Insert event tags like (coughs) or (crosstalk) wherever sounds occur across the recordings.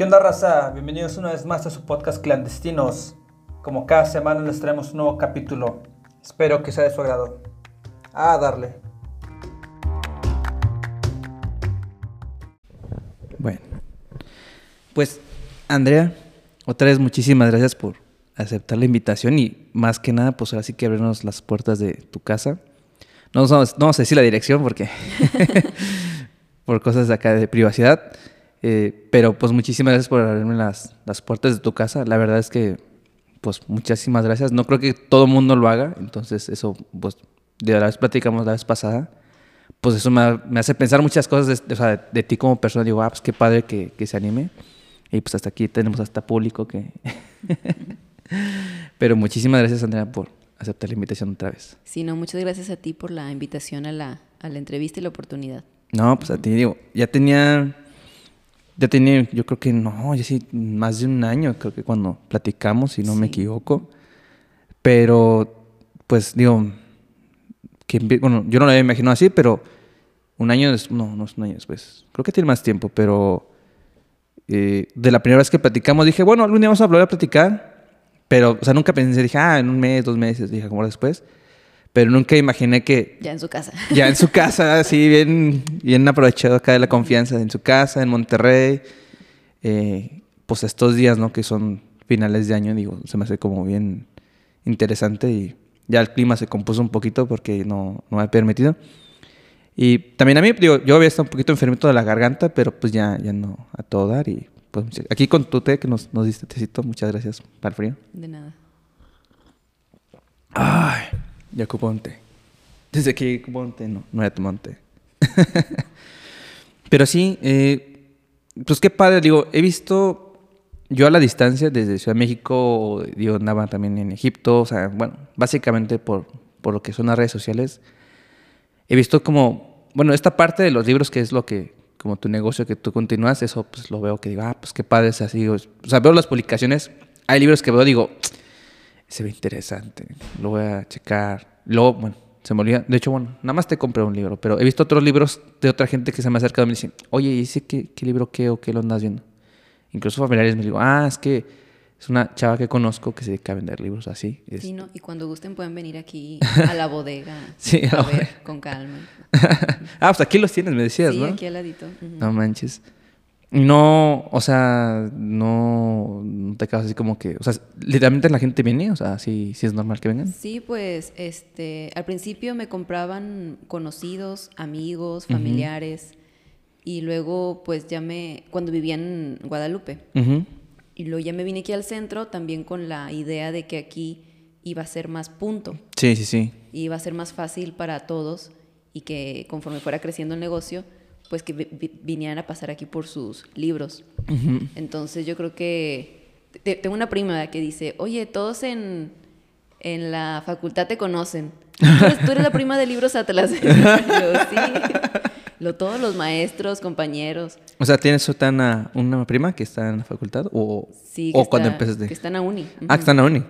¿Qué onda, raza? Bienvenidos una vez más a su podcast Clandestinos. Como cada semana les traemos un nuevo capítulo. Espero que sea de su agrado. A darle. Bueno, pues Andrea, otra vez muchísimas gracias por aceptar la invitación y más que nada, pues ahora sí que abrirnos las puertas de tu casa. No vamos, no vamos a decir la dirección porque (laughs) por cosas de acá de privacidad, eh, pero pues muchísimas gracias por abrirme las, las puertas de tu casa. La verdad es que, pues muchísimas gracias. No creo que todo el mundo lo haga, entonces eso, pues de la vez platicamos la vez pasada, pues eso me, me hace pensar muchas cosas de, o sea, de, ti como persona. Digo, ah, pues qué padre que, que se anime. Y pues hasta aquí tenemos hasta público que... (laughs) Pero muchísimas gracias, Andrea, por aceptar la invitación otra vez. Sí, no, muchas gracias a ti por la invitación a la, a la entrevista y la oportunidad. No, pues a ti, digo, ya tenía, ya tenía, yo creo que no, ya sí, más de un año, creo que cuando platicamos, si no me equivoco. Pero, pues, digo, que, bueno, yo no lo había imaginado así, pero un año, después, no, no es un año después, creo que tiene más tiempo, pero eh, de la primera vez que platicamos dije, bueno, algún día vamos a volver a platicar, pero, o sea, nunca pensé, dije, ah, en un mes, dos meses, dije, como después. Pero nunca imaginé que... Ya en su casa. (laughs) Ya en su casa, así, bien, bien aprovechado acá de la confianza, en su casa, en Monterrey. Eh, pues estos días, ¿no? Que son finales de año, digo, se me hace como bien interesante y ya el clima se compuso un poquito porque no, no me ha permitido. Y también a mí, digo, yo había estado un poquito enfermito de la garganta, pero pues ya, ya no a todo dar y pues aquí con tu té que nos, nos diste tecito, muchas gracias para el frío. De nada. Ay, ya ocupó un té. Desde que ocupó un té, no, no había tomado un té. (laughs) Pero sí, eh, pues qué padre, digo, he visto yo a la distancia desde Ciudad de México, digo, andaba también en Egipto, o sea, bueno, básicamente por, por lo que son las redes sociales, he visto como, bueno, esta parte de los libros que es lo que como tu negocio que tú continúas, eso pues lo veo que digo, ah, pues qué padre es así. O sea, veo las publicaciones, hay libros que veo, digo, se ve interesante, lo voy a checar. Luego, bueno, se me olvida. De hecho, bueno, nada más te compré un libro, pero he visto otros libros de otra gente que se me ha acercado y me dicen, oye, ¿y ese qué, qué libro qué o qué lo andas viendo? Incluso familiares me digo, ah, es que es una chava que conozco que se dedica a vender libros así. Sí, ¿no? Y cuando gusten pueden venir aquí (laughs) a la bodega (laughs) sí, a, ver con calma. (laughs) ah, pues aquí los tienes, me decías, sí, ¿no? Sí, aquí al ladito. Uh -huh. No manches. No, o sea, no, no te quedas así como que, o sea, literalmente la gente viene, o sea, sí, sí es normal que vengan. Sí, pues, este, al principio me compraban conocidos, amigos, familiares, uh -huh. y luego, pues, ya me, cuando vivía en Guadalupe, uh -huh. Y luego ya me vine aquí al centro también con la idea de que aquí iba a ser más punto. Sí, sí, sí. Y iba a ser más fácil para todos y que conforme fuera creciendo el negocio, pues que vinieran a pasar aquí por sus libros. Uh -huh. Entonces yo creo que tengo una prima que dice, oye, todos en, en la facultad te conocen. Tú eres, tú eres la prima de libros Atlas. (laughs) yo, sí. Lo, todos los maestros, compañeros. O sea, ¿tienes una, una prima que está en la facultad? ¿O, sí, o está, cuando empezaste? Que están a uni. Uh -huh. Ah, que están a uni.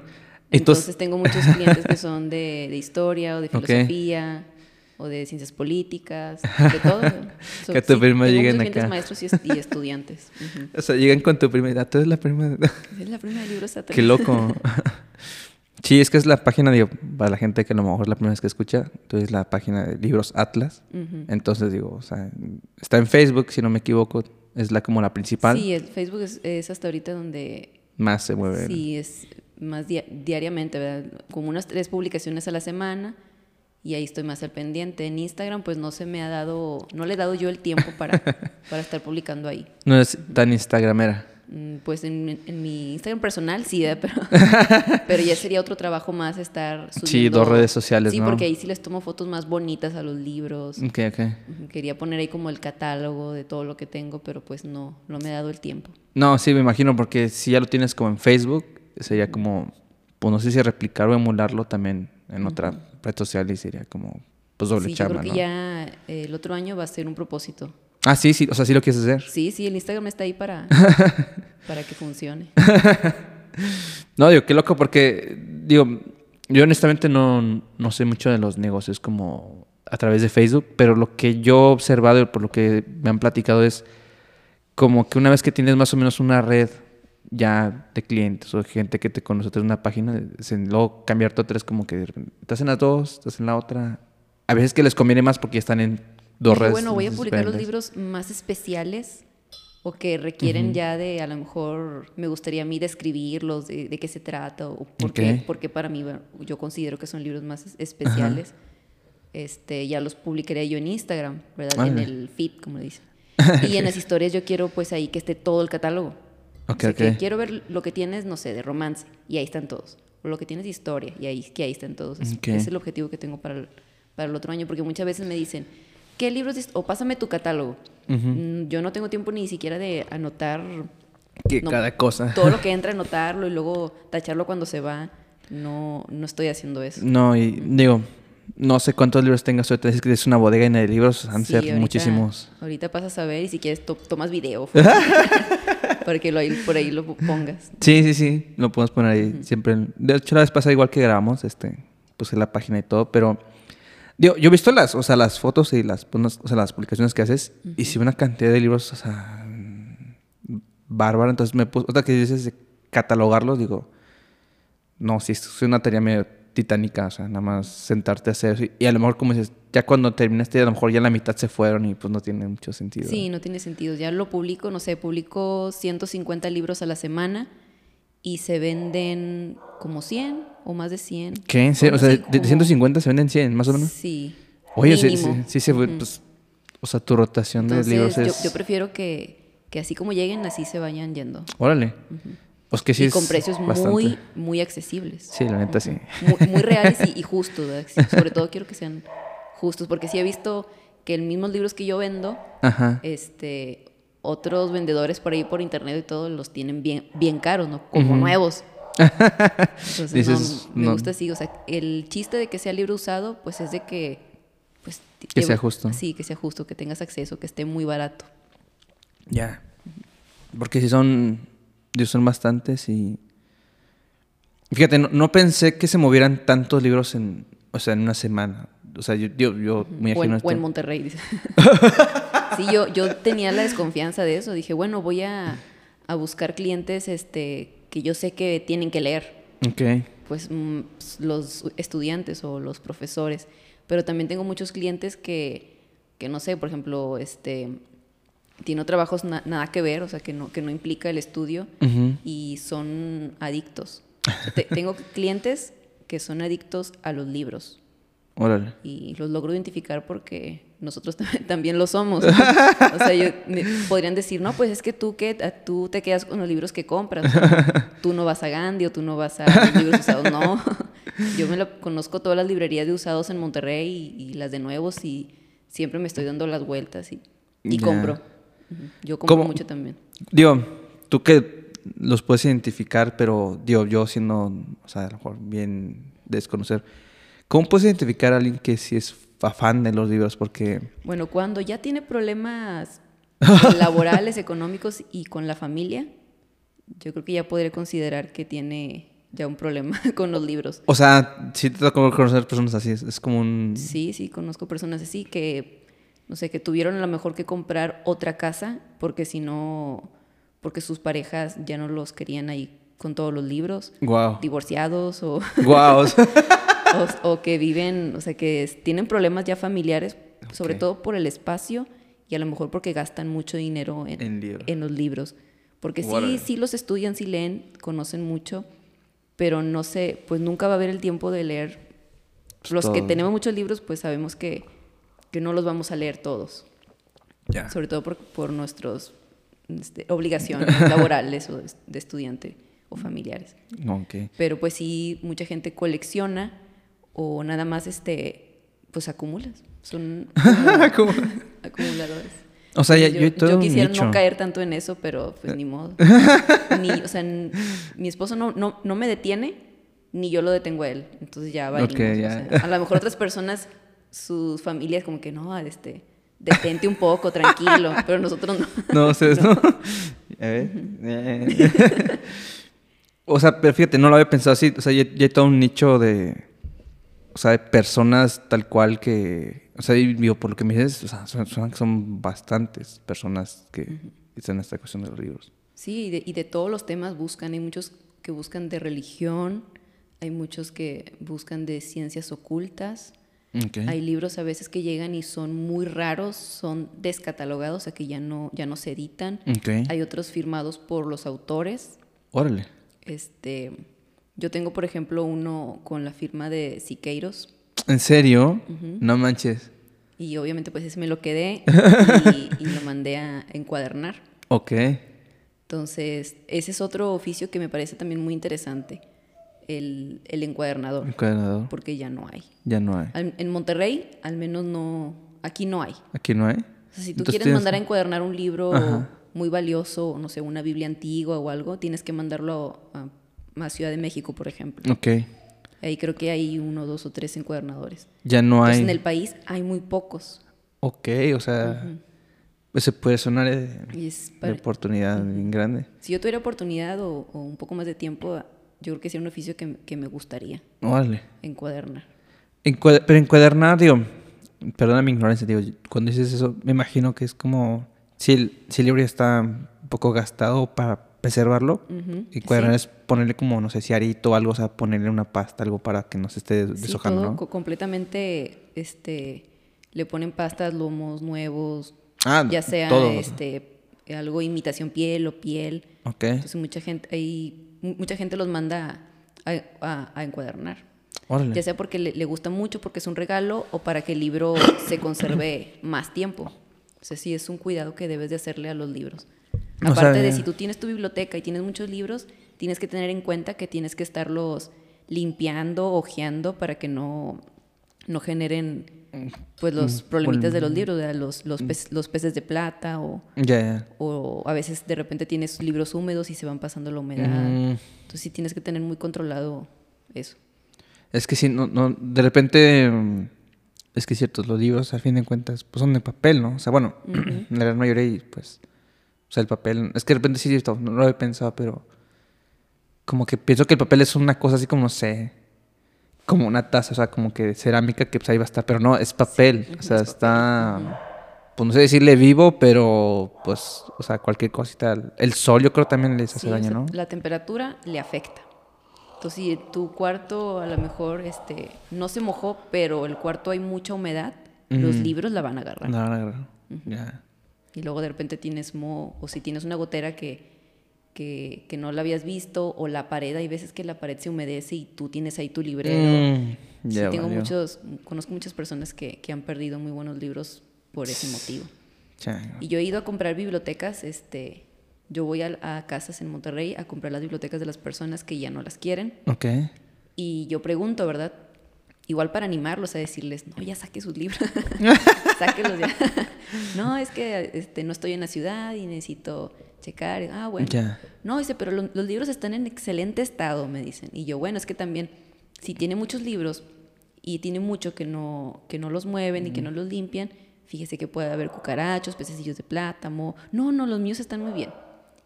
Entonces, Entonces, tengo muchos clientes que son de, de historia o de filosofía okay. O de ciencias políticas, (laughs) de todo. so, que tu sí, prima lleguen acá. maestros y, y estudiantes. (laughs) Uh -huh. O sea, llegan con tu prima y tú eres la prima. Es la prima de libros atrás. Qué loco. (laughs) Sí, es que es la página, digo, para la gente que a lo mejor es la primera vez que escucha, entonces la página de libros Atlas. Uh -huh. Entonces digo, o sea, está en Facebook, si no me equivoco, es la como la principal. Sí, el Facebook es, es hasta ahorita donde más se mueve. Sí, es más di diariamente, ¿verdad? Como unas tres publicaciones a la semana y ahí estoy más al pendiente. En Instagram, pues no se me ha dado, no le he dado yo el tiempo para, (laughs) para estar publicando ahí. No es tan instagramera. Pues en, en, mi Instagram personal sí, ¿eh? pero, (laughs) pero ya sería otro trabajo más estar subiendo. Sí, dos redes sociales, Sí, ¿no? porque ahí sí les tomo fotos más bonitas a los libros. Ok, ok. Quería poner ahí como el catálogo de todo lo que tengo, pero pues no, no me he dado el tiempo. No, sí, me imagino, porque si ya lo tienes como en Facebook, sería como, pues no sé si replicar o emularlo también en otra uh -huh. Red social y sería como, pues doble sí, chamba, yo creo ¿no? que ya eh, el otro año va a ser un propósito. Ah, sí, sí, o sea, sí lo quieres hacer. Sí, sí, el Instagram está ahí para, (laughs) para que funcione. (laughs) no, digo, qué loco, porque, digo, yo honestamente no, no sé mucho de los negocios como a través de Facebook, pero lo que yo he observado y por lo que me han platicado es como que una vez que tienes más o menos una red ya de clientes o gente que te conoce en una página, se- luego cambiarte a otra es como que estás en las dos, estás en la otra. A veces que les conviene más porque están en dos redes. bueno, voy a publicar los libros más especiales o que requieren ya de, a lo mejor, me gustaría a mí describirlos, de, de qué se trata o por, qué, Ok. por qué para mí bueno, yo considero que son libros más es- especiales. Este, ya los publicaré yo en Instagram, ¿verdad? En Órale. el feed, como le dicen. (laughs) Y en las historias yo quiero pues ahí que esté todo el catálogo. Ok, O sea, que ok. quiero ver lo que tienes, no sé, de romance, y ahí están todos. O lo que tienes de historia, y ahí, que ahí están todos. Es- Ok. Ese es el objetivo que tengo para el, para el otro año, porque muchas veces me dicen, ¿qué libros? O pásame tu catálogo. Mm, Yo no tengo tiempo ni siquiera de anotar Que no, cada cosa. todo lo que (laughs) entra, anotarlo y luego tacharlo cuando se va. No, no estoy haciendo eso. No, y digo, no sé cuántos libros tengas ahorita. Es que es una bodega llena de libros, han Sí, ser ahorita- Hemuchísimos. Ahorita pasas a ver y si quieres to- tomas video. (laughs) para que lo, por ahí lo pongas. Sí, sí, sí, lo podemos poner ahí siempre. De hecho, la vez pasada igual que grabamos, este, puse la página y todo, pero digo, yo he visto las, o sea, las fotos y las, pues, o sea, las publicaciones que haces y sí una cantidad de libros, o sea, bárbara. Entonces me puse, otra que dices catalogarlos, digo, no, sí, es una tarea medio titánica, o sea, nada más sentarte a hacer eso. Y a lo mejor, como dices, ya cuando terminaste, a lo mejor ya la mitad se fueron y pues no tiene mucho sentido. Sí, no tiene sentido. Ya lo publico, no sé, publico 150 libros a la semana y se venden como 100 o más de 100. ¿Qué? ¿En serio? O sea, de, de como- 150 se venden 100, más o menos. Sí. Oye, sí, sí, sí se fue, pues, o sea, tu rotación de Entonces, libros yo, es... yo prefiero que, que así como lleguen, así se vayan yendo. Órale. Pues que sí y es con precios bastante. muy, muy accesibles. Sí, la neta sí. Muy, muy reales y, y (laughs) justos. ¿verdad? Sobre todo quiero que sean justos, porque sí he visto que en mismos libros que yo vendo, Ajá. este, otros vendedores por ahí por internet y todo los tienen bien, bien caros, ¿no? Como nuevos. (laughs) Entonces, Dices, no, me no. gusta así, o sea, el chiste de que sea libro usado, pues es de que, pues, Que sea justo. Sí, que sea justo, que tengas acceso, que esté muy barato. Ya. Porque si son... Dios, son bastantes y... Fíjate, no, no pensé que se movieran tantos libros en... O sea, en una semana. O sea, yo, yo, yo muy O en, o en Monterrey, dice. (laughs) sí, yo, yo tenía la desconfianza de eso. Dije, bueno, voy a, a buscar clientes este, que yo sé que tienen que leer. Ok. Pues mm, los estudiantes o los profesores. Pero también tengo muchos clientes que, que no sé, por ejemplo, este, tienen trabajos na- nada que ver, o sea, que no, que no implica el estudio Ujú. y son adictos. O sea, te- tengo clientes que son adictos a los libros Órale. y los logro identificar porque nosotros tam- (laughs) también lo somos. o sea, yo- me- podrían decir, no, pues es que tú, que, tú te quedas con los libros que compras. o sea, tú no vas a Gandhi o tú no vas a los libros usados. No, (laughs) yo me lo, conozco todas las librerías de usados en Monterrey y, y las de nuevos y siempre me estoy dando las vueltas y, y Ya. compro. Yo compro ¿Cómo? mucho también. Digo, tú que los puedes identificar, pero digo, yo siendo, o sea, a lo mejor bien desconocer, ¿cómo puedes identificar a alguien que sí es fan de los libros? Porque, Bueno, cuando ya tiene problemas (laughs) laborales, económicos y con la familia, yo creo que ya podré considerar que tiene ya un problema (laughs) con los libros. o sea, sí te toca conocer personas así, es como un... Sí, sí, conozco personas así que, no sé, que tuvieron a lo mejor que comprar otra casa porque si no, porque sus parejas ya no los querían ahí con todos los libros, Wow. divorciados o, (laughs) Wow. o, o que viven, o sea, que tienen problemas ya familiares, sobre todo por el espacio y a lo mejor porque gastan mucho dinero en, En libros. en los libros. Porque sí, sí los estudian, sí leen, conocen mucho, pero no sé, pues nunca va a haber el tiempo de leer. Pues los que tenemos muchos libros, pues sabemos que, que no los vamos a leer todos, Ya. sobre todo por, por nuestras obligaciones (laughs) laborales o de, estudiante o familiares. Ok. Pero pues sí, mucha gente colecciona o nada más, este, pues acumulas. Son (laughs) como acumuladores. O sea, yo, yo, yo quisiera nicho. no caer tanto en eso, pero pues ni modo. (laughs) Ni, o sea, mi esposo no, no, no me detiene, ni yo lo detengo a él. Entonces ya valimos. Ok, o ya. sea, a lo mejor otras personas, sus familias como que no, este, detente un poco, tranquilo, (laughs) pero nosotros no. No, ustedes (laughs) no. A ver. Eh. (laughs) o sea, pero fíjate, no lo había pensado así. O sea, ya, ya hay todo un nicho de. O sea, de personas tal cual que. O sea, digo, por lo que me dices, o sea, son, son, son bastantes personas que está en esta cuestión de los libros. Sí, y de, y de todos los temas buscan. Hay muchos que buscan de religión, hay muchos que buscan de ciencias ocultas. Hay libros a veces que llegan y son muy raros, son descatalogados, o sea que ya no, ya no se editan. Hay otros firmados por los autores. Órale. Este, yo tengo, por ejemplo, uno con la firma de Siqueiros. ¿En serio? No manches. Y obviamente pues ese me lo quedé (laughs) y, y lo mandé a encuadernar. Ok. Entonces, ese es otro oficio que me parece también muy interesante, el, el encuadernador, Encuadernador. porque ya no hay. Ya no hay. Al- en Monterrey, al menos no, aquí no hay. Aquí no hay. O sea, si tú Entonces quieres tienes- mandar a encuadernar un libro Ajá. muy valioso, no sé, una Biblia antigua o algo, tienes que mandarlo a, a Ciudad de México, por ejemplo. Ok. Ahí creo que hay uno, dos o tres encuadernadores. Ya no Entonces, hay. en el país hay muy pocos. Ok, o sea, ese puede sonar de, Y es de para- oportunidad bien grande. Si yo tuviera oportunidad o, o un poco más de tiempo, yo creo que sería un oficio que, que me gustaría Órale. encuadernar. Pero encuadernar, digo, perdona mi ignorancia, digo, cuando dices eso, me imagino que es como si el, si el libro ya está un poco gastado para preservarlo, Ujú, encuadernar sí. es ponerle como, no sé, si arito o algo, o sea, ponerle una pasta, algo para que no se esté Sí, deshojando, todo ¿no? co- completamente, este, le ponen pastas, lomos nuevos, Ah, ya sea, todo. este, algo imitación piel o piel. Ok, Entonces mucha gente, hay, mucha gente los manda a, a- a encuadernar. órale. Ya sea porque le, le gusta mucho, porque es un regalo, o para que el libro (coughs) se conserve más tiempo. O sea, sí es un cuidado que debes de hacerle a los libros. O sea, Aparte de si tú tienes tu biblioteca y tienes muchos libros, tienes que tener en cuenta que tienes que estarlos limpiando, ojeando, para que no, no generen pues los problemitas de los libros, ¿verdad? los, los, pez- los peces de plata o, o a veces de repente tienes libros húmedos y se van pasando la humedad. Mm. Entonces sí tienes que tener muy controlado eso. Es que sí, no, no, de repente, mm, es que es cierto, los libros, al fin de cuentas, pues son de papel, ¿no? O sea, bueno, (clears throat) la gran mayoría, y, pues, o sea, el papel, es que de repente sí, no lo he pensado, pero como que pienso que el papel es una cosa así como, no sé, como una taza, o sea, como que cerámica que pues ahí va a estar, pero no, es papel, ujú, o sea, es papel, está, pues no sé decirle vivo, pero pues, o sea, cualquier cosita, el sol yo creo también les hace Sí, o daño, sea, ¿no? La temperatura le afecta. Entonces, si tu cuarto a lo mejor este, no se mojó, pero el cuarto hay mucha humedad, los Ujú. libros la van a agarrar. No, no, no, ya. Y luego de repente tienes moho, o si tienes una gotera que, que, que no la habías visto, o la pared, hay veces que la pared se humedece y tú tienes ahí tu librero. Mm, Sí, tengo valió. muchos, conozco muchas personas que, que han perdido muy buenos libros por ese motivo. Chango. Y yo he ido a comprar bibliotecas, este, yo voy a, a casas en Monterrey a comprar las bibliotecas de las personas que ya no las quieren. Ok. Y yo pregunto, ¿verdad? Igual para animarlos a decirles, no, ya saque sus libros. (laughs) (laughs) Sáquelos ya. (laughs) no, es que este, no estoy en la ciudad y necesito checar. Ah, bueno. No, dice, pero lo- los libros están en excelente estado, me dicen. Y yo, bueno, es que también, si tiene muchos libros y tiene mucho que no, que no los mueven y que no los limpian, fíjese que puede haber cucarachos, pececillos de plátano. No, no, los míos están muy bien.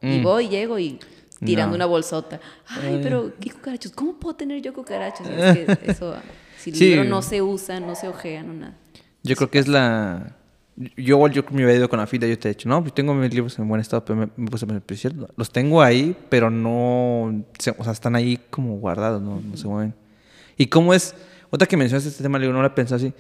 Y Mm. voy, llego y tirando No. una bolsota. Ay, Ay. pero ¿qué cucarachos? ¿Cómo puedo tener yo cucarachos? Es que eso, si el Sí. libro no se usa, no se ojea, no nada. Yo creo que es la... Yo, yo me había ido con la fila, yo te he dicho, no, pues tengo mis libros en buen estado, pero me, me puse a pensar, "Pues, cierto, los tengo ahí, pero no, o sea, están ahí como guardados, no, no se mueven. ¿Y cómo es, otra que mencionaste este tema, digo, no he pensado así,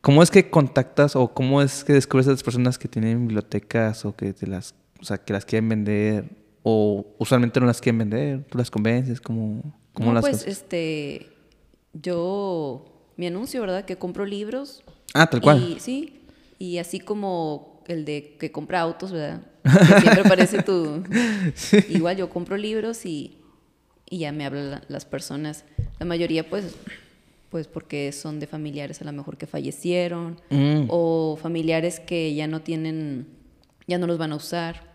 cómo es que contactas o cómo es que descubres a las personas que tienen bibliotecas o que te las, o sea, que las quieren vender o usualmente no las quieren vender, tú las convences, ¿cómo, cómo No, las pues, cosas? este, yo, mi anuncio, ¿verdad? Que compro libros. Ah, tal cual. Y, sí, y así como el de que compra autos, ¿verdad? (laughs) Que siempre aparece tu... (laughs) Igual yo compro libros y, y ya me hablan la- las personas. La mayoría, pues, pues porque son de familiares a lo mejor que fallecieron Mm. o familiares que ya no tienen, ya no los van a usar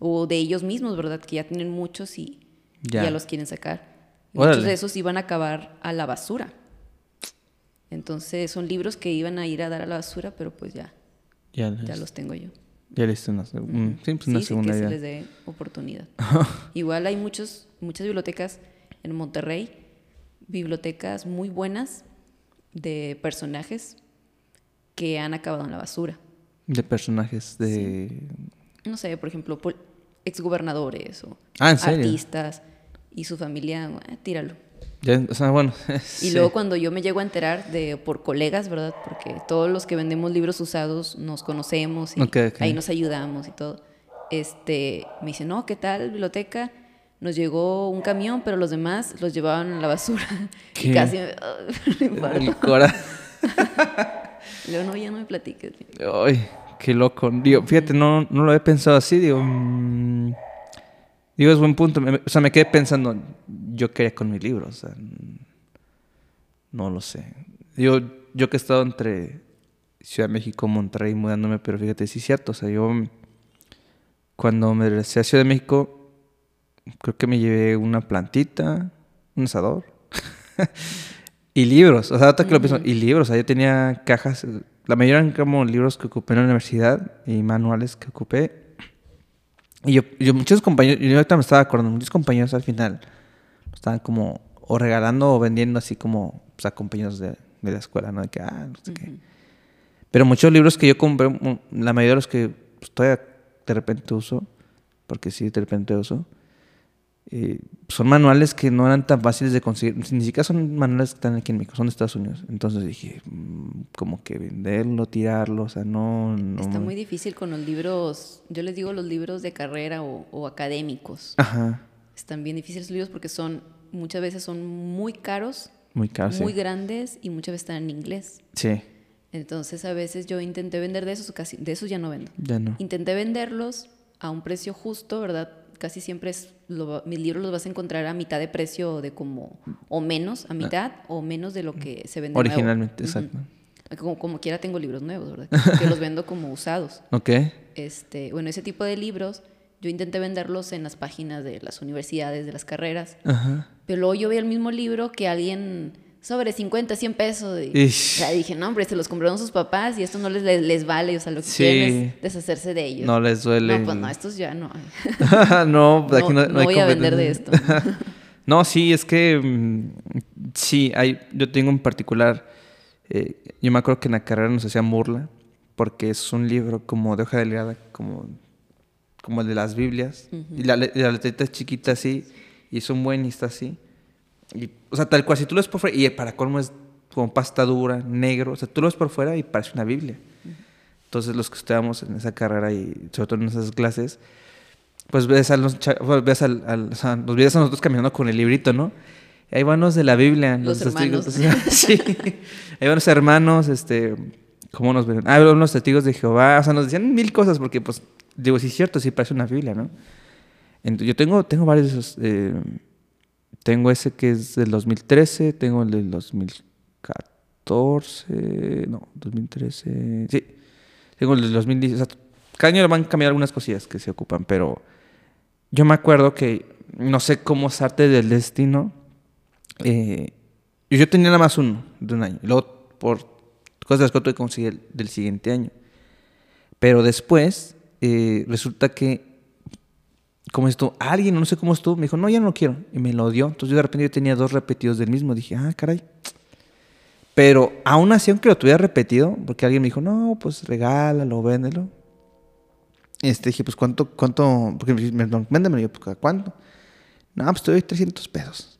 o de ellos mismos, ¿verdad? Que ya tienen muchos y Ya. ya, los quieren sacar. Órale. muchos de esos iban a acabar a la basura. Entonces son libros que iban a ir a dar a la basura, pero pues ya, Ya, ya les- los tengo yo. ya le hice una, mm, sí, pues una sí, sí, segunda se idea. les dé oportunidad. (laughs) Igual hay muchos, muchas bibliotecas en Monterrey, bibliotecas muy buenas de personajes que han acabado en la basura. De personajes de... no sé, por ejemplo, exgobernadores o Ah, ¿en serio? Y su familia, eh, tíralo. Ya, o sea, bueno. (laughs) Y sí. luego cuando yo me llego a enterar de por colegas, ¿verdad? Porque todos los que vendemos libros usados nos conocemos y ahí nos ayudamos y todo. Este, me dice, "No, ¿qué tal, biblioteca? Nos llegó un camión, pero los demás los llevaban a la basura." (laughs) ¿Qué? Y casi (laughs) me. El cora. Luego, no, ya no me platiques. Ay, qué loco. Digo, fíjate, no, no lo había pensado así. Digo, mm, digo, es buen punto. Me- o sea, me quedé pensando, yo quería con mi libro. O sea, no lo sé. Digo, yo que he estado entre Ciudad de México, Monterrey, mudándome, pero fíjate, sí es cierto. O sea, yo cuando me regresé a Ciudad de México, creo que me llevé una plantita, un asador. (laughs) Y libros, o sea, ahorita que lo pienso, y libros, o sea, yo tenía cajas, la mayoría eran como libros que ocupé en la universidad y manuales que ocupé. Y yo, yo muchos compañeros, yo ahorita me estaba acordando, muchos compañeros al final estaban como o regalando o vendiendo así como pues, a compañeros de, de la escuela, ¿no? De que, ah, no sé qué. Pero muchos libros que yo compré, la mayoría de los que pues, todavía de repente uso, porque sí, de repente uso, eh, son manuales que no eran tan fáciles de conseguir. Ni siquiera son manuales que están aquí en México, son de Estados Unidos. Entonces dije, mm, como que venderlo, tirarlo, o sea, no. no Está muy difícil con los libros, yo les digo los libros de carrera o, o académicos. Ajá, Están bien difíciles los libros porque son, muchas veces son muy caros, muy caro, muy sí. grandes y muchas veces están en inglés. Sí, Entonces a veces yo intenté vender de esos, casi, de esos ya no vendo. ya no. Intenté venderlos a un precio justo, ¿verdad? Casi siempre es, lo mis libros los vas a encontrar a mitad de precio de como, o menos, a mitad, o menos de lo que se vende nuevo. Originalmente, exacto. Como, como quiera tengo libros nuevos, ¿verdad? Que los vendo como usados. (laughs) Ok. Este, bueno, ese tipo de libros yo intenté venderlos en las páginas de las universidades, de las carreras, Ajá. pero luego yo vi el mismo libro que alguien sobre 50, 100 pesos. Y, Ish. o sea, dije, no, hombre, se los compraron sus papás y esto no les, les, les vale, o sea, lo que Sí. quieren es deshacerse de ellos. No les duele. No, pues no, estos ya no. (laughs) no, pues aquí no, No- no hay voy a vender de competencia. (laughs) no, sí, es que mm, sí, hay, yo tengo en particular, eh, yo me acuerdo que en la carrera nos hacían burla, porque es un libro como de hoja delgada, como, como el de las Biblias, y la, la letrita es chiquita así, y es un buen y está así. Y, o sea, tal cual, si tú lo ves por fuera, y para colmo es como pasta dura, negro, o sea, tú lo ves por fuera y parece una Biblia. Entonces, los que estudiamos en esa carrera y sobre todo en esas clases, pues ves a los, pues, ves al, al- o sea, nos ves a nosotros caminando con el librito, ¿no? Y ahí van los de la Biblia, Los testigos. hermanos. (laughs) sí. Ahí van los hermanos, este, ¿cómo nos ven? Ah, los testigos de Jehová, o sea, nos decían mil cosas porque, pues, digo, sí es cierto, sí parece una Biblia, ¿no? Entonces, yo tengo, tengo varios de esos. eh, tengo ese que es del 2013, tengo el del 2014, no, 2013, sí. Tengo el del 2010, o sea, cada año van a cambiar algunas cosillas que se ocupan, pero yo me acuerdo que, no sé cómo es arte del destino, eh, yo tenía nada más uno de un año, luego por cosas que tuve que conseguir el- del siguiente año. Pero después eh, resulta que como esto, alguien, no sé cómo estuvo, me dijo, no, ya no lo quiero. Y me lo dio. Entonces yo de repente yo tenía dos repetidos del mismo. Dije, ah, caray. Pero aún así, aunque lo tuviera repetido, porque alguien me dijo, no, pues regálalo, véndelo. Este, dije, pues cuánto, cuánto, porque me me- véndemelo. Yo, pues, ¿a cuánto? No, pues te doy 300 pesos.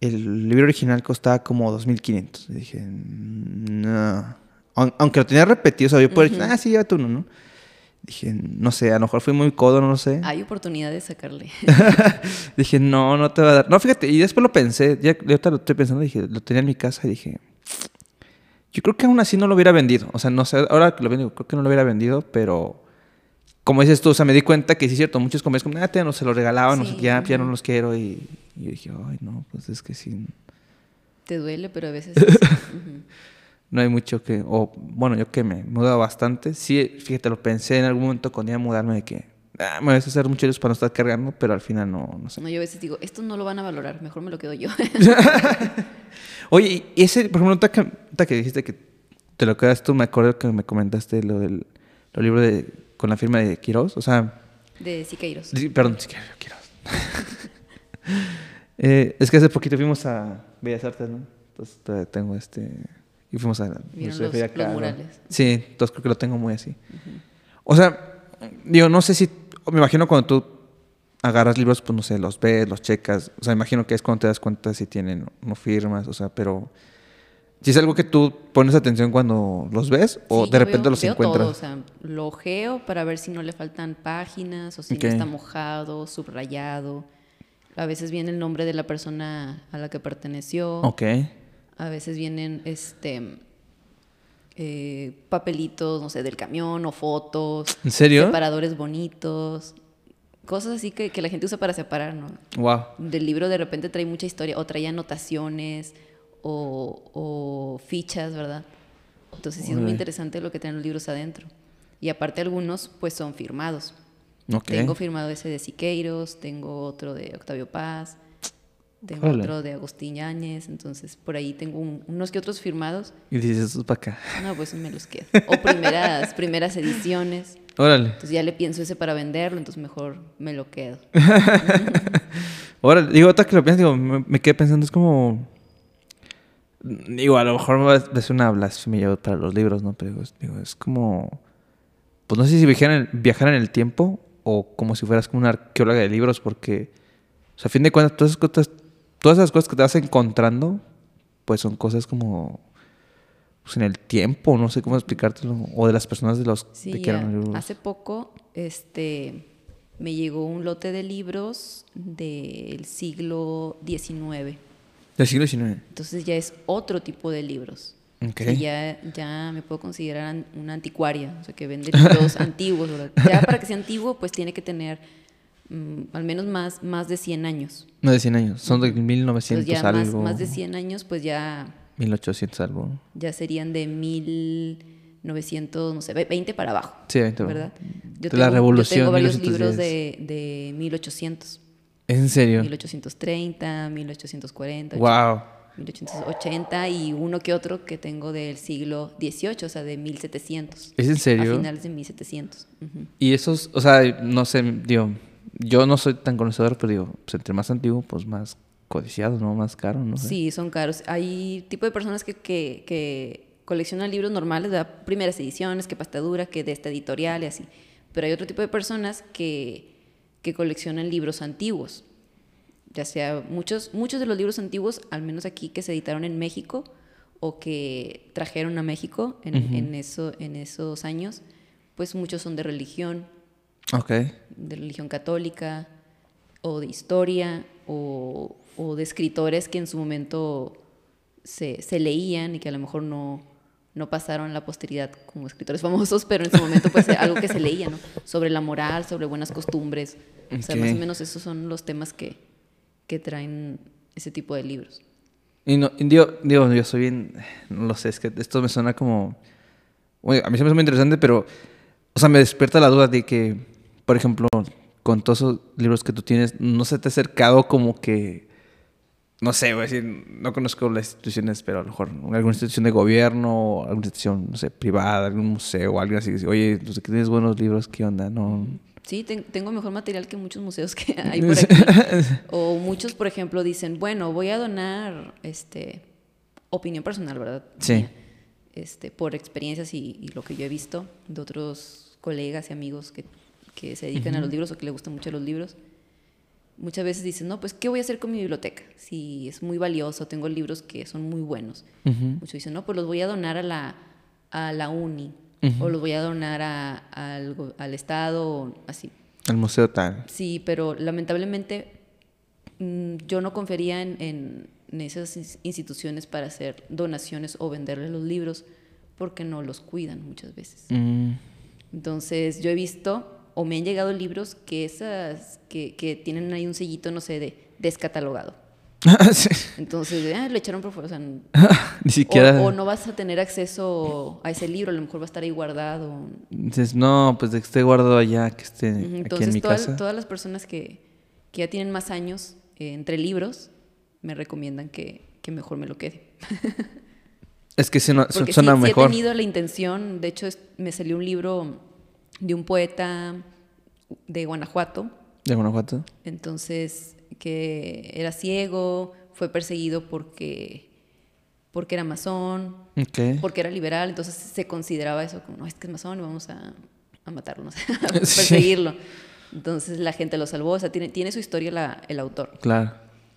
El libro original costaba como 2.500. Y dije, no. Aun- Aunque lo tenía repetido, o sea, yo puedo decir, ah, sí, llévate uno, ¿no? Dije, no sé, a lo mejor fui muy codo, no lo sé. Hay oportunidad de sacarle. (laughs) Dije, no, no te va a dar. No, fíjate, y después lo pensé, ya ya ahorita lo estoy pensando, dije, lo tenía en mi casa y dije, yo creo que aún así no lo hubiera vendido. O sea, no sé, ahora que lo vendo, creo que no lo hubiera vendido, pero como dices tú, o sea, me di cuenta que sí es cierto, muchos comercios como, ah, te no se lo regalaban, no sé Sí, qué, ya, ya no los quiero. Y, y yo dije, ay, no, pues es que sí, Te duele, pero a veces... (laughs) no hay mucho que. O bueno, yo que me mudo bastante, sí, fíjate, lo pensé en algún momento cuando iba a mudarme de que, ah, me voy a hacer muchos para no estar cargando, pero al final no, no sé. No, yo a veces digo, estos no lo van a valorar, mejor me lo quedo yo. (laughs) Oye, y ese, por ejemplo, que, que dijiste que te lo quedas tú, me acuerdo que me comentaste lo del lo libro de, con la firma de Quiroz. O sea, de Siqueiros. sí, perdón, sí, Quiroz. (laughs) Eh, es que hace poquito fuimos a Bellas Artes, ¿no? Entonces todavía tengo este. Y fuimos a. Los-. Sí, entonces creo que lo tengo muy así. O sea, digo, no sé si, me imagino cuando tú agarras libros, pues no sé, los ves, los checas, o sea, imagino que es cuando te das cuenta si tienen no firmas, o sea, pero si es algo que tú pones atención cuando los ves o Sí, de repente veo- los veo encuentras. todo, o sea, lo ojeo para ver si no le faltan páginas o si no está mojado, subrayado. A veces viene el nombre de la persona a la que perteneció. Ok. A veces vienen este eh, papelitos, no sé, del camión o fotos. ¿En serio? Separadores bonitos. Cosas así que, que la gente usa para separar, ¿no? Wow. Del libro de repente trae mucha historia o trae anotaciones o, o fichas, ¿verdad? Entonces sí es muy interesante lo que traen los libros adentro. Y aparte algunos pues son firmados. Ok. Tengo firmado ese de Siqueiros, tengo otro de Octavio Paz, tengo otro de Agustín Yáñez, entonces por ahí tengo un- unos que otros firmados. Y dices, eso es para acá. No, pues me los quedo. O primeras, (laughs) primeras ediciones. Órale. Entonces ya le pienso ese para venderlo, entonces mejor me lo quedo. (laughs) Órale. Digo, otra que lo piensas, digo, me, me quedé pensando, es como. Digo, a lo mejor va a ser una blasfemia para los libros, ¿no? Pero es- digo, es como. Pues no sé si viajar en, viajar en el tiempo o como si fueras como una arqueóloga de libros, porque. O sea, a fin de cuentas, todas esas cosas, todas esas cosas que te vas encontrando, pues son cosas como. Pues en el tiempo, no sé cómo explicártelo. O de las personas de los Sí, que eran libros. hace poco este, me llegó un lote de libros del siglo XIX. Del siglo XIX. Entonces ya es otro tipo de libros. Ok. Y ya, ya me puedo considerar una anticuaria, o sea, que vende libros (laughs) antiguos. ¿verdad? Ya para que sea antiguo, pues tiene que tener mm, al menos más, más de 100 años. No de 100 años, son de 1900 Entonces ya más, algo. más de 100 años, pues ya, 1800 algo. ya serían de 1900, no sé, ve- 20 para abajo. Sí, 20 ¿verdad? Yo De la tengo- Revolución, Yo tengo varios 1810. libros de, de 1800. ¿Es en serio? 1830, 1840, Wow. 1880 y uno que otro que tengo del siglo XVIII, o sea, de 1700. ¿Es en A serio? finales de 1700. ujú. Y esos, o sea, no sé, digo, yo no soy tan conocedor, pero digo, pues entre más antiguo, pues más codiciado, ¿no? Más caro, ¿no? sé. Sí, son caros. Hay tipo de personas que, que, que coleccionan libros normales, ¿verdad? primeras ediciones, que pastadura, que de esta editorial y así. Pero hay otro tipo de personas que, que coleccionan libros antiguos. Ya sea muchos, muchos de los libros antiguos, al menos aquí que se editaron en México o que trajeron a México en, en eso, en esos años, pues muchos son de religión, Ok. de religión católica o de historia o, o de escritores que en su momento se, se leían y que a lo mejor no, no pasaron la posteridad como escritores famosos, pero en su momento pues algo que se leía, ¿no? Sobre la moral, sobre buenas costumbres. O sea, más o menos esos son los temas que, que traen ese tipo de libros. Y no, y digo, digo, yo soy bien, no lo sé, es que esto me suena como, oye, a mí se me hace muy interesante, pero, o sea, me despierta la duda de que, por ejemplo, con todos esos libros que tú tienes, no se te ha acercado como que, no sé, voy a decir, no conozco las instituciones, pero a lo mejor alguna institución de gobierno, alguna institución, no sé, privada, algún museo, algo así, que dice, oye, tú sé que tienes buenos libros, ¿qué onda? No, Sí, ten- tengo mejor material que muchos museos que (laughs) hay por aquí. O (laughs) muchos, por ejemplo, dicen, bueno, voy a donar, este, opinión personal, ¿verdad? Sí. Este, por experiencias y, y lo que yo he visto de otros colegas y amigos que, que se dedican a los libros o que les gustan mucho los libros. Muchas veces dicen, no, pues, ¿qué voy a hacer con mi biblioteca? Si es muy valioso, tengo libros que son muy buenos. Ujú. Muchos dicen, no, pues los voy a donar a la, a la uni o los voy a donar a- al, go- al Estado, o así. el museo tal. Sí, pero lamentablemente mm, yo no confiaría en, en- en esas ins- instituciones para hacer donaciones o venderles los libros porque no los cuidan muchas veces. Mm. Entonces yo he visto o me han llegado libros que esas que, que tienen ahí un sellito, no sé, de descatalogado. (laughs) Sí. Entonces, ah, lo echaron por fuera. o sea, (laughs) Ni siquiera... o no vas a tener acceso a ese libro, a lo mejor va a estar ahí guardado. Dices, no, pues de que esté guardado allá, que esté aquí Entonces, en mi toda- casa. todas las personas que, que ya tienen más años eh, entre libros me recomiendan que, que mejor me lo quede. (laughs) Es que suena, su- Porque suena sí, sí he mejor. tenido la intención, de hecho es- me salió un libro de un poeta de Guanajuato, ¿De Guanajuato? entonces que era ciego, fue perseguido porque, porque era masón, Ok. porque era liberal, entonces se consideraba eso como, no, es que es masón y vamos a, a matarlo, (laughs) (laughs) a perseguirlo. Entonces la gente lo salvó, o sea, tiene, tiene su historia la- el autor. Claro,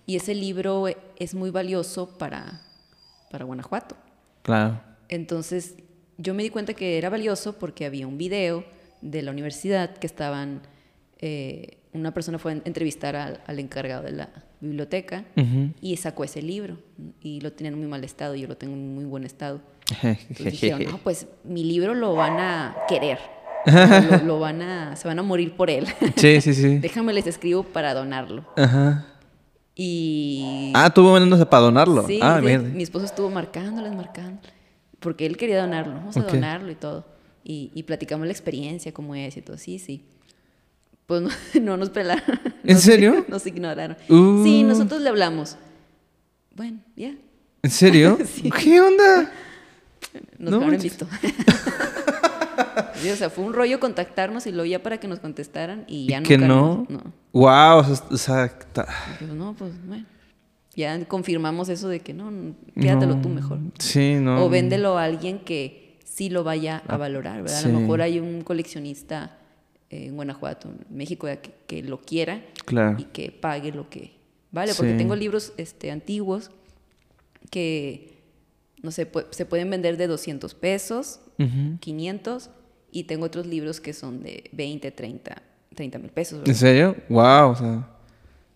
Y ese libro es muy valioso para, para Guanajuato. claro. Entonces yo me di cuenta que era valioso porque había un video de la universidad que estaban, eh, una persona fue a entrevistar al, al encargado de la biblioteca Ujú. y sacó ese libro y lo tenían en muy mal estado y yo lo tengo en muy buen estado. Entonces dijeron, no, pues mi libro lo van a querer, (laughs) lo, lo van a, se van a morir por él. Sí, sí, sí. (laughs) Déjame les escribo para donarlo. Ajá. Y Ah, tuvo vendiéndose para donarlo. Sí, ah, sí, mi esposo estuvo marcándoles, marcando, porque él quería donarlo, vamos a donarlo y todo. Y, y platicamos la experiencia, cómo es y todo, sí, sí. Pues no, (laughs) no nos pelaron. ¿En Nos- serio? (laughs) Nos ignoraron. Uh. Sí, nosotros le hablamos. Bueno, ya, ¿En serio? (laughs) Sí. ¿Qué onda? nos No manches. visto. Sí, o sea, fue un rollo contactarnos y lo ya para que nos contestaran y ya ¿Y nunca que no? nos- no. Wow, o sea, Dijimos, no, pues bueno. Ya confirmamos eso de que no, no, quédatelo no. tú mejor. Sí, no. O véndelo a alguien que sí lo vaya a valorar, ¿verdad? A sí. lo mejor hay un coleccionista eh, en Guanajuato, en México, que, que lo quiera Claro. y que pague lo que vale. Porque Sí. tengo libros este, antiguos que, no sé, se pueden vender de 200 pesos, Ujú. 500, y tengo otros libros que son de 20, 30, 30 mil pesos. ¿En ¿verdad? serio? Wow, o sea.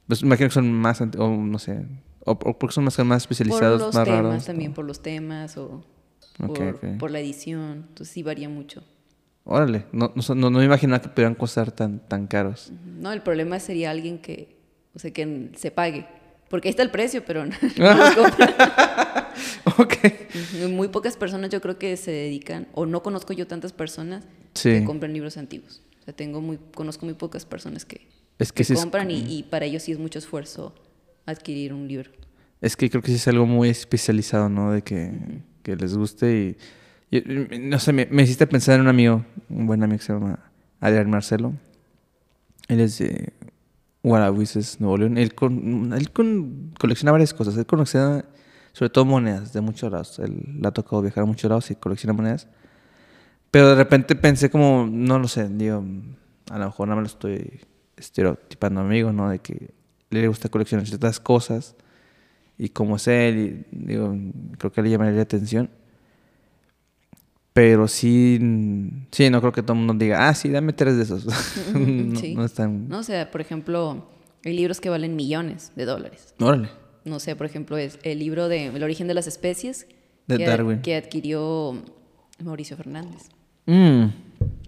Pues imagino que son más, o no sé, o, o porque son más, más Por especializados, los más temas raros. también, por los temas o Por, la edición. Entonces sí varía mucho. Órale, no, no, no, no me imaginaba que pudieran costar tan, tan caros. No, el problema sería alguien que, o sea, que se pague. Porque ahí está el precio, pero (laughs) no, (laughs) no los compra. ok. Ujú, Muy pocas personas yo creo que se dedican, o no conozco yo tantas personas Sí. que compran libros antiguos. O sea, tengo muy, conozco muy pocas personas que, Es que que sí es- compran y, y para ellos sí es mucho esfuerzo adquirir un libro. Es que creo que sí es algo muy especializado, ¿no? De que, que les guste y, y- No sé, me, me hiciste pensar en un amigo, un buen amigo que se llama Adrián Marcelo. Él es de Guarahuises, Nuevo León. Él, con, él con, colecciona varias cosas. Él colecciona sobre todo monedas de muchos lados. Él le ha tocado viajar a muchos lados y colecciona monedas. Pero de repente pensé como, no lo sé, digo, a lo mejor nada más lo estoy estereotipando amigo, ¿no? De que le gusta coleccionar ciertas cosas y como es él, y, digo, creo que le llamaría la atención. Pero sí, sí, no creo que todo el mundo diga, ah, sí, dame tres de esos. (laughs) no, Sí. no es tan... No, o sea, por ejemplo, hay libros que valen millones de dólares. Órale. No sé, por ejemplo, es el libro de El origen de las especies De que, Darwin. que adquirió Mauricio Fernández. Mm,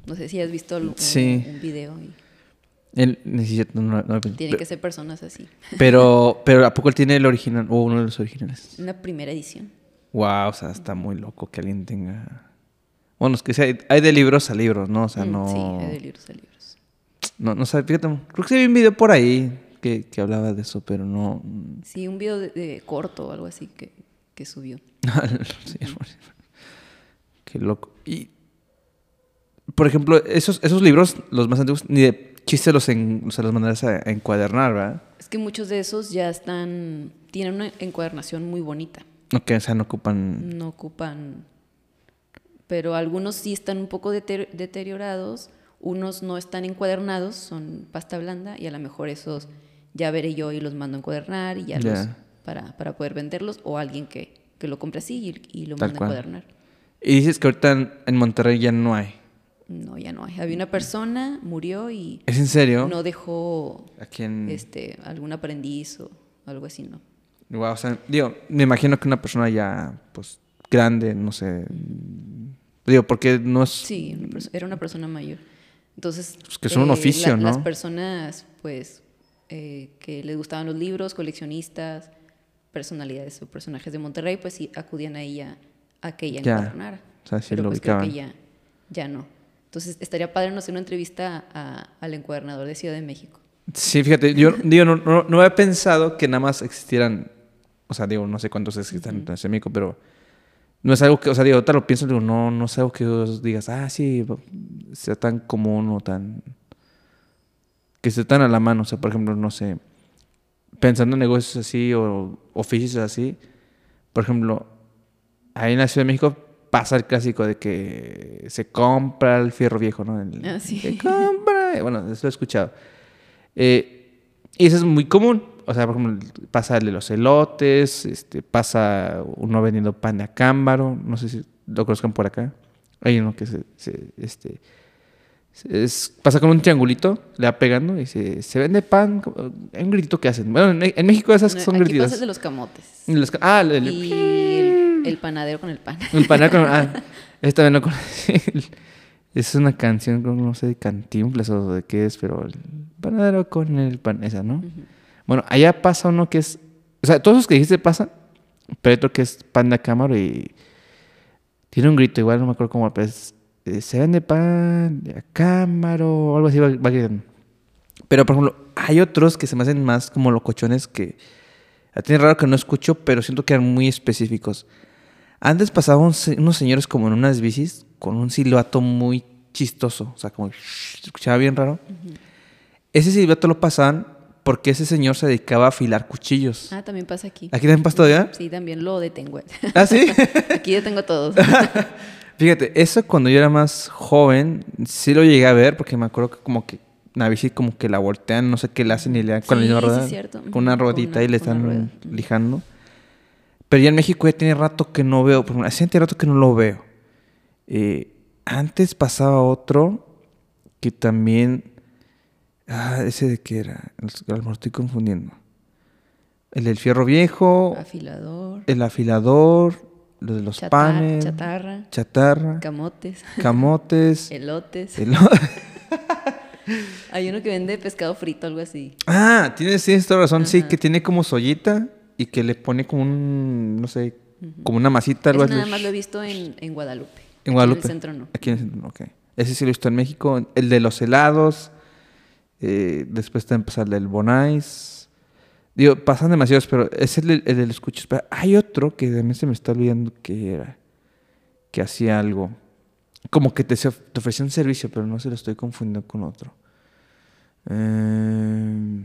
No sé si has visto un, Sí. un video y necesita... no, no- tiene que ser personas así. pero, (laughs) pero ¿a poco él tiene el original o uno de los originales? Una primera edición. Wow, o sea, está muy loco que alguien tenga... Bueno, es que sí, hay, de libros a libros, ¿no? O sea, Mm, no... Sí, hay de libros a libros. No, no sé, fíjate, creo que sí vi un video por ahí que, que hablaba de eso, pero no... Sí, un video de, de corto o algo así que, que subió. (laughs) Sí, Qué loco. Y, por ejemplo, esos, esos libros, los más antiguos, ni de chiste los, en, o sea, los mandarás a, encuadernar, ¿verdad? Es que muchos de esos ya están, tienen una encuadernación muy bonita. Ok, o sea, no ocupan... No ocupan, pero algunos sí están un poco deter- deteriorados, unos no están encuadernados, son pasta blanda y a lo mejor esos ya veré yo y los mando a encuadernar y ya los para, para poder venderlos o alguien que, que lo compre así y, y lo manda a encuadernar. Y dices que ahorita en Monterrey ya no hay. No, ya no hay. Había una persona, murió y ¿Es en serio? no dejó Aquí en... este, algún aprendiz o algo así, ¿no? Wow, o sea, digo, me imagino que una persona ya, pues, grande, no sé... Digo, porque no es... Sí, era una persona mayor. Entonces, Pues que son un oficio, Las ¿no? personas, pues, eh, que les gustaban los libros, coleccionistas, personalidades o personajes de Monterrey, pues sí acudían a ella a que ella Ya. O sea, sí Pero lo pues creo que ubicaban. ya, ya no. Entonces, estaría padre no hacer una entrevista a- al encuadernador de Ciudad de México. Sí, fíjate, yo digo, no, no, no había pensado que nada más existieran, o sea, digo, no sé cuántos existan en Ciudad de México, pero no es algo que, o sea, digo, ahorita lo pienso, digo, no, no es algo que vos digas, ah, sí, sea tan común o tan, que esté tan a la mano, o sea, por ejemplo, no sé, pensando en negocios así o oficios así, por ejemplo, ahí en la Ciudad de México pasa el clásico de que se compra el fierro viejo, ¿no? El- Ah, sí. Se compra. Bueno, eso lo he escuchado. Eh, y eso es muy común. O sea, por ejemplo, pasa el de los elotes, este, pasa uno vendiendo pan de acámbaro, no sé si lo conozcan por acá. Hay uno que se, se, este, es- pasa con un triangulito, le va pegando y se, se vende pan. Hay un gritito que hacen. Bueno, en, en México esas son Aquí grititas. pasa el de los camotes. Los ah, el, el- Y el, el panadero con el pan. el panal con... (laughs) Ah, esta vez no con... (laughs) es una canción, no sé, de cantinflas o de qué es, pero el panadero con el pan, esa, ¿no? Bueno, allá pasa uno que es... O sea, todos los que dijiste pasan, pero otro que es pan de cámara y... Tiene un grito, igual no me acuerdo cómo, pero es... eh, se vende pan de cámara o algo así, va, va gritando. Pero, por ejemplo, hay otros que se me hacen más como locochones que... Tiene raro que no escucho, pero siento que eran muy específicos. Antes pasaban unos señores como en unas bicis con un silbato muy chistoso. O sea, como se escuchaba bien raro. Ese silbato lo pasaban porque ese señor se dedicaba a afilar cuchillos. Ah, también pasa aquí. ¿Aquí también pasa todavía? Sí, también lo detengo. ¿Ah, sí? (laughs) Aquí detengo todos. (laughs) Fíjate, eso cuando yo era más joven, sí lo llegué a ver porque me acuerdo que como que una bici como que la voltean, no sé qué le hacen y le dan con la Sí, sí, rueda. es cierto. Con una Ujú, con ruedita una- y le están lijando. Pero ya en México ya tiene rato que no veo, por hace rato que no lo veo. Eh, antes pasaba otro que también... Ah, ese de qué era, a lo mejor estoy confundiendo. El del fierro viejo, Afilador. el afilador, lo de los chatar- panes, Chatarra. chatarra, Camotes. (laughs) camotes, Elotes. (laughs) el- Hay uno que vende pescado frito, algo así. Ah, tienes, tienes toda razón, sí, que tiene como sollita y que le pone como un, no sé, como una masita, algo Ese así. nada más lo he visto en, en Guadalupe. En Guadalupe. En el centro no. Aquí en el centro, ok. Ese sí lo he visto en México. El de los helados. eh, después también pasa el del Bonais. Digo, pasan demasiados, pero es el, del- el de los cuchillos. Pero hay otro que también se me está olvidando que era. Que hacía algo. Como que te, te ofrecía un servicio, pero no se lo estoy confundiendo con otro. Eh,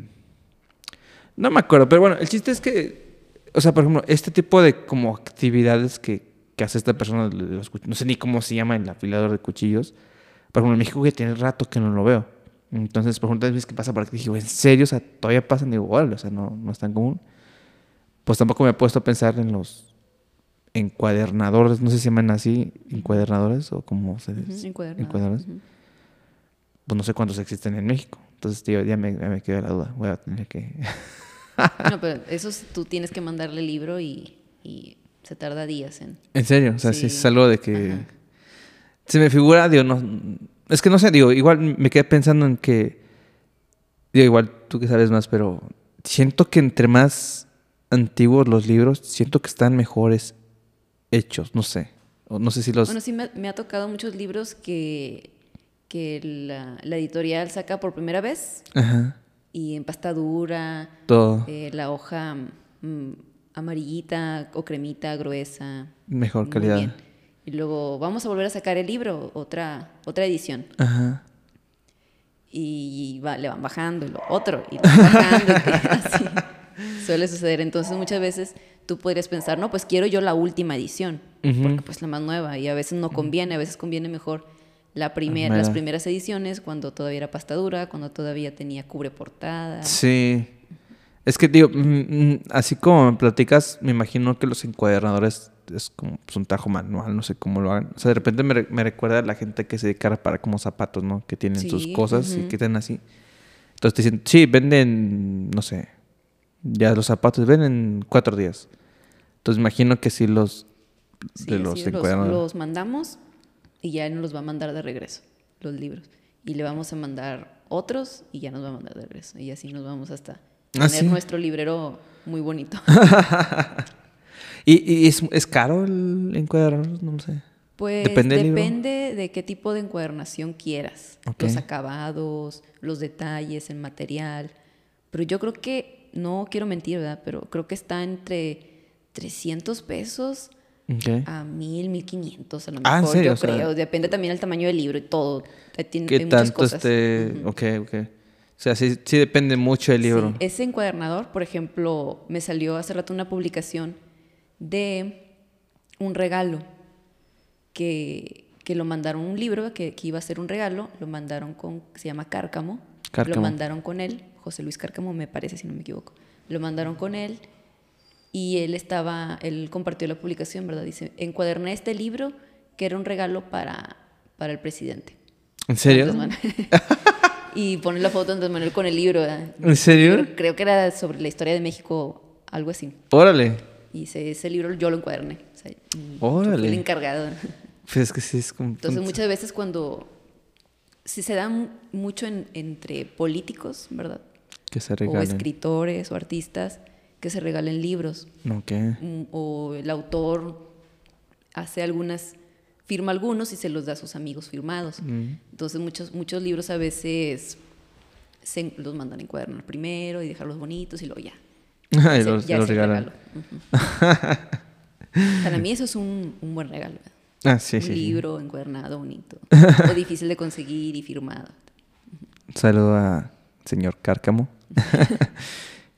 no me acuerdo, pero bueno, el chiste es que, o sea, por ejemplo, este tipo de como actividades que, que hace esta persona, de los no sé ni cómo se llama el afilador de cuchillos, por ejemplo, en México ya tiene rato que no lo veo. Entonces, por ejemplo, las veces que pasa por aquí, dije, "Güey, ¿en serio? O sea, todavía pasan, órale, o sea, no, no es tan común. Pues tampoco me he puesto a pensar en los encuadernadores, no sé si se llaman así, encuadernadores o como se dice. encuadernado. encuadernadores. Pues no sé cuántos existen en México. Entonces, tío, ya me, ya me quedó la duda. Voy a tener que... (laughs) No, pero eso es- tú tienes que mandarle el libro y, y se tarda días en... ¿En serio? O sea, sí, Sí. es algo de que... Ajá. Se me figura, digo, no... Es que no sé, digo, igual me quedé pensando en que... Digo, igual tú que sabes más, pero siento que entre más antiguos los libros, siento que están mejores hechos, no sé. O no sé si los... Bueno, sí me, me ha tocado muchos libros que, que la, la editorial saca por primera vez Ajá. Y en pasta dura, Todo eh, la hoja mm, amarillita o cremita gruesa. mejor muy calidad. bien. Y luego vamos a volver a sacar el libro, otra, otra edición. Ajá. Y va- le van bajando y lo otro, y le van bajando. y que- (laughs) así suele suceder. Entonces muchas veces tú podrías pensar, no, pues quiero yo la última edición, porque pues la más nueva. Y a veces no conviene, a veces conviene mejor la primer, las primeras ediciones, cuando todavía era pasta dura, cuando todavía tenía cubre portada. Sí. Es que, digo, mm, mm, así como me platicas, me imagino que los encuadernadores es como pues, un tajo manual, no sé cómo lo hagan. O sea, de repente me, me recuerda a la gente que se dedica para como zapatos, ¿no? Que tienen sus Sí, cosas y que tienen así. Entonces te dicen, sí, venden, no sé, ya los zapatos venden cuatro días. Entonces imagino que sí los Sí, de los los, encuadernadores. los mandamos y ya él nos los va a mandar de regreso, los libros. Y le vamos a mandar otros y ya nos va a mandar de regreso. Y así nos vamos hasta Ah, tener ¿sí? nuestro librero muy bonito. (laughs) ¿Y, y es, es caro el encuadernador? No lo sé. Pues Depende depende, de qué tipo de encuadernación quieras. Los acabados, los detalles, el material. Pero yo creo que, no quiero mentir, ¿verdad? Pero creo que está entre 300 pesos A 1000, 1500 a lo Ah, ¿en mejor, serio? yo O sea, creo. Depende también del tamaño del libro y todo. Tiene- ¿Qué hay muchas tanto cosas. este...? Ujú. Ok, ok. O sea, sí, sí depende mucho del libro. Sí, ese encuadernador, por ejemplo, me salió hace rato una publicación de un regalo que, que lo mandaron un libro que, que iba a ser un regalo, lo mandaron con, se llama Cárcamo, Cárcamo. lo mandaron con él, José Luis Cárcamo me parece, si no me equivoco, lo mandaron con él y él estaba, él compartió la publicación, ¿verdad? Dice, encuaderné este libro que era un regalo para, para el presidente. ¿En serio? (laughs) Y pone la foto de Andrés Manuel con el libro. ¿verdad? ¿En serio? Creo, creo que era sobre la historia de México, algo así. Órale. Y ese, ese libro yo lo encuaderné. O sea, mm, Órale. el encargado. Pues es que sí es como... Entonces muchas veces cuando... Si se da mucho en- entre políticos, ¿verdad? Que se O regalen. escritores o artistas que se regalen libros. Mm, O el autor hace algunas, firma algunos y se los da a sus amigos firmados. Mm. Entonces muchos, muchos libros a veces se, los mandan a encuadernar primero y dejarlos bonitos y luego ya. (laughs) Se- los, ya los regalan. (laughs) Para mí eso es un, un buen regalo. Ah, sí, un sí. sí. libro encuadernado bonito. (laughs) o difícil de conseguir y firmado. Un saludo a señor Cárcamo.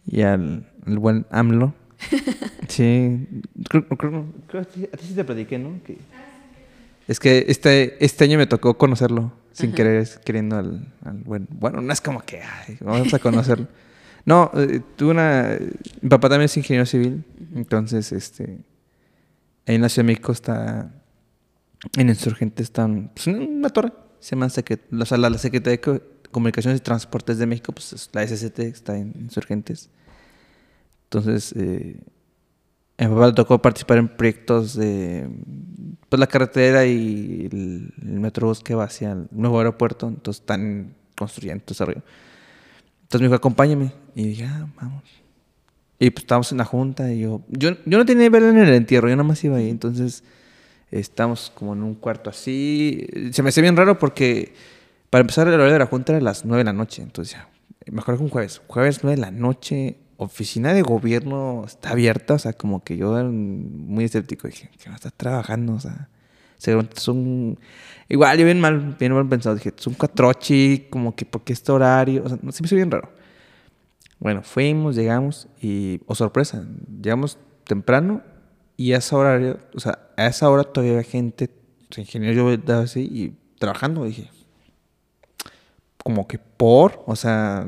y al, al buen AMLO. (laughs) Sí. Creo, creo- creo a ti sí te platiqué, ¿no? Que- es que este, este año me tocó conocerlo. Sin querer, queriendo al, al buen... Bueno, no es como que... ay, vamos a conocerlo. (laughs) No, eh, tuve una... Mi papá también es ingeniero civil. Entonces, este... Ahí en la Ciudad de México está... En Insurgentes están... Pues, una torre. Se llama Secret- o sea, la, la Secretaría de Co- Comunicaciones y Transportes de México, pues es la SCT, está en Insurgentes. Entonces, eh, a mi papá le tocó participar en proyectos de pues, la carretera y el, el metrobús que va hacia el nuevo aeropuerto. Entonces, están construyendo todo ese rollo. Entonces me dijo, acompáñame. Y dije, ah, vamos. Y pues estábamos en la junta y yo... Yo, yo no tenía vela en el entierro, yo nada más iba ahí. Entonces, estamos como en un cuarto así. Se me hacía bien raro porque para empezar el horario de la junta era las 9 de la noche. Entonces ya, mejor que un jueves. Jueves 9 de la noche, oficina de gobierno está abierta. O sea, como que yo era muy escéptico. Dije, va a estar trabajando? O sea, seguramente es un... Igual, yo bien mal, bien mal pensado. Dije, es un cuatrochi, como que, ¿por qué este horario? O sea, no, se me hizo bien raro. Bueno, fuimos, llegamos y, oh sorpresa, llegamos temprano y a esa hora, o sea, a esa hora todavía había gente, o sea, ingeniero yo estaba así y trabajando, dije, como que por, o sea,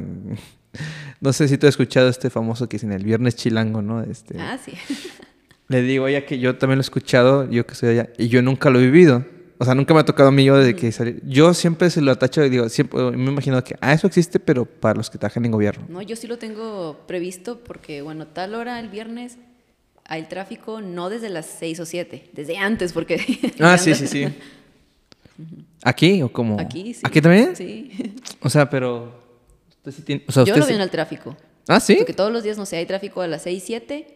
no sé si tú has escuchado este famoso que dicen el viernes chilango, ¿no? Este, Ah, sí. (laughs) le digo ya que yo también lo he escuchado, yo que soy allá, y yo nunca lo he vivido. O sea, nunca me ha tocado a mí yo desde que salí. Yo siempre se lo atacho y digo, siempre me he imaginado que, ah, eso existe, pero para los que trabajan en gobierno. No, yo sí lo tengo previsto porque, bueno, tal hora el viernes hay el tráfico no desde las 6 o 7, desde antes, porque... (laughs) Ah, sí, sí, (laughs) sí. ¿Aquí o cómo? Aquí, sí. ¿Aquí también? Sí. O sea, pero... Usted sí tiene... O sea, Yo usted lo veo en el tráfico. Ah, ¿sí? Porque todos los días, no sé, hay tráfico a las 6, 7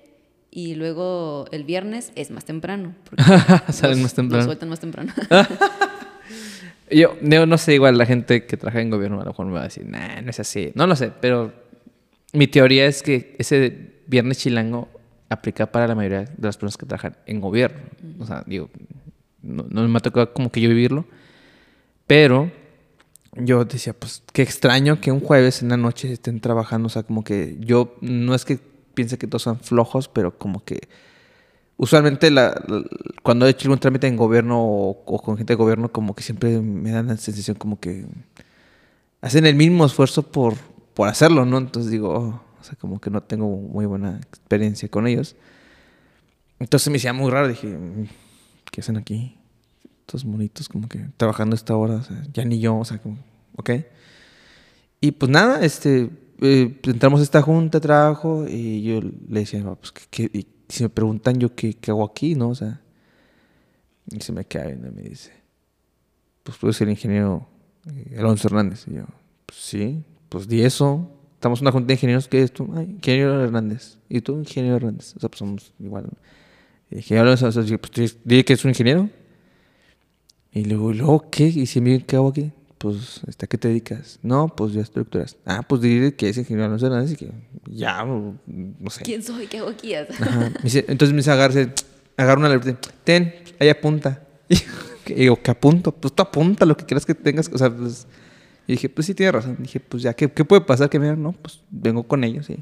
y luego el viernes es más temprano. (laughs) Salen los- más temprano. los sueltan más temprano. (laughs) Yo no, no sé, igual la gente que trabaja en gobierno a lo mejor me va a decir, nah, no es así. No lo sé, pero mi teoría es que ese viernes chilango aplica para la mayoría de las personas que trabajan en gobierno. O sea, digo, no, no me ha tocado como que yo vivirlo, pero yo decía, pues qué extraño que un jueves en la noche estén trabajando. O sea, como que yo no es que piense que todos son flojos, pero como que usualmente la, cuando he hecho algún trámite en gobierno o, con gente de gobierno, como que siempre me dan la sensación como que hacen el mismo esfuerzo por, por hacerlo, ¿no? Entonces digo, oh, o sea, como que no tengo muy buena experiencia con ellos. Entonces me hacía muy raro, dije, "Mm, ¿qué hacen aquí? Estos monitos como que trabajando esta hora, o sea, ya ni yo, o sea, como, ok. Y pues nada, este, eh, entramos a esta junta de trabajo y yo le decía, "Ah, pues, ¿qué, qué- si me preguntan yo qué, qué hago aquí, ¿no? O sea, y se me queda viendo y me dice, pues tú eres el ingeniero eh, Alonso Hernández. Y yo, pues sí, pues di eso. Estamos en una junta de ingenieros, ¿qué es tú? Ay, ingeniero Hernández. ¿Y tú, ingeniero Hernández? O sea, pues somos igual. ¿no? Y dije, Alonso, o sea, dije, pues di- dile que es un ingeniero. Y luego, ¿y luego qué? ¿Y si me qué hago aquí? Pues, ¿a qué te dedicas? No, pues ya estructuras. Ah, pues dile que es ingeniero Alonso Hernández y que ya, no, no sé. ¿Quién soy? ¿Qué hago aquí? Ajá. Entonces me dice agarrarse, agarra una libreta, ten, ahí apunta. (laughs) Y digo, ¿qué apunto? Pues tú apunta lo que quieras que tengas. O sea, pues. Y dije, pues sí, tiene razón. Dije, pues ya, ¿qué, qué puede pasar? Que me digan, no, pues vengo con ellos. Y,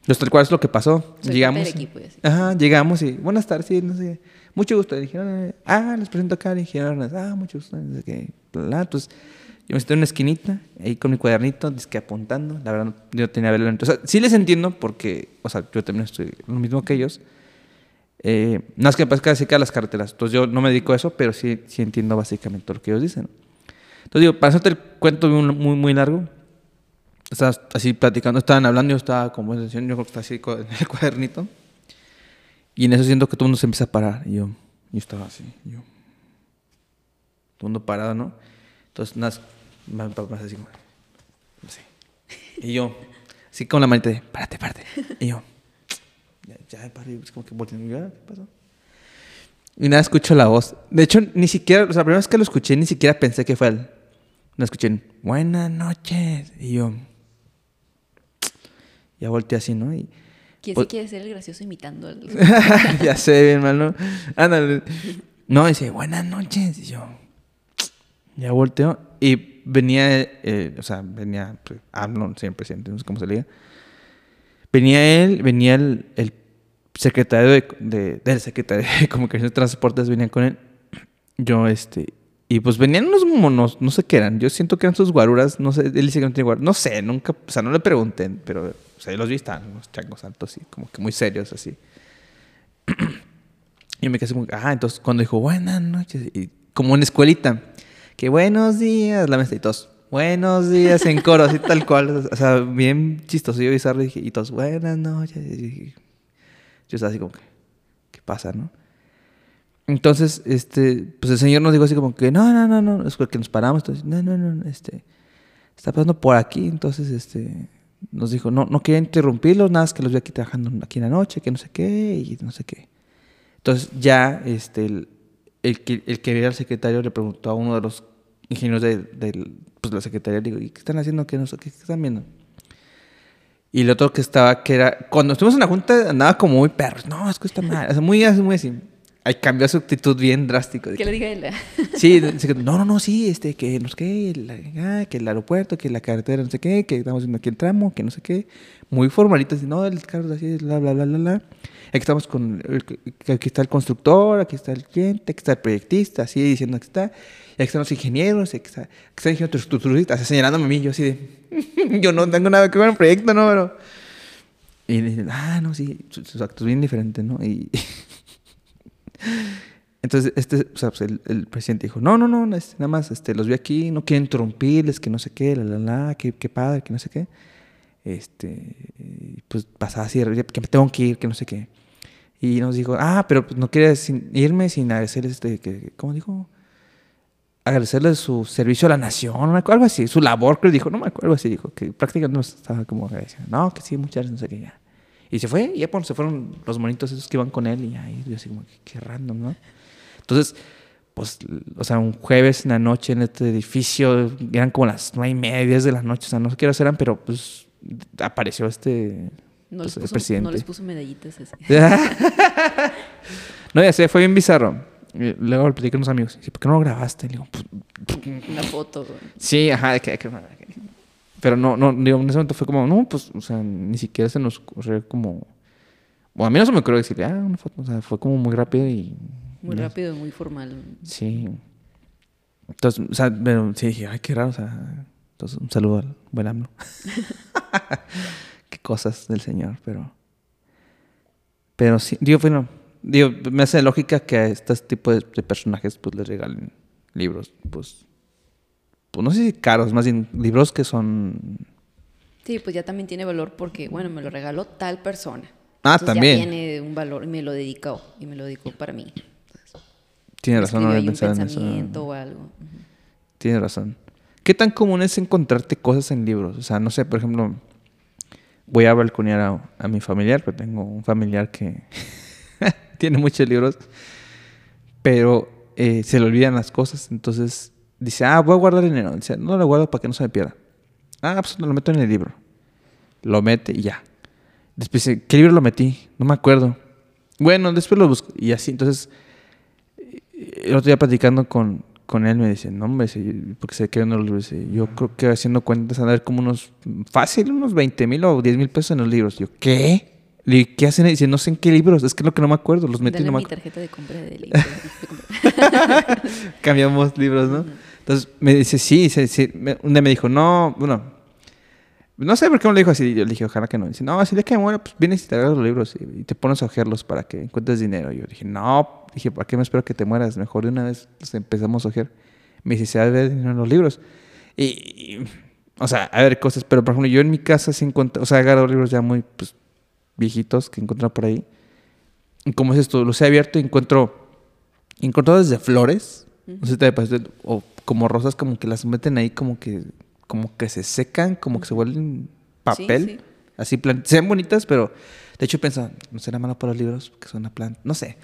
Entonces, tal cual es lo que pasó. Soy llegamos. equipo y así. Ajá, llegamos y, buenas tardes, sí, no sé. Mucho gusto. Y dijeron, ah, les presento acá. Y dijeron, ah, mucho gusto. Bla. Entonces, yo me senté en una esquinita, ahí con mi cuadernito, que apuntando. La verdad, yo tenía verlo. Sí les entiendo porque, o sea, yo también estoy lo mismo que ellos. Eh, no es que me parezca que las carreteras. Entonces, yo no me dedico a eso, pero sí, sí entiendo básicamente lo que ellos dicen. Entonces, digo, para hacerte el cuento muy, muy, largo, estaba así platicando, estaban hablando, yo estaba con buena atención, yo que estaba así con el (laughs) cuadernito. Y en eso siento que todo el mundo se empieza a parar. Y yo, yo estaba así, yo. Todo el mundo parado, ¿no? Entonces, más, más así así. Y yo, así con la manita de, párate, párate. Y yo, ya, ya, paré, es como que volteé, "Ah, ¿qué pasó? Y nada, escucho la voz. De hecho, ni siquiera, o sea, la primera vez que lo escuché, ni siquiera pensé que fue él. No escuché, buenas noches. Y yo, ya volteé así, ¿no? ¿Quién Pues- sí quiere ser el gracioso imitando al... (laughs) ya sé, bien mal, ¿no? Ándale. No, dice, buenas noches. Y yo, ya volteo. Y venía, eh, o sea, venía, pues, AMLO, señor presidente, no sé cómo se le diga. Venía él, venía el, el secretario de, de- del secretario de (laughs) Comunicaciones y Transportes, venía con él. Yo, este, y pues venían unos monos, no sé qué eran. Yo siento que eran sus guaruras, no sé, él dice que no tiene guaruras. No sé, nunca, o sea, no le pregunté, pero, o sea, los vi, estaban unos changos altos, así, como que muy serios, así. (clears throat) Y me quedé como, ah, entonces cuando dijo, buenas noches, y como en escuelita, que buenos días, la mesa y todos, buenos días en coro, así tal cual, o sea, bien chistoso, yo bizarro, y dije, y todos, buenas noches, y yo estaba así como que, ¿qué pasa, no? Entonces, este, pues el señor nos dijo así como que, no, no, no, no, es porque nos paramos, entonces, no, no, no, este, está pasando por aquí, entonces, este, nos dijo, no, no quería interrumpirlos, nada, es que los vi aquí trabajando aquí en la noche, que no sé qué, y no sé qué. Entonces ya este, el, que, el que era el secretario le preguntó a uno de los ingenieros de, del- pues, de la secretaría, digo, ¿y qué están haciendo? ¿Qué, no qué, están viendo? Y el otro que estaba, que era, cuando estuvimos en la junta andaba como muy perro, no, es que está mal, o muy, muy así. Ahí cambió su actitud bien drástico. Que le diga él. (laughs) Sí, no, no, no, sí, este, que no sé qué, la- ah, que el aeropuerto, que la carretera, no sé qué, que estamos haciendo aquí el tramo, que no sé qué. Muy formalito, así, no, el carro así, bla, bla, bla, bla, bla. Aquí estamos con, el- aquí está el constructor, aquí está el cliente, aquí está el proyectista, así diciendo que está. Y aquí están los ingenieros, aquí está, aquí está el ingeniero estructurista, así señalándome a mí, yo así de, (laughs) yo no tengo nada que ver con el proyecto, no, pero... Y dicen, ah, no, sí, su, su acto es bien diferente, ¿no? Y... (laughs) Entonces, este, pues, el, presidente dijo, no, no, no, nada más, este, los vi aquí, no quiero interrumpirles, que no sé qué, la, la, la, que, que padre, que no sé qué. Este, pues pasaba así, que me tengo que ir, que no sé qué. Y nos dijo, ah, pero pues no sin- irme sin agradecerles, este, ¿cómo dijo? Agradecerles su servicio a la nación, algo así, su labor, creo, dijo, no me acuerdo, algo así, dijo, que prácticamente nos estaba como agradeciendo. No, que sí, muchas gracias, no sé qué, ya. Y se fue, y ya pues, se fueron los monitos esos que iban con él, y ahí yo así como, que, qué random, ¿no? Entonces, pues, o sea, un jueves en la noche en este edificio, eran como las nueve y media, diez de la noche, o sea, no sé qué horas eran, pero pues apareció este No, pues, les el puso, presidente. no les puso medallitas así. (laughs) no, ya sé, fue bien bizarro. Y luego le platicé con unos amigos, ¿por qué no lo grabaste? Le digo, pues, Una foto. güey. sí, ajá, de que, que- pero no, no, digo, en ese momento fue como, no, pues, o sea, ni siquiera se nos ocurrió como, o a mí no se me ocurrió decirle, ah, una foto, o sea, fue como muy rápido y... Muy no- rápido, muy formal. Sí. Entonces, o sea, pero sí dije, ay, qué raro, o sea, entonces un saludo al buen AMLO. (laughs) (laughs) qué cosas del señor, pero... Pero sí, digo, bueno, digo, me hace lógica que a este tipo de, de personajes pues les regalen libros, pues, pues no sé si caros, más bien libros que son... Sí, pues ya también tiene valor porque, bueno, me lo regaló tal persona. Ah, Entonces también. Ya tiene un valor y me lo dedicó. Y me lo dedicó para mí. Tiene razón, no había pensado en eso. o algo. Tiene razón. ¿Qué tan común es encontrarte cosas en libros? O sea, no sé, por ejemplo, voy a balconear a, a mi familiar, pero tengo un familiar que (laughs) tiene muchos libros, pero eh, se le olvidan las cosas. Entonces dice, ah, voy a guardar dinero. Dice, no lo guardo para que no se me pierda. Ah, pues lo meto en el libro. Lo mete y ya. Después dice, ¿qué libro lo metí? No me acuerdo. Bueno, después lo busco. Y así, entonces, el otro día platicando con, con él me dice, no, hombre, dice, porque se quedan los libros. Dice, yo creo que haciendo cuentas de haber como unos, fácil, unos 20 mil o 10 mil pesos en los libros. Yo, ¿qué? Digo, ¿qué hacen? Dice, no sé en qué libros, es que es lo que no me acuerdo, los metí y Dale no mi tarjeta de compra de (laughs) libros. Cambiamos libros, ¿no? Entonces me dice, sí, un día me dijo, no, bueno, no sé por qué me lo dijo así. Yo le dije, ojalá que no. Dice, no, si le que me muera, pues vienes y te agarras los libros y, te pones a ojearlos para que encuentres dinero. Yo dije, no, dije, ¿para qué me espero que te mueras? Mejor de una vez los empezamos a ojear. Me dice, se va a ver dinero en los libros. Y, o sea, a ver cosas, pero por ejemplo, yo en mi casa sí encontré, o sea, he agarrado libros ya muy, pues, viejitos que encontré por ahí. Y como es esto, los he abierto y encuentro, encuentro desde flores, no sé si te parece, o como rosas como que las meten ahí como que, como que se secan, como que se vuelven papel. sí. Así, plan- se ven bonitas, pero de hecho pienso, ¿no será malo para los libros? Porque son una planta, no sé.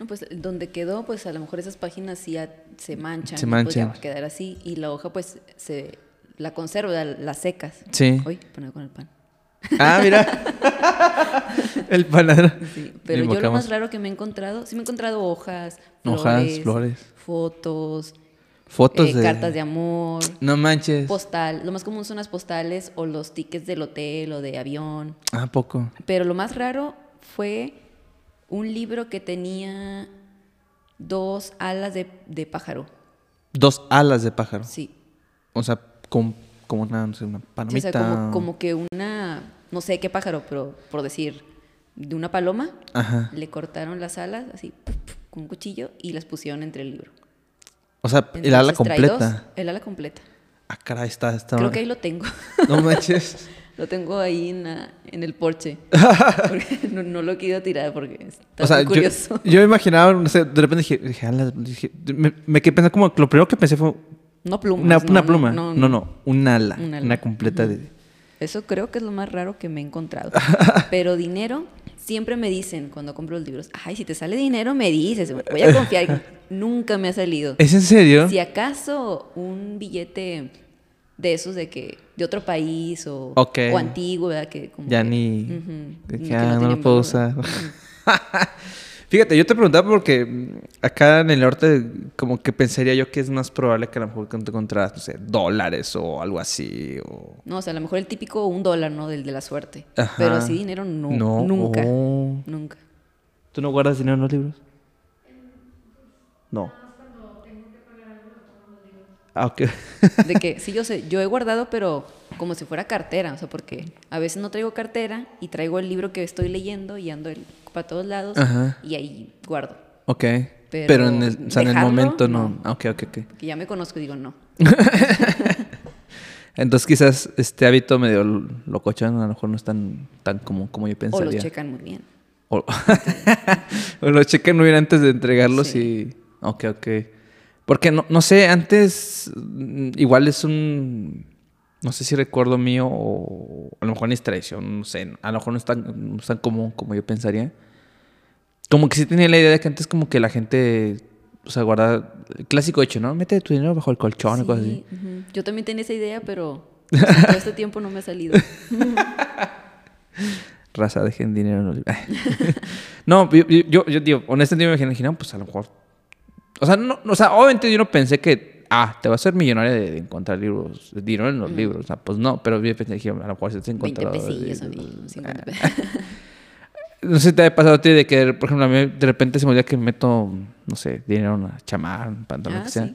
No, pues donde quedó, pues a lo mejor esas páginas sí ya se manchan. Se Pues, ya manchan. va a quedar así. Y la hoja, pues, se la conserva, la secas. Sí. Uy, poner con el pan. Ah, mira. (laughs) El panadero. Sí, pero yo lo más raro que me he encontrado, sí me he encontrado hojas, flores, Hojas, flores. fotos, Fotos eh, de... cartas de amor, No manches. postal. Lo más común son las postales o los tickets del hotel o de avión. Ah, poco. Pero lo más raro fue un libro que tenía dos alas de, de pájaro. Dos alas de pájaro. Sí. O sea, con- como una, no sé, una Sí, o palomita. sea, como, como que una, no sé qué pájaro, pero por decir, de una paloma, Ajá. le cortaron las alas así puf, puf, con un cuchillo y las pusieron entre el libro. O sea, el ala Entonces, trae dos, completa. el ala completa. Ah, caray, está, está. Creo que ahí lo tengo. No manches. (laughs) lo tengo ahí en, la- en el porche. (laughs) Porque no, no lo quiero tirar porque está o sea, muy yo, curioso. yo imaginaba, no sé, de repente dije, dije, dije- me, me quedé pensando como, lo primero que pensé fue no plumas. una, no, una no, pluma. No, No, no, un ala. Un ala. Una completa de. Eso creo que es lo más raro que me he encontrado. (laughs) Pero dinero, siempre me dicen cuando compro los libros, ay, si te sale dinero, me dices, voy a confiar. Nunca me ha salido. ¿Es en serio? Si acaso un billete de esos de que de otro país o, o antiguo, ¿verdad? Que como Ya que- ni. Ujú, de que, que ah, no, lo puedo usar. (laughs) Fíjate, yo te preguntaba porque mm, acá en el norte, como que pensaría yo que es más probable que a lo mejor te encontraras, no sé, dólares o algo así. O... No, o sea, a lo mejor el típico un dólar, ¿no? Del de la suerte. Ajá. Pero así dinero no, No, nunca. oh. Nunca. ¿Tú no guardas dinero en los libros? No. Ah, ok. (laughs) De que, sí, yo sé, yo he guardado, pero como si fuera cartera, o sea, porque a veces no traigo cartera y traigo el libro que estoy leyendo y ando el- para todos lados Ajá. y ahí guardo. ok. Pero, Pero en, el, o sea, en el momento no. no. Ah, ok, ok, ok. Que ya me conozco y digo, no. (laughs) Entonces quizás este hábito medio locochón a lo mejor no es tan, tan común como yo O pensaría. los checan muy bien. O, (laughs) o lo chequen muy bien antes de entregarlos Sí. y... Ok, ok. Porque no, no sé, antes mm, igual es un... No sé si recuerdo mío o a lo mejor es tradición, no sé. A lo mejor no es tan, no es tan común como yo pensaría. Como que sí tenía la idea de que antes como que la gente... O sea, guarda... El clásico hecho, ¿no? Mete tu dinero bajo el colchón y cosas así. Sí, ujú. Yo también tenía esa idea, pero sea, (laughs) todo este tiempo no me ha salido. (laughs) Raza, dejen dinero en los (laughs) no, yo, yo, yo, digo, honestamente me imaginé, pues a lo mejor. O sea, no, o sea, obviamente yo no pensé que, ah, te vas a ser millonario de, de encontrar libros, dinero en los libros. O sea, pues no, pero yo pensé, dije, a lo mejor se te 20 encontrado. pesillos, amigo. (laughs) 50 pe- (laughs) No sé si te ha pasado a ti de que, por ejemplo, a mí de repente se me olvida que meto, no sé, dinero en una chamarra, un pantalón, Ah, lo que sea. sí.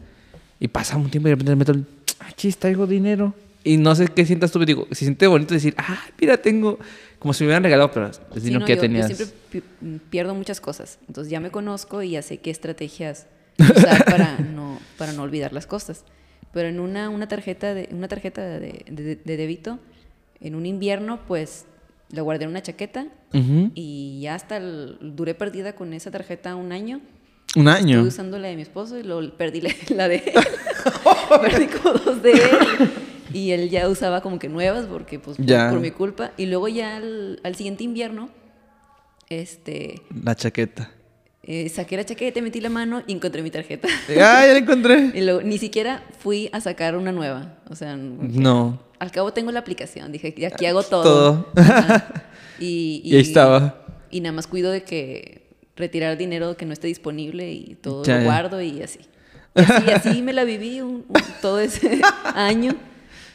Y pasa un tiempo y de repente me meto, ah, chis, traigo dinero. Y no sé qué sientas tú, pero digo, se siente bonito decir, ah, mira, tengo, como si me hubieran regalado, pero es Sí, dinero no, que yo, ya yo tenías. siempre mm, pierdo muchas cosas. Entonces ya me conozco y ya sé qué estrategias usar (laughs) para no, para no olvidar las cosas. Pero en una, una tarjeta, de, una tarjeta de, de- de débito, en un invierno, pues la guardé en una chaqueta Ujú. y ya hasta el- duré perdida con esa tarjeta un año. Un año. Estuve usando la de mi esposo y luego perdí la, (laughs) la de él. (laughs) perdí como dos de él. Y él ya usaba como que nuevas porque pues por, por mi culpa. Y luego ya al, al siguiente invierno, este, La chaqueta. Eh, saqué la chaqueta, metí la mano y encontré mi tarjeta. ¡Ah, ya la encontré! (laughs) y luego ni siquiera fui a sacar una nueva. O sea, No. al cabo tengo la aplicación. Dije, de aquí hago todo. Todo. Ajá. (laughs) Y, Y ahí estaba. Y nada más cuido de que retirar dinero que no esté disponible y todo Ya, lo guardo y así. Y así, así me la viví un- un- todo ese (laughs) año.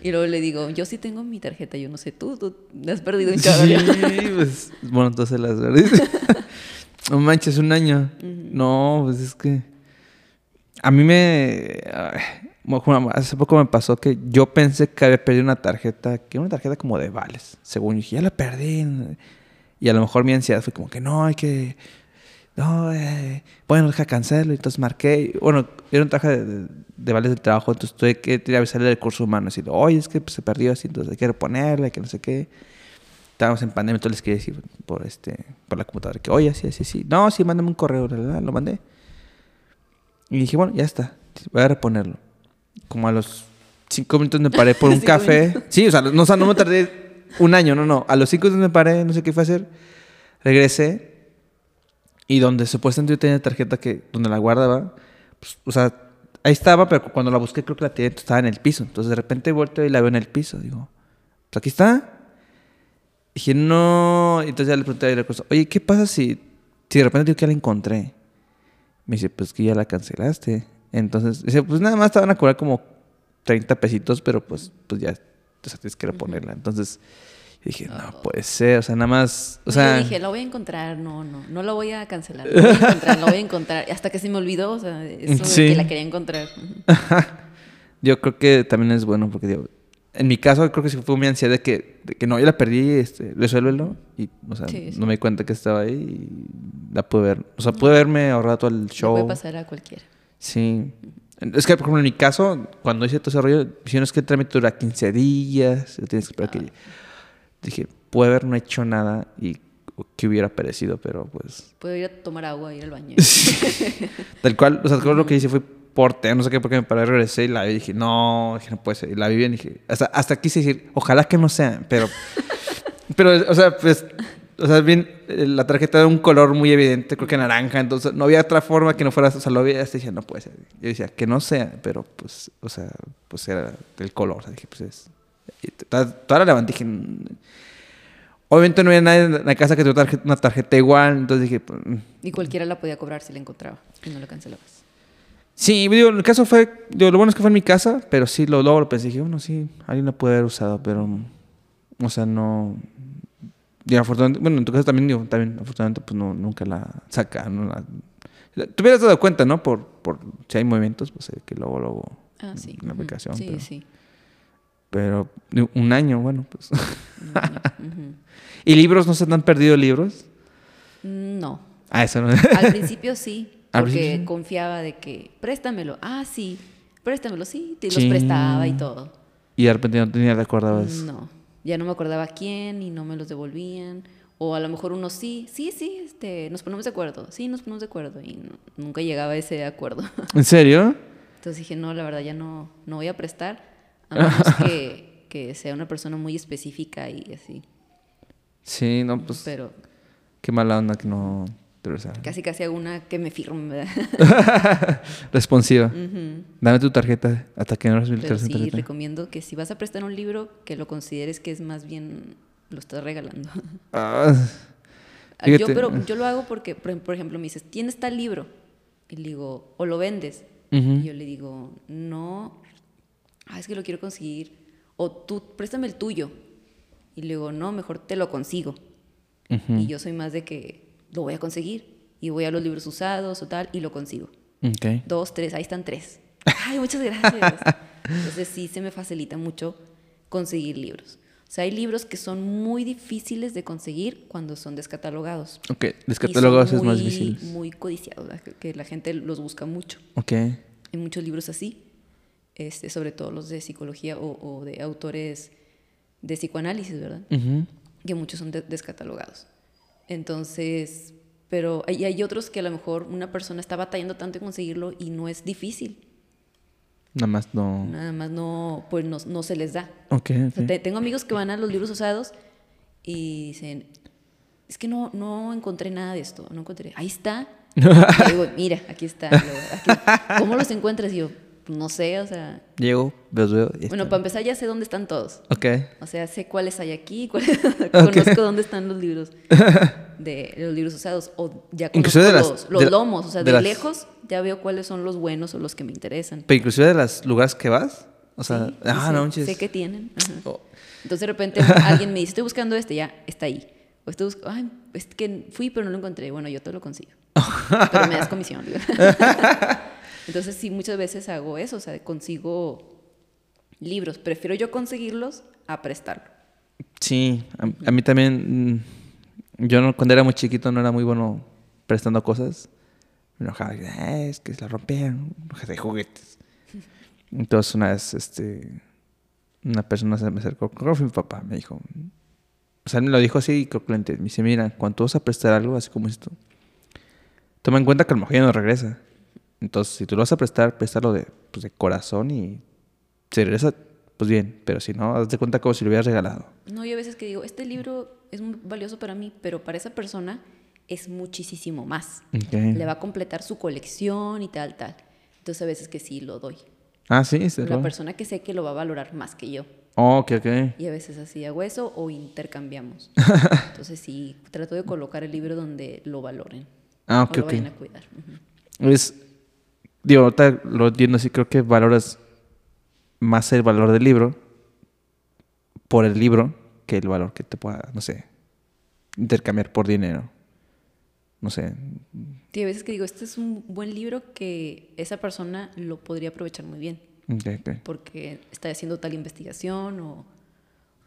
Y luego le digo, yo sí tengo mi tarjeta, yo no sé tú, tú la has perdido en cada Sí, pues, bueno, entonces las verdad. No manches, un año. No, pues es que. A mí me. bueno, hace poco me pasó que yo pensé que había perdido una tarjeta, que era una tarjeta como de vales. Según yo dije, ya la perdí. Y a lo mejor mi ansiedad fue como que no, hay que. No, eh, bueno, deja cancelarlo. Y entonces marqué. Bueno, era una tarjeta de, de- de vales del trabajo. Entonces tuve que avisarle del curso humano. Decirle, oye, es que pues, se perdió así, entonces hay que reponerla, que no sé qué. Estábamos en pandemia, entonces les quería decir por, este, por la computadora que, oye, sí, sí, sí. No, sí, mándame un correo, verdad, lo mandé. Y dije, bueno, ya está, voy a reponerlo. Como a los cinco minutos me paré por (laughs) un café. Sí, o sea, no, o sea, no me tardé un año, no, no. A los cinco minutos me paré, no sé qué fue a hacer. Regresé. Y donde supuestamente yo tenía tarjeta que, donde la guardaba, pues, o sea, ahí estaba, pero cuando la busqué creo que la tenía, estaba en el piso. Entonces de repente volteo y la veo en el piso. Digo, pues aquí está. Dije, no. Entonces ya le pregunté a la cosa, oye, ¿qué pasa si, si de repente digo que ya la encontré? Me dice, pues que ya la cancelaste. Entonces, dice, pues nada más te van a cobrar como 30 pesitos, pero pues, pues ya o sea, tienes que reponerla. Entonces dije, no puede ser, o sea, nada más, o sea, yo dije, la voy a encontrar, no, no, no la voy a cancelar, la voy a encontrar, la voy a encontrar. Hasta que se me olvidó, o sea, eso de Sí. que la quería encontrar. (laughs) yo creo que también es bueno porque digo, en mi caso creo que sí fue mi ansiedad de que, de que no, yo la perdí, este, resuélvelo y, o sea, Sí, sí. no me di cuenta que estaba ahí y la pude ver, o sea, pude verme ahorrado todo el show. puede pasar a cualquiera. Sí. Es que, por ejemplo, en mi caso, cuando hice todo ese rollo, dijeron es que el trámite dura 15 días, tienes que esperar que... Dije, puede haber no hecho nada y que hubiera perecido, pero pues... Puedo ir a tomar agua, ir al baño. (laughs) Tal cual, o sea, lo que hice fue no sé qué, porque me paré, regresé y la vi y dije, no, dije, no puede ser. Y la vi bien y dije, hasta, hasta quise decir, ojalá que no sea, pero... (laughs) pero, o sea, pues... O sea, bien, eh, la tarjeta de un color muy evidente, creo que naranja, entonces no había otra forma que no fuera, o sea, lo y dije, no puede ser. Yo decía, que no sea, pero pues, o sea, pues era el color, o sea, dije, pues es... y Toda toda la levanté dije, "Mm". obviamente no había nadie en la casa que tuviera una tarjeta igual, entonces dije, pues, mm. Y cualquiera la podía cobrar si la encontraba y no la cancelabas. Sí, digo, el caso fue, digo, lo bueno es que fue en mi casa, pero sí, lo, luego lo pensé, dije, bueno, sí, alguien lo puede haber usado, pero, mm, o sea, no, digo, afortunadamente, bueno, en tu caso también, digo, también, afortunadamente, pues no, nunca la saca, no la, te hubieras dado cuenta, ¿no? Por, por si hay movimientos, pues eh, que luego, luego, Ah, sí. en la aplicación, Sí, pero, sí. pero, digo, un año, bueno, pues. Un año, (laughs) ujú. ¿Y libros no se te han perdido libros? No. Ah, eso no. Al principio sí, porque confiaba de que préstamelo. Ah, sí, préstamelo, sí. Te los prestaba y todo. y de repente no tenía, te acordabas. No, ya no me acordaba quién y no me los devolvían. O a lo mejor uno sí, sí, sí, este, nos ponemos de acuerdo. Sí, nos ponemos de acuerdo. Y no- nunca llegaba a ese acuerdo. (laughs) ¿En serio? Entonces dije, no, la verdad ya no, no voy a prestar. A menos (laughs) que, que sea una persona muy específica y así. Sí, no, pues, Pero qué mala onda que no casi casi hago una que me firme. (laughs) Responsiva. Ujú. Dame tu tarjeta hasta que no recibes Pero sí, tarjeta. recomiendo que si vas a prestar un libro, que lo consideres que es más bien lo estás regalando. (laughs) Ah, yo, Fíjate. pero yo lo hago porque, por, ejemplo, me dices, ¿tienes tal libro? Y le digo, ¿o lo vendes? Ujú. Y yo le digo, no, ah, es que lo quiero conseguir. O tú, préstame el tuyo. Y le digo, no, mejor te lo consigo. ujú. Y yo soy más de que lo voy a conseguir. Y voy a los libros usados o tal, y lo consigo. Ok. Dos, tres, ahí están tres. (laughs) Ay, muchas gracias. Entonces sí se me facilita mucho conseguir libros. O sea, hay libros que son muy difíciles de conseguir cuando son descatalogados. Ok, descatalogados es más difícil. Muy codiciados, que, la gente los busca mucho. Ok. Hay muchos libros así, este, sobre todo los de psicología o, o de autores de psicoanálisis, ¿verdad? Que muchos son de- descatalogados. Entonces, pero hay, hay otros que a lo mejor una persona está batallando tanto en conseguirlo y no es difícil. Nada más no. Nada más no, pues no, no se les da. Ok, O sea, ok. te- tengo amigos que van a los libros usados y dicen, es que no, no encontré nada de esto, no encontré. Ahí está. (laughs) Y yo digo, mira, aquí está. Y luego, aquí- ¿Cómo los encuentras? Y yo, "Pues no sé, o sea. Llego, los veo. y Bueno, están. para empezar ya sé dónde están todos. Ok. O sea, sé cuáles hay aquí, (laughs) cuáles, conozco dónde están los libros (laughs) de los libros usados o ya conozco de las- los, los de lomos, o sea, de de, las- lejos ya veo cuáles son los buenos o los que me interesan. Pero inclusive de los lugares que vas. O sea, Sí, ah, sí, no, sé, sé que tienen. Oh, Entonces de repente (laughs) alguien me dice, estoy buscando este, ya está ahí. O estoy buscando, ay, es que fui pero no lo encontré. Bueno, yo te lo consigo. pero me das comisión. Entonces sí, muchas veces hago eso, o sea, consigo libros. Prefiero yo conseguirlos a prestarlo. Sí, a, a mí también. mm, Yo no- cuando era muy chiquito no era muy bueno prestando cosas. Me enojaba. "Ah, es que se la rompieron. De juguetes. Entonces una vez, este. Una persona se me acercó. Creo que mi papá. Me dijo. O sea, me lo dijo así creo que lo. Me dice: Mira, cuando vas a prestar algo, así como esto, toma en cuenta que a lo mejor ya no regresa. Entonces, si tú lo vas a prestar, préstalo de, pues, de corazón y si regresa, pues bien. Pero si no, haz de cuenta como si lo hubieras regalado. No, yo a veces que digo, este libro es muy valioso para mí, pero para esa persona es muchísimo más. Ok. Le va a completar su colección y tal, tal. Entonces a veces que sí lo doy. Ah, sí, sí. La lo- persona que sé que lo va a valorar más que yo. Oh, ok, ok. Y a veces así hago eso o intercambiamos. (laughs) Entonces sí, trato de colocar el libro donde lo valoren. Ah, o ok, lo ok. vayan a cuidar. Ujú. Es, digo, ahorita lo entiendo así, creo que valoras más el valor del libro por el libro que el valor que te pueda, no sé, intercambiar por dinero. No sé. Sí, a veces que digo, este es un buen libro que esa persona lo podría aprovechar muy bien. Ok, ok. porque está haciendo tal investigación o,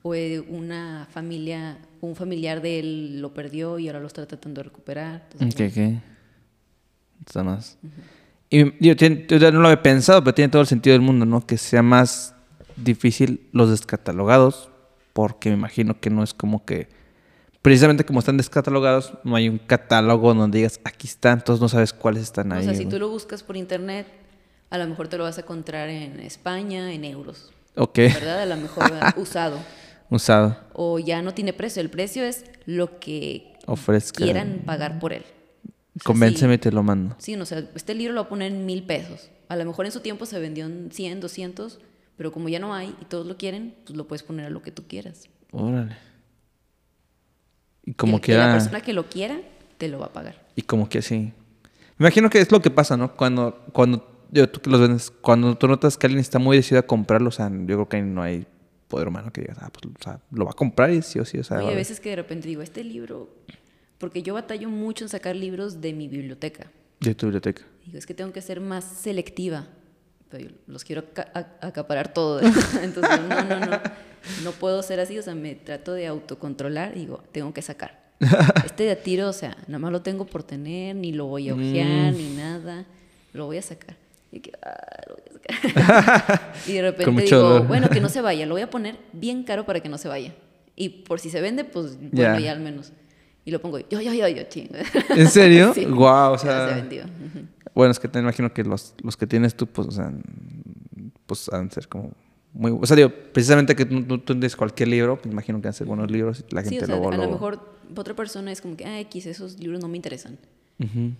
o eh, una familia, un familiar de él lo perdió y ahora lo está tratando de recuperar. Entonces, Ok, ok. Está más. Y digo, tiene- yo ya no lo había pensado, pero tiene todo el sentido del mundo, ¿no? Que sea más difícil los descatalogados, porque me imagino que no es como que. Precisamente como están descatalogados, no hay un catálogo donde digas aquí están, entonces no sabes cuáles están o ahí. sea, si tú lo buscas por internet, a lo mejor te lo vas a encontrar en España, en euros, Ok, ¿verdad? A lo mejor (laughs) usado. usado. O ya no tiene precio, el precio es lo que Ofrezca. quieran pagar por él. Convénceme y sí. te lo mando. Sí, no, o sea, este libro lo voy a poner en mil pesos. A lo mejor en su tiempo se vendió en 100, 200, pero como ya no hay y todos lo quieren, pues lo puedes poner a lo que tú quieras. Órale. Y como que, que la quiera. persona que lo quiera, te lo va a pagar. Y como que sí. Me imagino que es lo que pasa, ¿no? Cuando, cuando yo, tú los vendes, cuando tú notas que alguien está muy decidido a comprarlo, o sea, yo creo que no hay poder humano que digas, ah, pues, o sea, lo va a comprar y sí o sí, o sea, va a- veces que de repente digo, este libro, porque yo batallo mucho en sacar libros de mi biblioteca. de tu biblioteca. Digo, es que tengo que ser más selectiva. Pero yo los quiero acaparar todo. (laughs) Entonces, no, no, no. No puedo ser así. O sea, me trato de autocontrolar digo, tengo que sacar. (laughs) Este de a tiro, o sea, nada más lo tengo por tener, ni lo voy a ojear, ni nada. Lo voy a sacar. Y, que, ah, lo voy a sacar. (laughs) y de repente digo, dolor. bueno, que no se vaya. Lo voy a poner bien caro para que no se vaya. Y por si se vende, pues bueno, Ya. ya al menos. Y lo pongo, yo, yo, yo, yo, chingo. (laughs) ¿En serio? Sí. Guau, o sea. se vendió. Ujú. Bueno, es que te imagino que los, los que tienes tú, pues, o sea, pues han ser como muy... O sea, digo, precisamente que tú, tú, tienes cualquier libro, pues imagino que han ser buenos libros y la gente Sí, o sea, luego a lo lo- mejor otra persona es como que, ah, X, esos libros no me interesan.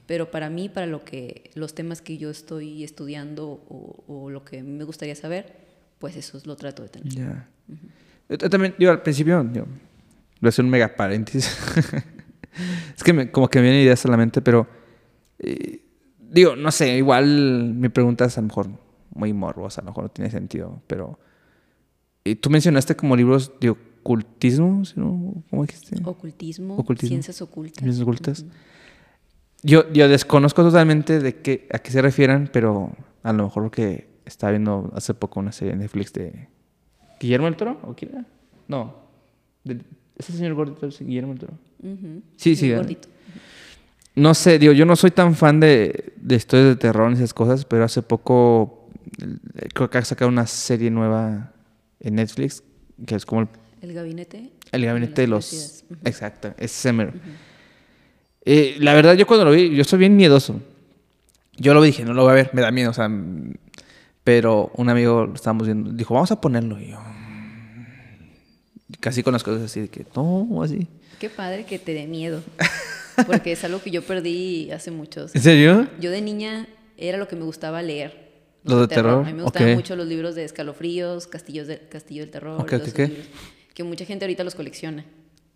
Pero para mí, para lo que, los temas que yo estoy estudiando o, o lo que me gustaría saber, pues eso lo trato de tener. Ya. Yo también, yo al principio, yo, voy a hacer un mega paréntesis. (laughs) es que me- como que me vienen ideas a la mente, pero eh, digo, no sé, igual mi pregunta es a lo mejor muy morbosa, a lo mejor no tiene sentido, pero eh, tú mencionaste como libros de ocultismo, ¿sí, no? ¿cómo dijiste? Ocultismo, Ocultismo. ciencias ocultas. Ciencias ocultas. Yo, yo desconozco totalmente de qué, a qué se refieran, pero a lo mejor que estaba viendo hace poco una serie en Netflix de Guillermo del Toro, ¿o quién era? No, de- ese señor gordito es Guillermo del Toro. Sí, sí, El ¿eh? gordito. No sé, digo, yo no soy tan fan de, de historias de terror ni esas cosas, pero hace poco eh, creo que ha sacado una serie nueva en Netflix, que es como el El gabinete. el gabinete de los... Exacto, es Semer. Eh, la verdad, yo cuando lo vi, yo soy bien miedoso. Yo lo vi, dije, no lo voy a ver, me da miedo, o sea... Pero un amigo lo estábamos viendo, dijo, vamos a ponerlo. Y yo... Casi con las cosas así, de que, no, así. Qué padre que te dé miedo. Porque es algo que yo perdí hace muchos. ¿En serio? Yo de niña era lo que me gustaba leer. ¿Los de terror? A mí me gustaban mucho los libros de escalofríos, Castillos de, Castillo del Terror. Ok, todos ok, esos ok. libros, que mucha gente ahorita los colecciona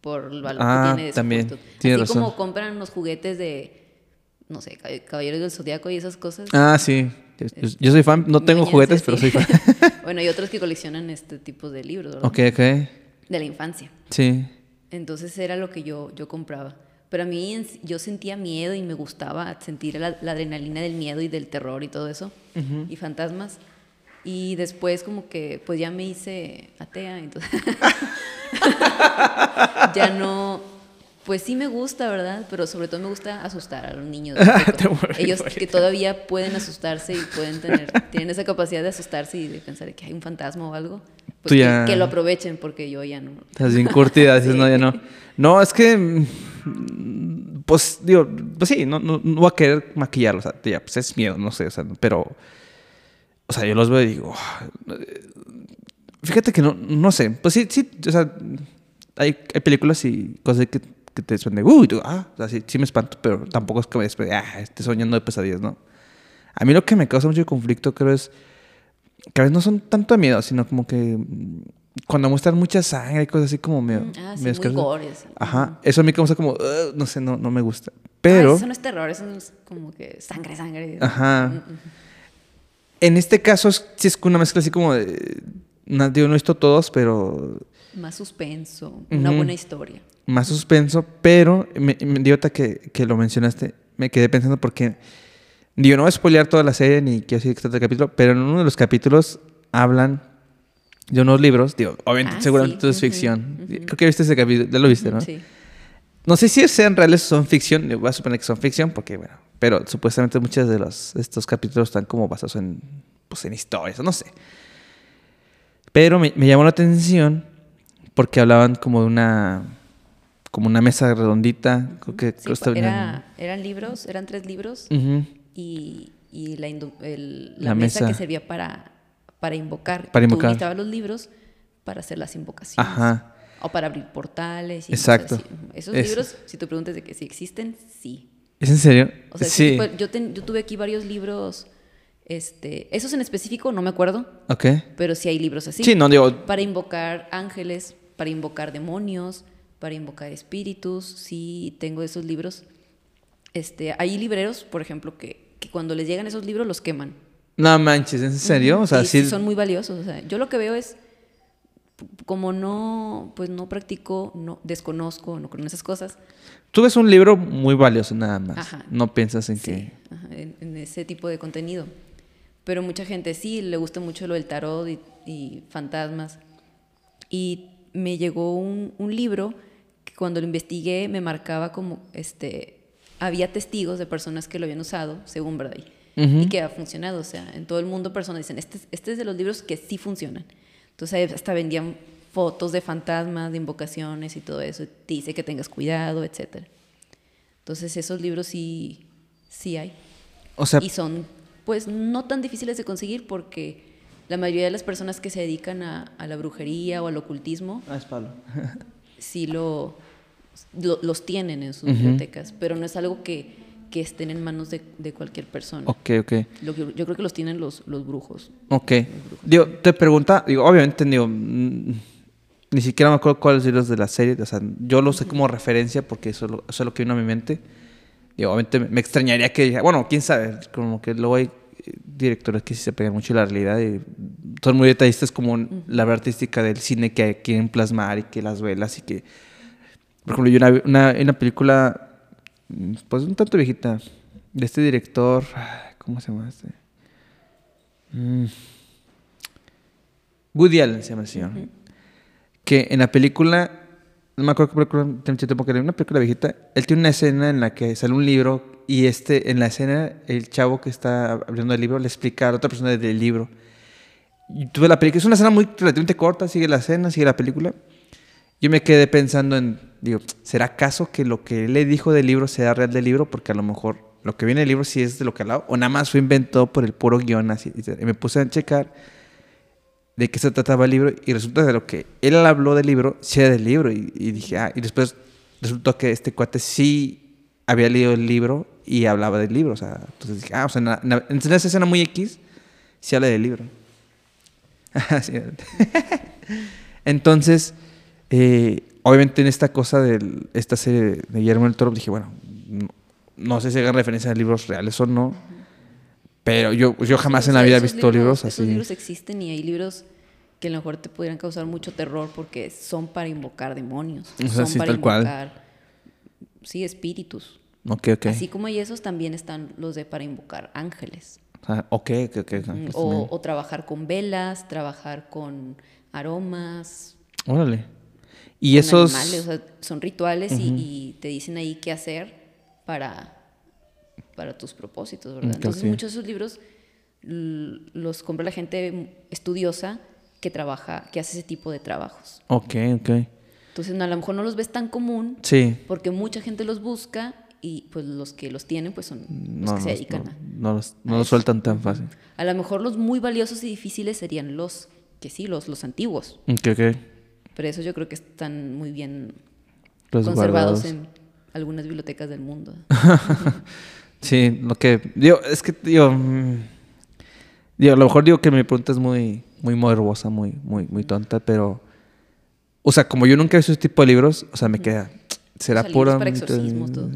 por el valor Ah, que tiene de su también, tienes Así como compran los juguetes de no sé, Cab- Caballeros del Zodiaco y esas cosas. Ah, sí. Yo, yo soy fan, no tengo juguetes, pero soy fan. (laughs) bueno, hay otros que coleccionan este tipo de libros, ¿verdad? ok, ok. De la infancia. Sí. Entonces era lo que yo, yo compraba. Pero a mí yo sentía miedo y me gustaba sentir la, la adrenalina del miedo y del terror y todo eso. Y fantasmas. Y después como que pues ya me hice atea. Entonces (laughs) (laughs) ya no... Pues sí me gusta, ¿verdad? Pero sobre todo me gusta asustar a los niños. (laughs) Ellos que todavía pueden asustarse y pueden tener, (laughs) tienen esa capacidad de asustarse y de pensar que hay un fantasma o algo. Pues que- ya- que lo aprovechen porque yo ya no. Estás bien curtida, (laughs) dices, Sí. no, ya no. No, es que. mm, Pues, digo, pues sí, no, no, no voy a querer maquillarlo, o sea, ya, pues es miedo, no sé, o sea, pero. O sea, yo los veo y digo. "Ah, Fíjate que no, no sé, pues sí, sí, o sea, hay, hay películas y cosas que, que te suenan de, uy, tú, ah, o sea, sí, sí me espanto, pero tampoco es que me despe- ah, esté soñando de pesadillas, ¿no? A mí lo que me causa mucho conflicto, creo, es que a veces no son tanto de miedo, sino como que mm, cuando muestran mucha sangre y cosas así como medio... Ah, sí, medio muy asquerosas. gore, sí. Ajá, eso a mí causa como, "Ugh", no sé, no, no me gusta. Ah, Pero, eso no es terror, eso es como que sangre, sangre. Ajá. Mm, mm. en este caso sí es una mezcla así como de, no, digo, no he visto todos, pero Más suspenso, una Ujú. buena historia. Más suspenso, pero me, me dio que, que lo mencionaste, me quedé pensando porque, digo, no voy a spoilear toda la serie ni quiero decir que trata el capítulo, pero en uno de los capítulos hablan de unos libros, digo, obviamente, Ah, seguramente sí, todo es ficción. ujú. Creo que viste ese capítulo, ya lo viste, ¿no? Sí. No sé si sean reales o son ficción, voy a suponer que son ficción porque, bueno, pero supuestamente muchos de los, estos capítulos están como basados en, pues, en historias, no sé. Pero me, me llamó la atención porque hablaban como de una, como una mesa redondita, creo que Sí, creo era, eran libros, eran tres libros y, y la, indu- el- la La mesa, mesa. que servía para, para invocar. Para Tú invocar. necesitabas los libros para hacer las invocaciones. Ajá. O para abrir portales. Y Exacto. Esos Es- libros, si te preguntas de que si existen, sí. ¿Es en serio? O sea, sí. tipo- yo, ten- yo tuve aquí varios libros, este, esos en específico no me acuerdo, Ok. pero sí hay libros así. Sí, no digo, Para invocar ángeles, para invocar demonios, para invocar espíritus, sí tengo esos libros. Este, hay libreros, por ejemplo, que, que cuando les llegan esos libros los queman. no manches, ¿en serio? O sea, sí. sí son muy valiosos. O sea, yo lo que veo es, como no, pues no practico, no desconozco, no creo en esas cosas, Tú ves un libro muy valioso nada más. Ajá. No piensas en Sí, que... ajá, en, en ese tipo de contenido. Pero mucha gente sí, le gusta mucho lo del tarot y, y fantasmas. Y me llegó un, un libro que cuando lo investigué me marcaba como, este, había testigos de personas que lo habían usado, según verdad, y Ujú. que ha funcionado. O sea, en todo el mundo personas dicen, este, es- este es de los libros que sí funcionan. Entonces hasta vendían fotos de fantasmas, de invocaciones y todo eso. y Te dice que tengas cuidado, etcétera. Entonces esos libros sí, sí hay. O sea, Y son, pues, no tan difíciles de conseguir porque la mayoría de las personas que se dedican a, a la brujería o al ocultismo Ah, es Pablo. (laughs) sí lo, lo- los tienen en sus Ujú. bibliotecas, pero no es algo que, que estén en manos de, de cualquier persona. ok, ok. Lo que- yo creo que los tienen los, los brujos. Ok. Digo, te pregunta, digo, obviamente, digo, ni siquiera me acuerdo cuáles libros de la serie, o sea, yo lo sé como referencia porque eso, eso es lo que vino a mi mente. Digo, obviamente me- extrañaría que, bueno, quién sabe, como que luego hay eh, directores que sí se pegan mucho la realidad y son muy detallistas como la verdad artística del cine que quieren plasmar y que las velas y que, por ejemplo, yo una, una, una película, pues un tanto viejita, de este director, ¿cómo se llama este? Mm. Woody Allen se llama el señor. Que en la película, no me acuerdo qué película, tiempo que era una película viejita, él tiene una escena en la que sale un libro y este, en la escena, el chavo que está abriendo el libro le explica a la otra persona del libro. Y tuve la película, es una escena muy relativamente corta, sigue la escena, sigue la película. Yo me quedé pensando en, digo, ¿será acaso que lo que él le dijo del libro sea real del libro? Porque a lo mejor lo que viene del libro sí es de lo que hablaba, o nada más fue inventado por el puro guion así. Y me puse a checar de qué se trataba el libro y resulta de lo que él habló del libro, sí era del libro. Y, y dije, ah, y después resultó que este cuate sí había leído el libro y hablaba del libro. O sea, entonces dije, ah, o sea, en, la- en la- en esa escena muy X, sí habla del libro. (laughs) (laughs) Entonces, eh, obviamente en esta cosa de esta serie de Guillermo del Toro, dije, bueno, no- no sé si hagan referencia a libros reales o no, pero yo, yo jamás en la vida he visto libros, así. Esos libros existen y hay libros que a lo mejor te podrían causar mucho terror porque son para invocar demonios, O sea, son sí, para tal cual. invocar, sí, espíritus. Ok, ok. Así como hay esos, también están los de para invocar ángeles. Ah, ok, ok, ok. Mm, o, o trabajar con velas, trabajar con aromas, Órale. Y esos... animales, o sea, son rituales y, y te dicen ahí qué hacer para, para tus propósitos, ¿verdad? Ok, Entonces ok. muchos de esos libros los compra la gente estudiosa que trabaja, que hace ese tipo de trabajos. Ok, ok. Entonces a lo mejor no los ves tan común Sí. porque mucha gente los busca y pues los que los tienen pues son los No, que se dedican no, a... no los, no los sueltan tan fácil. A lo mejor los muy valiosos y difíciles serían los que sí, los, los antiguos. Ok, ok. Pero esos yo creo que están muy bien Los conservados guardados. en algunas bibliotecas del mundo. (laughs) Sí, lo que... Digo, es que, digo... mm, digo, a lo mejor digo que mi pregunta es muy, muy morbosa, muy, muy, muy tonta, pero... O sea, como yo nunca he visto ese tipo de libros, o sea, me queda... ¿Será O sea, pura... para exorcismos, todo.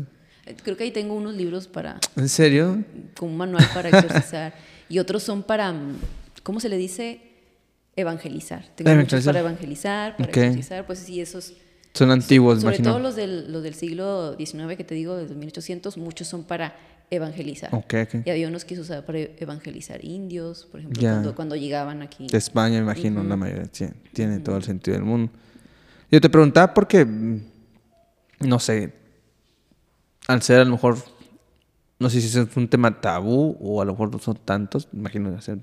Eh, Creo que ahí tengo unos libros para, ¿En serio? con un manual para exorcizar. y otros son para, mm, ¿cómo se le dice? Evangelizar. Tengo muchos Evangelizar. para evangelizar, para exorcizar. Pues sí, esos... Son antiguos, sobre imagino. todo los del, los del siglo XIX que te digo, desde 1800, muchos son para evangelizar. Ok, ok. Y había unos que se usaban para evangelizar indios, por ejemplo, cuando, cuando llegaban aquí. De España, imagino, la mayoría. sí, tiene todo el sentido del mundo. Yo te preguntaba porque, no sé, al ser a lo mejor, no sé si es un tema tabú o a lo mejor no son tantos, imagino que ser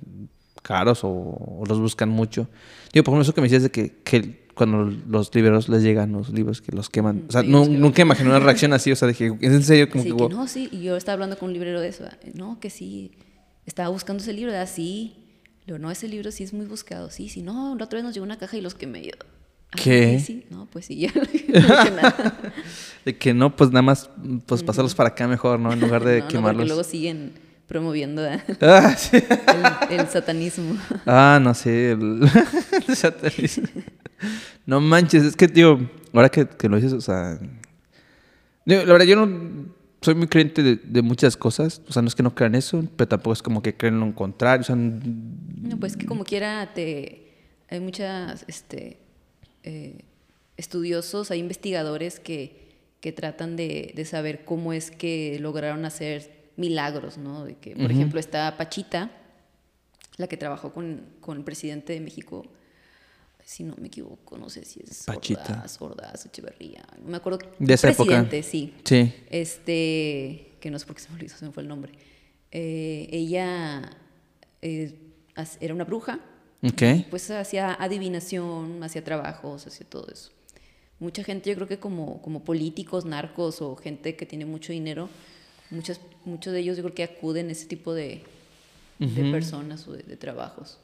caros o, o los buscan mucho. Digo, por ejemplo, eso que me decías de que, que cuando los libreros les llegan los libros que los queman. O sea, Sí, nunca imaginé una reacción así. O sea, dije, ¿es en serio? Como Sí, que, que no, sí. Y yo estaba hablando con un librero de eso. ¿verdad? No, que sí. Estaba buscando ese libro, ¿verdad? Sí. Le digo, no, ese libro sí es muy buscado. Sí, sí. No, la otra vez nos llegó una caja y los quemé. Yo, "Ah, ¿Qué? Sí, sí. No, pues sí, (laughs) ya no dije nada. (laughs) De que no, pues nada más, pues pasarlos para acá mejor, ¿no? En lugar de (laughs) no, no, porque quemarlos. luego siguen promoviendo ¿verdad? (laughs) Ah, sí. el, el satanismo. (laughs) Ah, no sé. El, (laughs) el satanismo. No manches, es que, tío, ahora que, que lo dices, o sea. digo, la verdad, yo no soy muy creyente de, de muchas cosas. O sea, no es que no crean eso, pero tampoco es como que creen lo contrario. O sea, No, pues que como quiera te hay muchas este eh, estudiosos, hay investigadores que, que tratan de, de saber cómo es que lograron hacer milagros, ¿no? De que, por ejemplo, está Pachita, la que trabajó con, con el presidente de México, si no me equivoco, no sé si es Pachita. Ordaz, Ordaz, Echeverría, no me acuerdo. De esa época. presidente, sí sí. este, que no sé por qué se me olvidó, se me fue el nombre. Eh, ella eh, era una bruja, Ok. pues hacía adivinación, hacía trabajos, hacía todo eso. Mucha gente, yo creo que como, como políticos, narcos o gente que tiene mucho dinero, muchas, muchos de ellos yo creo que acuden a ese tipo de, de personas o de, de trabajos.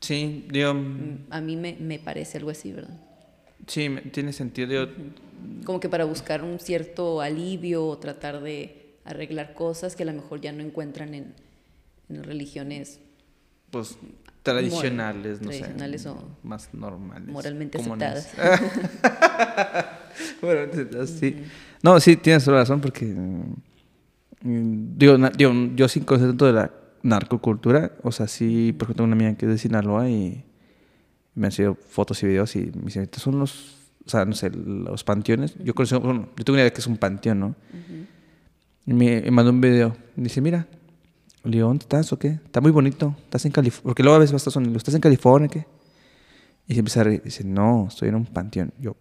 Sí, digo. Mm, A mí me, me parece algo así, ¿verdad? Sí, tiene sentido. Digo, Como que para buscar un cierto alivio o tratar de arreglar cosas que a lo mejor ya no encuentran en, en religiones pues tradicionales, no tradicionales sé. o más normales. moralmente comunes. aceptadas. (laughs) Bueno, sí. No, sí, tienes razón porque... mm, Digo, na- digo, yo sin conocer tanto de la narcocultura, o sea, sí, por ejemplo, tengo una amiga que es de Sinaloa y me han sido fotos y videos y me dicen, estos son los, o sea, no sé, los panteones. Yo conozco, bueno, yo tengo una idea que es un panteón, ¿no? Y me, me mandó un video. Dice, mira, le digo, ¿dónde estás o qué? Está muy bonito. ¿Estás en California? Porque luego a veces vas a Estados Unidos. ¿Estás en California qué? Y se empieza a reír. Dice, no, estoy en un panteón. Yo,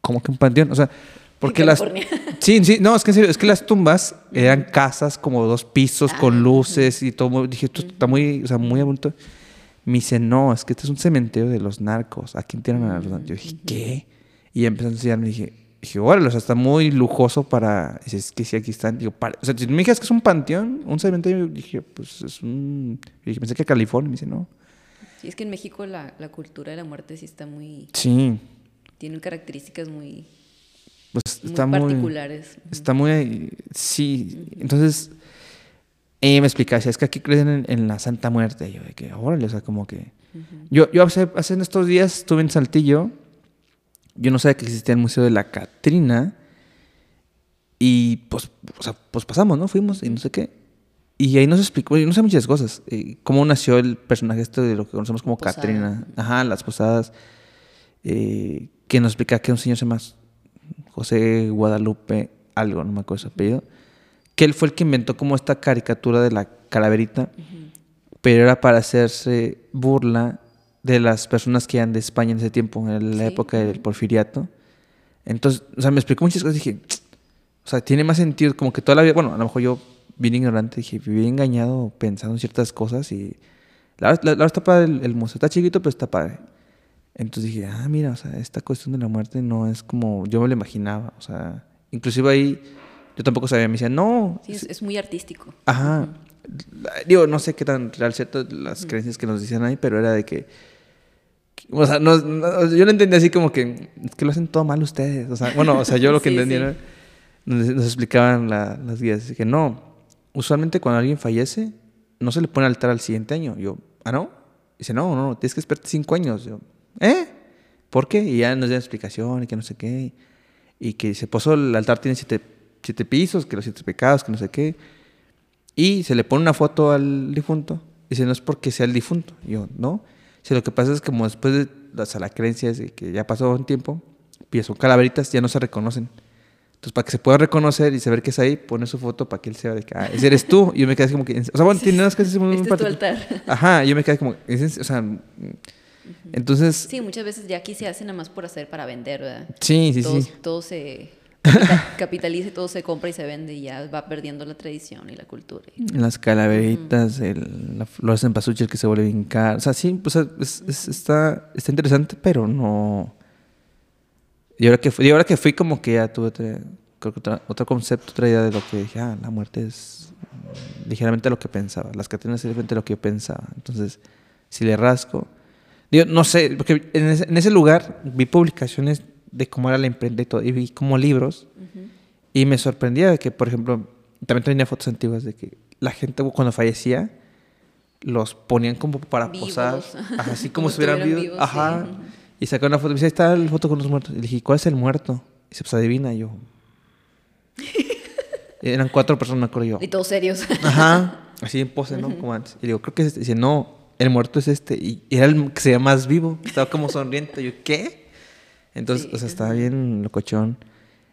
¿cómo que un panteón? O sea, porque las... (laughs) Sí, sí, no, es que en serio, es que las tumbas eran casas como dos pisos Ah, con luces y todo. Dije, esto está muy, o sea, muy bonito. Me dice, no, es que este es un cementerio de los narcos. Aquí tienen a los narcos. Yo dije, ¿qué? Y empezó a enseñarme. Dije, dije, órale, o sea, está muy lujoso para. Dice, es que sí, aquí están. Digo, para- O sea, si me dijeras que es un panteón, un cementerio, dije, pues es un. yo dije, pensé que California. Me dice, no. Sí, es que en México la, la cultura de la muerte sí está muy... Sí, Tiene características muy, pues muy está muy. particulares. Está muy... Sí, entonces... Ella me explicaba, es que aquí creen en, en la Santa Muerte. Y yo, de que, órale, o sea, como que... Yo, yo hace, hace estos días estuve en Saltillo. Yo no sabía que existía el Museo de la Catrina. Y pues, o sea, pues pasamos, ¿no? Fuimos y no sé qué. Y ahí nos explicó, no sé muchas cosas, eh, cómo nació el personaje este de lo que conocemos como Posada. Catrina. Ajá, las posadas. eh, que nos explica que un señor se llama José Guadalupe, algo, no me acuerdo su apellido. Que él fue el que inventó como esta caricatura de la calaverita, pero era para hacerse burla de las personas que eran de España en ese tiempo, en la Sí. época del porfiriato. Entonces, o sea, me explicó muchas cosas y dije, (tsk) o sea, tiene más sentido, como que toda la vida, bueno, a lo mejor yo, bien ignorante, dije, viví engañado pensando en ciertas cosas y la, verdad- la, la verdad está padre el, el museo, está chiquito, pero está padre. Entonces dije, ah, mira, o sea, esta cuestión de la muerte no es como yo me lo imaginaba, o sea, inclusive ahí yo tampoco sabía, me decían, no, Sí, es, es muy artístico. Ajá. La- Digo, no sé qué tan real cierto las creencias que nos decían ahí, pero era de que. O sea, no, no- yo lo entendí así como que. Es que lo hacen todo mal ustedes. O sea, bueno, o sea, yo lo (laughs) que Sí, entendí sí. era. Nos, nos explicaban la- las guías. Así que no. Usualmente cuando alguien fallece, no se le pone altar al siguiente año. Yo, ¿ah, no? Dice, no, no, no, tienes que esperarte cinco años. Yo, ¿eh? ¿Por qué? Y ya nos dan explicación y que no sé qué. Y que se puso el altar tiene siete, siete pisos, que los siete pecados, que no sé qué. Y se le pone una foto al difunto. Dice, no es porque sea el difunto. Y yo, no. Dice, lo que pasa es que como después de o sea, la creencia es de que ya pasó un tiempo, y son calaveritas, ya no se reconocen. Entonces, para que se pueda reconocer y saber que es ahí, pone su foto para que él sea de que, ah, ese eres tú. Y yo me quedé como que, o sea, bueno, tiene unas cosas muy, muy Este es tu altar. Ajá, yo me quedé como, ¿es en- o sea, entonces, Sí, muchas veces ya aquí se hace nada más por hacer para vender, ¿verdad? sí, sí, todo, sí. todo se (laughs) capita- capitaliza, todo se compra y se vende y ya va perdiendo la tradición y la cultura. Las calaveritas, el, la flor en pasuches que se vuelve bien caro. O sea, sí, pues es- es- está, está interesante, pero no. Y ahora que fui, y ahora que fui como que ya tuve otra, creo que otra- otro concepto, otra idea de lo que dije, ah, la muerte es mm, ligeramente lo que pensaba. Las Catrinas es ligeramente lo que yo pensaba. Entonces, si le rasco. Digo, no sé, porque en ese, en ese lugar vi publicaciones de cómo era la imprenta y todo, y vi como libros. Y me sorprendía de que, por ejemplo, también tenía fotos antiguas de que la gente cuando fallecía los ponían como para Vivos. posar, ajá, así como, Como si estuvieran estuvieran vivos. Ajá. sí. Y sacaron una foto, me dice, ahí está la foto con los muertos. Y le dije, ¿cuál es el muerto? Y dice, pues adivina, y yo. Y (laughs) eran cuatro personas, me acuerdo yo. Y todos serios. Ajá. (laughs) Así en pose, ¿no? Como antes. Y digo, creo que es este. Y dice, no, el muerto es este. Y era el que se veía más vivo. Estaba como sonriente. Yo, ¿qué? Entonces, Sí, o sea, estaba bien locochón.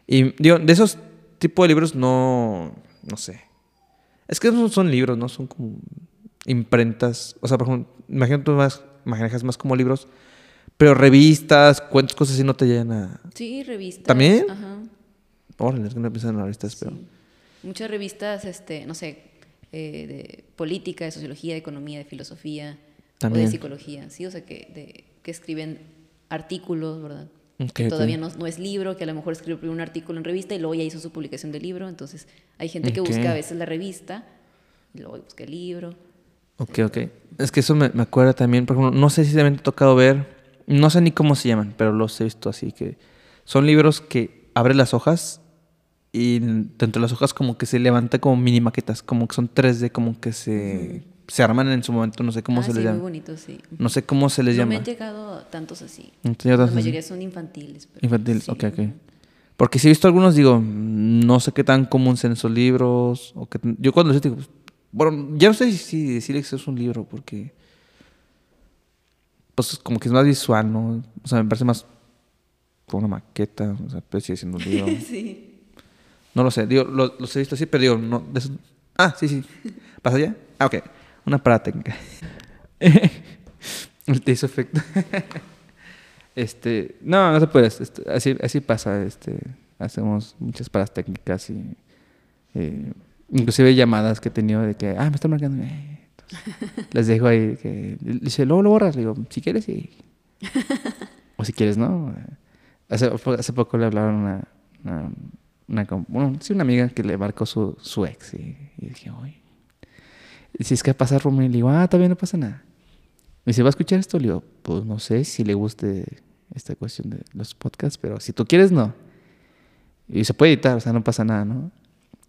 Y digo, de esos tipos de libros no. No sé. Es que no son libros, ¿no? Son como imprentas. O sea, por ejemplo, imagínate más, manejas más como libros. Pero revistas, cuentos, cosas así no te llegan a. Sí, revistas. ¿También? Ajá. Órale, es que no piensan en revistas, pero. Muchas revistas, este, no sé, eh, de política, de sociología, de economía, de filosofía o También. de psicología, sí, o sea, que, de, que escriben artículos, ¿verdad? Ok, que todavía no, no es libro, que a lo mejor escribió primero un artículo en revista y luego ya hizo su publicación de libro, entonces hay gente que Ok. busca a veces la revista y luego busca el libro. Ok, ok. Es que eso me, me acuerda también, por ejemplo, no sé si te han tocado ver, no sé ni cómo se llaman, pero los he visto así, que son libros que abres las hojas y dentro de las hojas como que se levanta como mini maquetas, como que son 3D, como que se, se arman en su momento, no sé cómo ah, se sí, les muy llama. bonito, sí. No sé cómo se les no llama. me han llegado tantos así. No La así. mayoría son infantiles. pero Infantiles, sí. ok, ok. Porque si he visto algunos, digo, no sé qué tan comunes sean esos libros. O que, yo cuando los digo, bueno, ya no sé si decirle que es un libro, porque. Pues como que es más visual, ¿no? O sea, me parece más como una maqueta, o sea, pero sigue siendo un libro. (laughs) sí. No lo sé, digo, lo- los he visto así, pero digo, no. Ah, sí, sí. ¿Pasa ya? Ah, ok. Una parada técnica. (laughs) Te hizo efecto. (laughs) este, no, no se puede. este, así, así pasa. Este, hacemos muchas paradas técnicas y eh, inclusive llamadas que he tenido de que, ah, me están marcando. eh, entonces, les dejo ahí que dice, luego lo borras. Le digo, si quieres, sí. (laughs) o si quieres, no. Hace, hace poco le hablaron a una, una bueno, sí, una amiga que le marcó su, su ex y, y dije, oye, si es que pasa Romeo, le digo, ah, todavía no pasa nada. Me dice, ¿va a escuchar esto? Le digo, pues no sé si le guste esta cuestión de los podcasts, pero si tú quieres, no. Y se puede editar, o sea, no pasa nada, ¿no?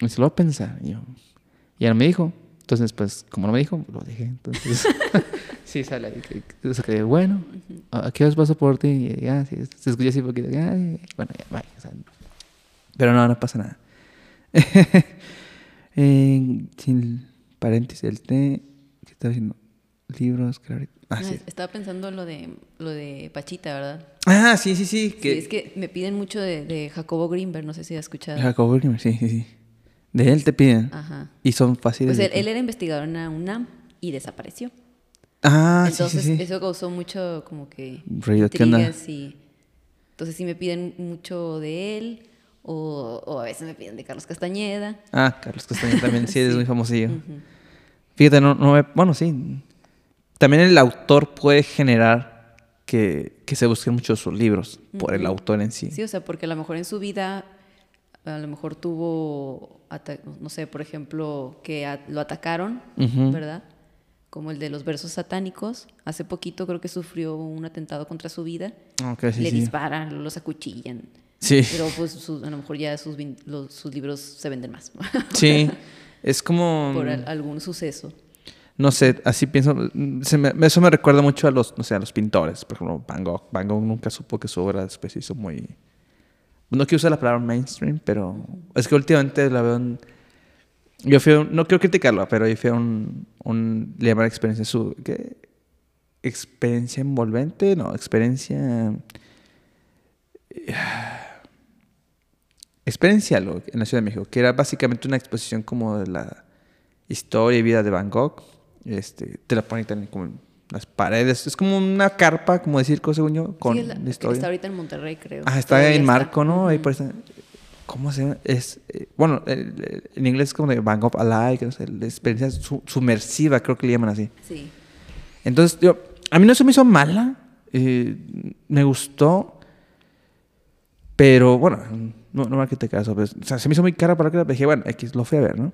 Y se lo va a pensar. Y yo, y él me dijo. Entonces, pues, como no me dijo, lo dejé. Entonces, (laughs) sí, sale ahí. que- que- o sea, que, bueno, ¿a qué os paso por ti? Y ya, sí, se escucha así poquito. ya, bueno, ya, vaya. o sea, pero no, no pasa nada. (laughs) Eh, sin paréntesis, el té. ¿Qué estaba diciendo? Libros, claro. Ah, Ah, sí. Estaba pensando en lo de, lo de Pachita, ¿verdad? Ah, sí, sí, sí. Es que me piden mucho de, de Jacobo Greenberg, no sé si has escuchado. Jacob Burgman, sí, sí, sí. De él te piden. Ajá. Y son fáciles. Pues él, era investigador en la UNAM y desapareció. Ah, Entonces sí, sí, sí. eso causó mucho como que y entonces sí me piden mucho de él o, o a veces me piden de Carlos Castañeda. Ah, Carlos Castañeda también, (laughs) sí, es Sí. muy famosillo. Fíjate, no, no me- bueno, sí. También el autor puede generar que, que se busquen mucho sus libros por el autor en sí. Sí, o sea, porque a lo mejor en su vida, a lo mejor tuvo, no sé, por ejemplo, que lo atacaron. ¿verdad? Como el de los versos satánicos. Hace poquito creo que sufrió un atentado contra su vida. Ok, sí, Le sí. disparan, los acuchillan. Sí, Pero pues sus- a lo mejor ya sus, los- sus libros se venden más. (laughs) sí. Es como... por al- algún suceso. No sé, así pienso. se me- eso me recuerda mucho a los, no sé, a los pintores. Por ejemplo, Van Gogh. Van Gogh nunca supo que su obra después se hizo muy... No quiero usar la palabra mainstream, pero es que últimamente la veo en... Yo fui a un- No quiero criticarlo, pero yo fui a un... un le llaman experiencia... Su, ¿Qué? ¿Experiencia envolvente? No, experiencia... Experiencia algo en la Ciudad de México, que era básicamente una exposición como de la historia y vida de Van Gogh. Este, te la ponen también como en las paredes. Es como una carpa, como decir, cosa según yo, con Sí, es la- historia. Está ahorita en Monterrey, creo. Ah, está Todavía en Marco, ¿no? Ahí por esa- ¿Cómo se llama? Es, eh, bueno, el- el- en inglés es como de Van Gogh Alive, no sé, la experiencia su- sumersiva, creo que le llaman así. Sí. Entonces, yo, a mí no se me hizo mala, eh, me gustó, pero bueno, no, no me que te caso, pues, o sea, se me hizo muy cara para que la dije, bueno, X, lo fui a ver, ¿no?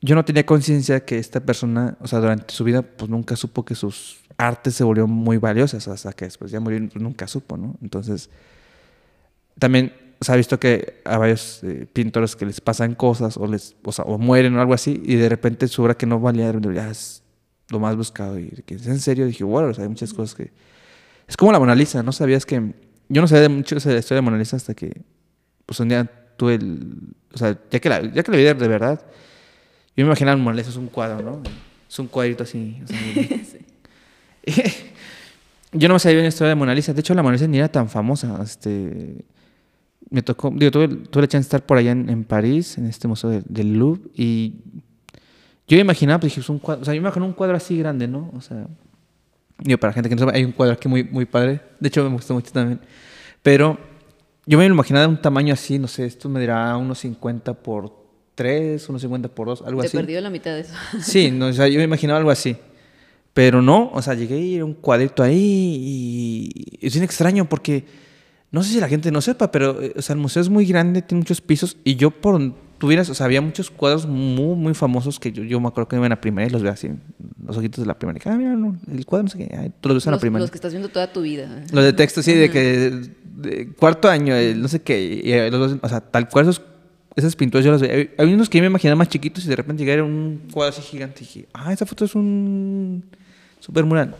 Yo no tenía conciencia que esta persona, o sea, durante su vida, pues nunca supo que sus artes se volvieron muy valiosas, hasta que después ya murió, pues, nunca supo, ¿no? Entonces, también se ha visto que a varios eh, pintores que les pasan cosas o les o, sea, o mueren o algo así y de repente su obra que no valía ya es lo más buscado y que en serio dije bueno o sea, hay muchas cosas que es como la Mona Lisa no sabías que yo no sabía de mucho de la historia de Mona Lisa hasta que pues un día tuve el o sea ya que la ya que la vi de de verdad yo me imaginaba Mona Lisa es un cuadro no es un cuadrito así o sea, (laughs) (laughs) yo no me sabía la historia de Mona Lisa de hecho la Mona Lisa ni era tan famosa este me tocó, digo, tuve, tuve la chance de estar por allá en, en París, en este museo de- del Louvre, y yo me imaginaba, pues dije, es un cuadro, o sea, yo me imagino un cuadro así grande, ¿no? O sea, digo, para gente que no sabe, hay un cuadro aquí muy, muy padre, de hecho me gustó mucho también, pero yo me lo imaginaba de un tamaño así, no sé, esto me dirá unos 50 por 3, unos 50 por 2, algo Te así. perdió la mitad de eso. (laughs) Sí, no, o sea, yo me imaginaba algo así. Pero no, o sea, llegué y era un cuadrito ahí y es bien extraño porque no sé si la gente no sepa, pero eh, o sea, el museo es muy grande, tiene muchos pisos y yo por tuvieras, o sea, había muchos cuadros muy, muy famosos que yo, yo me acuerdo que iba en la primaria y los veía así, los ojitos de la primaria. Ah, mira, no, el cuadro no sé qué, tú los ves en la primaria. los que estás viendo toda tu vida. Los de texto, sí, de que de cuarto año, eh, no sé qué, y, eh, los dos, o sea, tal cual esos, esas pinturas yo las veía. Hay unos que yo me imaginaba más chiquitos y de repente llegar a un cuadro así gigante y dije, ah, esa foto es un super mural.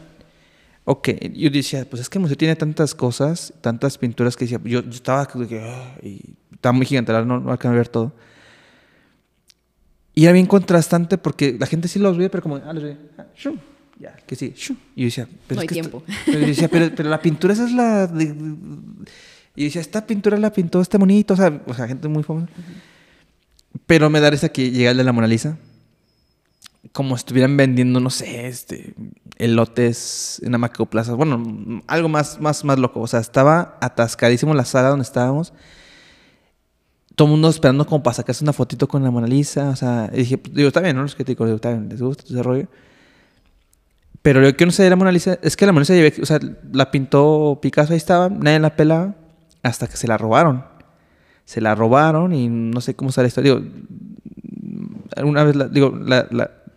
Ok, yo decía, pues es que el museo tiene tantas cosas, tantas pinturas que decía, yo, yo estaba que, ah, y estaba muy gigante, no, no alcanzaba a ver todo. Y era bien contrastante porque la gente sí los ve, pero como, ah, los ve, ah, shum, ya, que sí, shum. Y yo decía, pero No es hay que esto- tiempo. (laughs) pero yo decía, pero, pero la pintura esa es la... de- y yo decía, esta pintura la pintó este bonito, o sea, o sea gente muy famosa. Pero me da esa que llega el de la Mona Lisa. Como estuvieran vendiendo, no sé, este, elotes en Amaco Plaza. Bueno, algo más, más, más loco. O sea, estaba atascadísimo la sala donde estábamos. Todo el mundo esperando como para sacarse una fotito con la Mona Lisa. O sea, dije, digo, está bien, ¿no? Los críticos, digo, está bien, les gusta ese rollo. Pero lo que no sé de la Mona Lisa es que la Mona Lisa, llevé- o sea, la pintó Picasso, ahí estaba, nadie la pelaba, hasta que se la robaron. Se la robaron y no sé cómo sale esto. Digo, alguna vez, la, digo,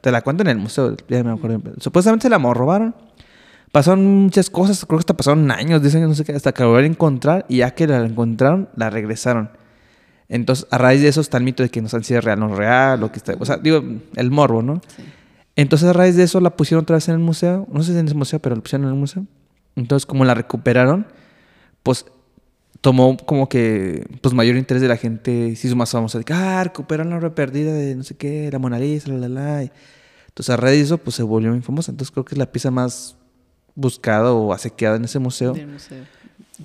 te la cuento en el museo, ya me acuerdo. Supuestamente se la robaron. Pasaron muchas cosas, creo que hasta pasaron años, 10 años, no sé qué, hasta que la volvieron a encontrar y ya que la encontraron, la regresaron. Entonces, a raíz de eso está el mito de que no saben si es real o no real, o que está, o sea, digo, el morbo, ¿no? Sí. Entonces, a raíz de eso la pusieron otra vez en el museo. No sé si en ese museo, pero la pusieron en el museo. Entonces, como la recuperaron, pues tomó como que, pues, mayor interés de la gente, se hizo más famosa, de que, ah, recuperan la obra perdida de no sé qué, la Mona Lisa, la, la, la. y- Entonces, a raíz de eso, pues, se volvió muy famosa. Entonces, creo que es la pieza más buscada o asequiada en ese museo. Del museo.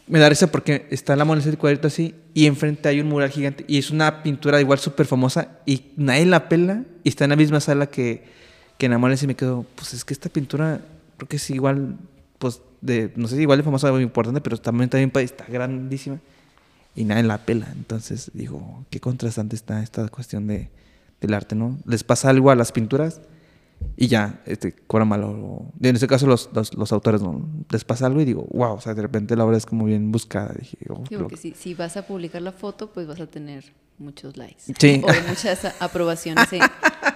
Me da risa porque está la Mona Lisa cuadrito así y enfrente hay un mural gigante y es una pintura igual súper famosa y nadie la pela y está en la misma sala que, que en la Mona Lisa y me quedo, pues es que esta pintura creo que es igual, pues de, no sé si igual de famosa o importante, pero también, también pa- está grandísima y nadie la pela. Entonces digo, qué contrastante está esta cuestión de, del arte, ¿no? Les pasa algo a las pinturas y ya, este, cobra mal. o- En este caso, los, los, los autores, ¿no? Les pasa algo y digo, wow, o sea, de repente la obra es como bien buscada. Dije, oh, Sí, porque si, si vas a publicar la foto, pues vas a tener muchos likes. Sí. O muchas (laughs) aprobaciones, eh,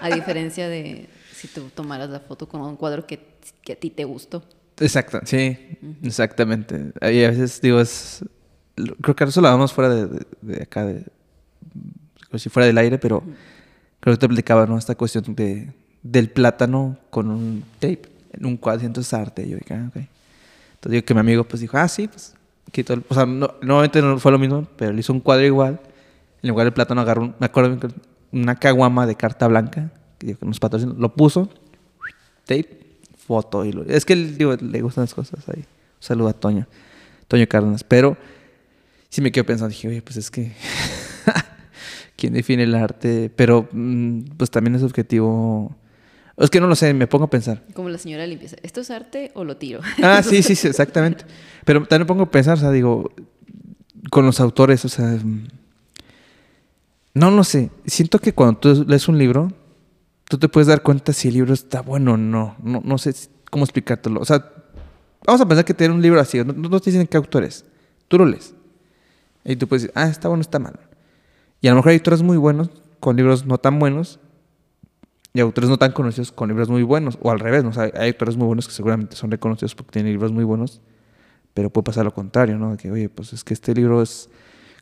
a diferencia de si tú tomaras la foto con un cuadro que, que a ti te gustó. Exacto, sí, exactamente. Y a veces digo, es. Creo que eso lo hablamos fuera de, de- de acá, de, como si fuera del aire, pero creo que te explicaba, ¿no? Esta cuestión de, del plátano con un tape en un cuadro, entonces arte. Y yo dije, ah, ok. Entonces digo que mi amigo pues dijo, ah, sí, pues quitó el. O sea, no, nuevamente no fue lo mismo, pero le hizo un cuadro igual. En lugar del plátano agarró, un- me acuerdo una caguama de carta blanca, que nos patrocinó, lo puso, tape, foto. Y lo- es que digo, le gustan las cosas ahí. Un saludo a Toño, Toño Cárdenas. Pero sí me quedo pensando, dije, oye, pues es que. (laughs) ¿Quién define el arte? Pero mm, pues también es objetivo. Es que no lo sé, me pongo a pensar. Como la señora limpieza. ¿Esto es arte o lo tiro? Ah, sí, (laughs) sí, sí, exactamente. Pero también me pongo a pensar, o sea, digo, con los autores, o sea, mm, no lo sé. Siento que cuando tú lees un libro, tú te puedes dar cuenta si el libro está bueno o no. No, no sé cómo explicártelo. O sea, vamos a pensar que tener un libro así, no, no te dicen qué autor es. Tú lo lees. Y tú puedes decir, ah, está bueno, está mal. Y a lo mejor hay autores muy buenos con libros no tan buenos y autores no tan conocidos con libros muy buenos. O al revés, ¿no? O sea, hay autores muy buenos que seguramente son reconocidos porque tienen libros muy buenos, pero puede pasar lo contrario, ¿no? De que, oye, pues es que este libro es...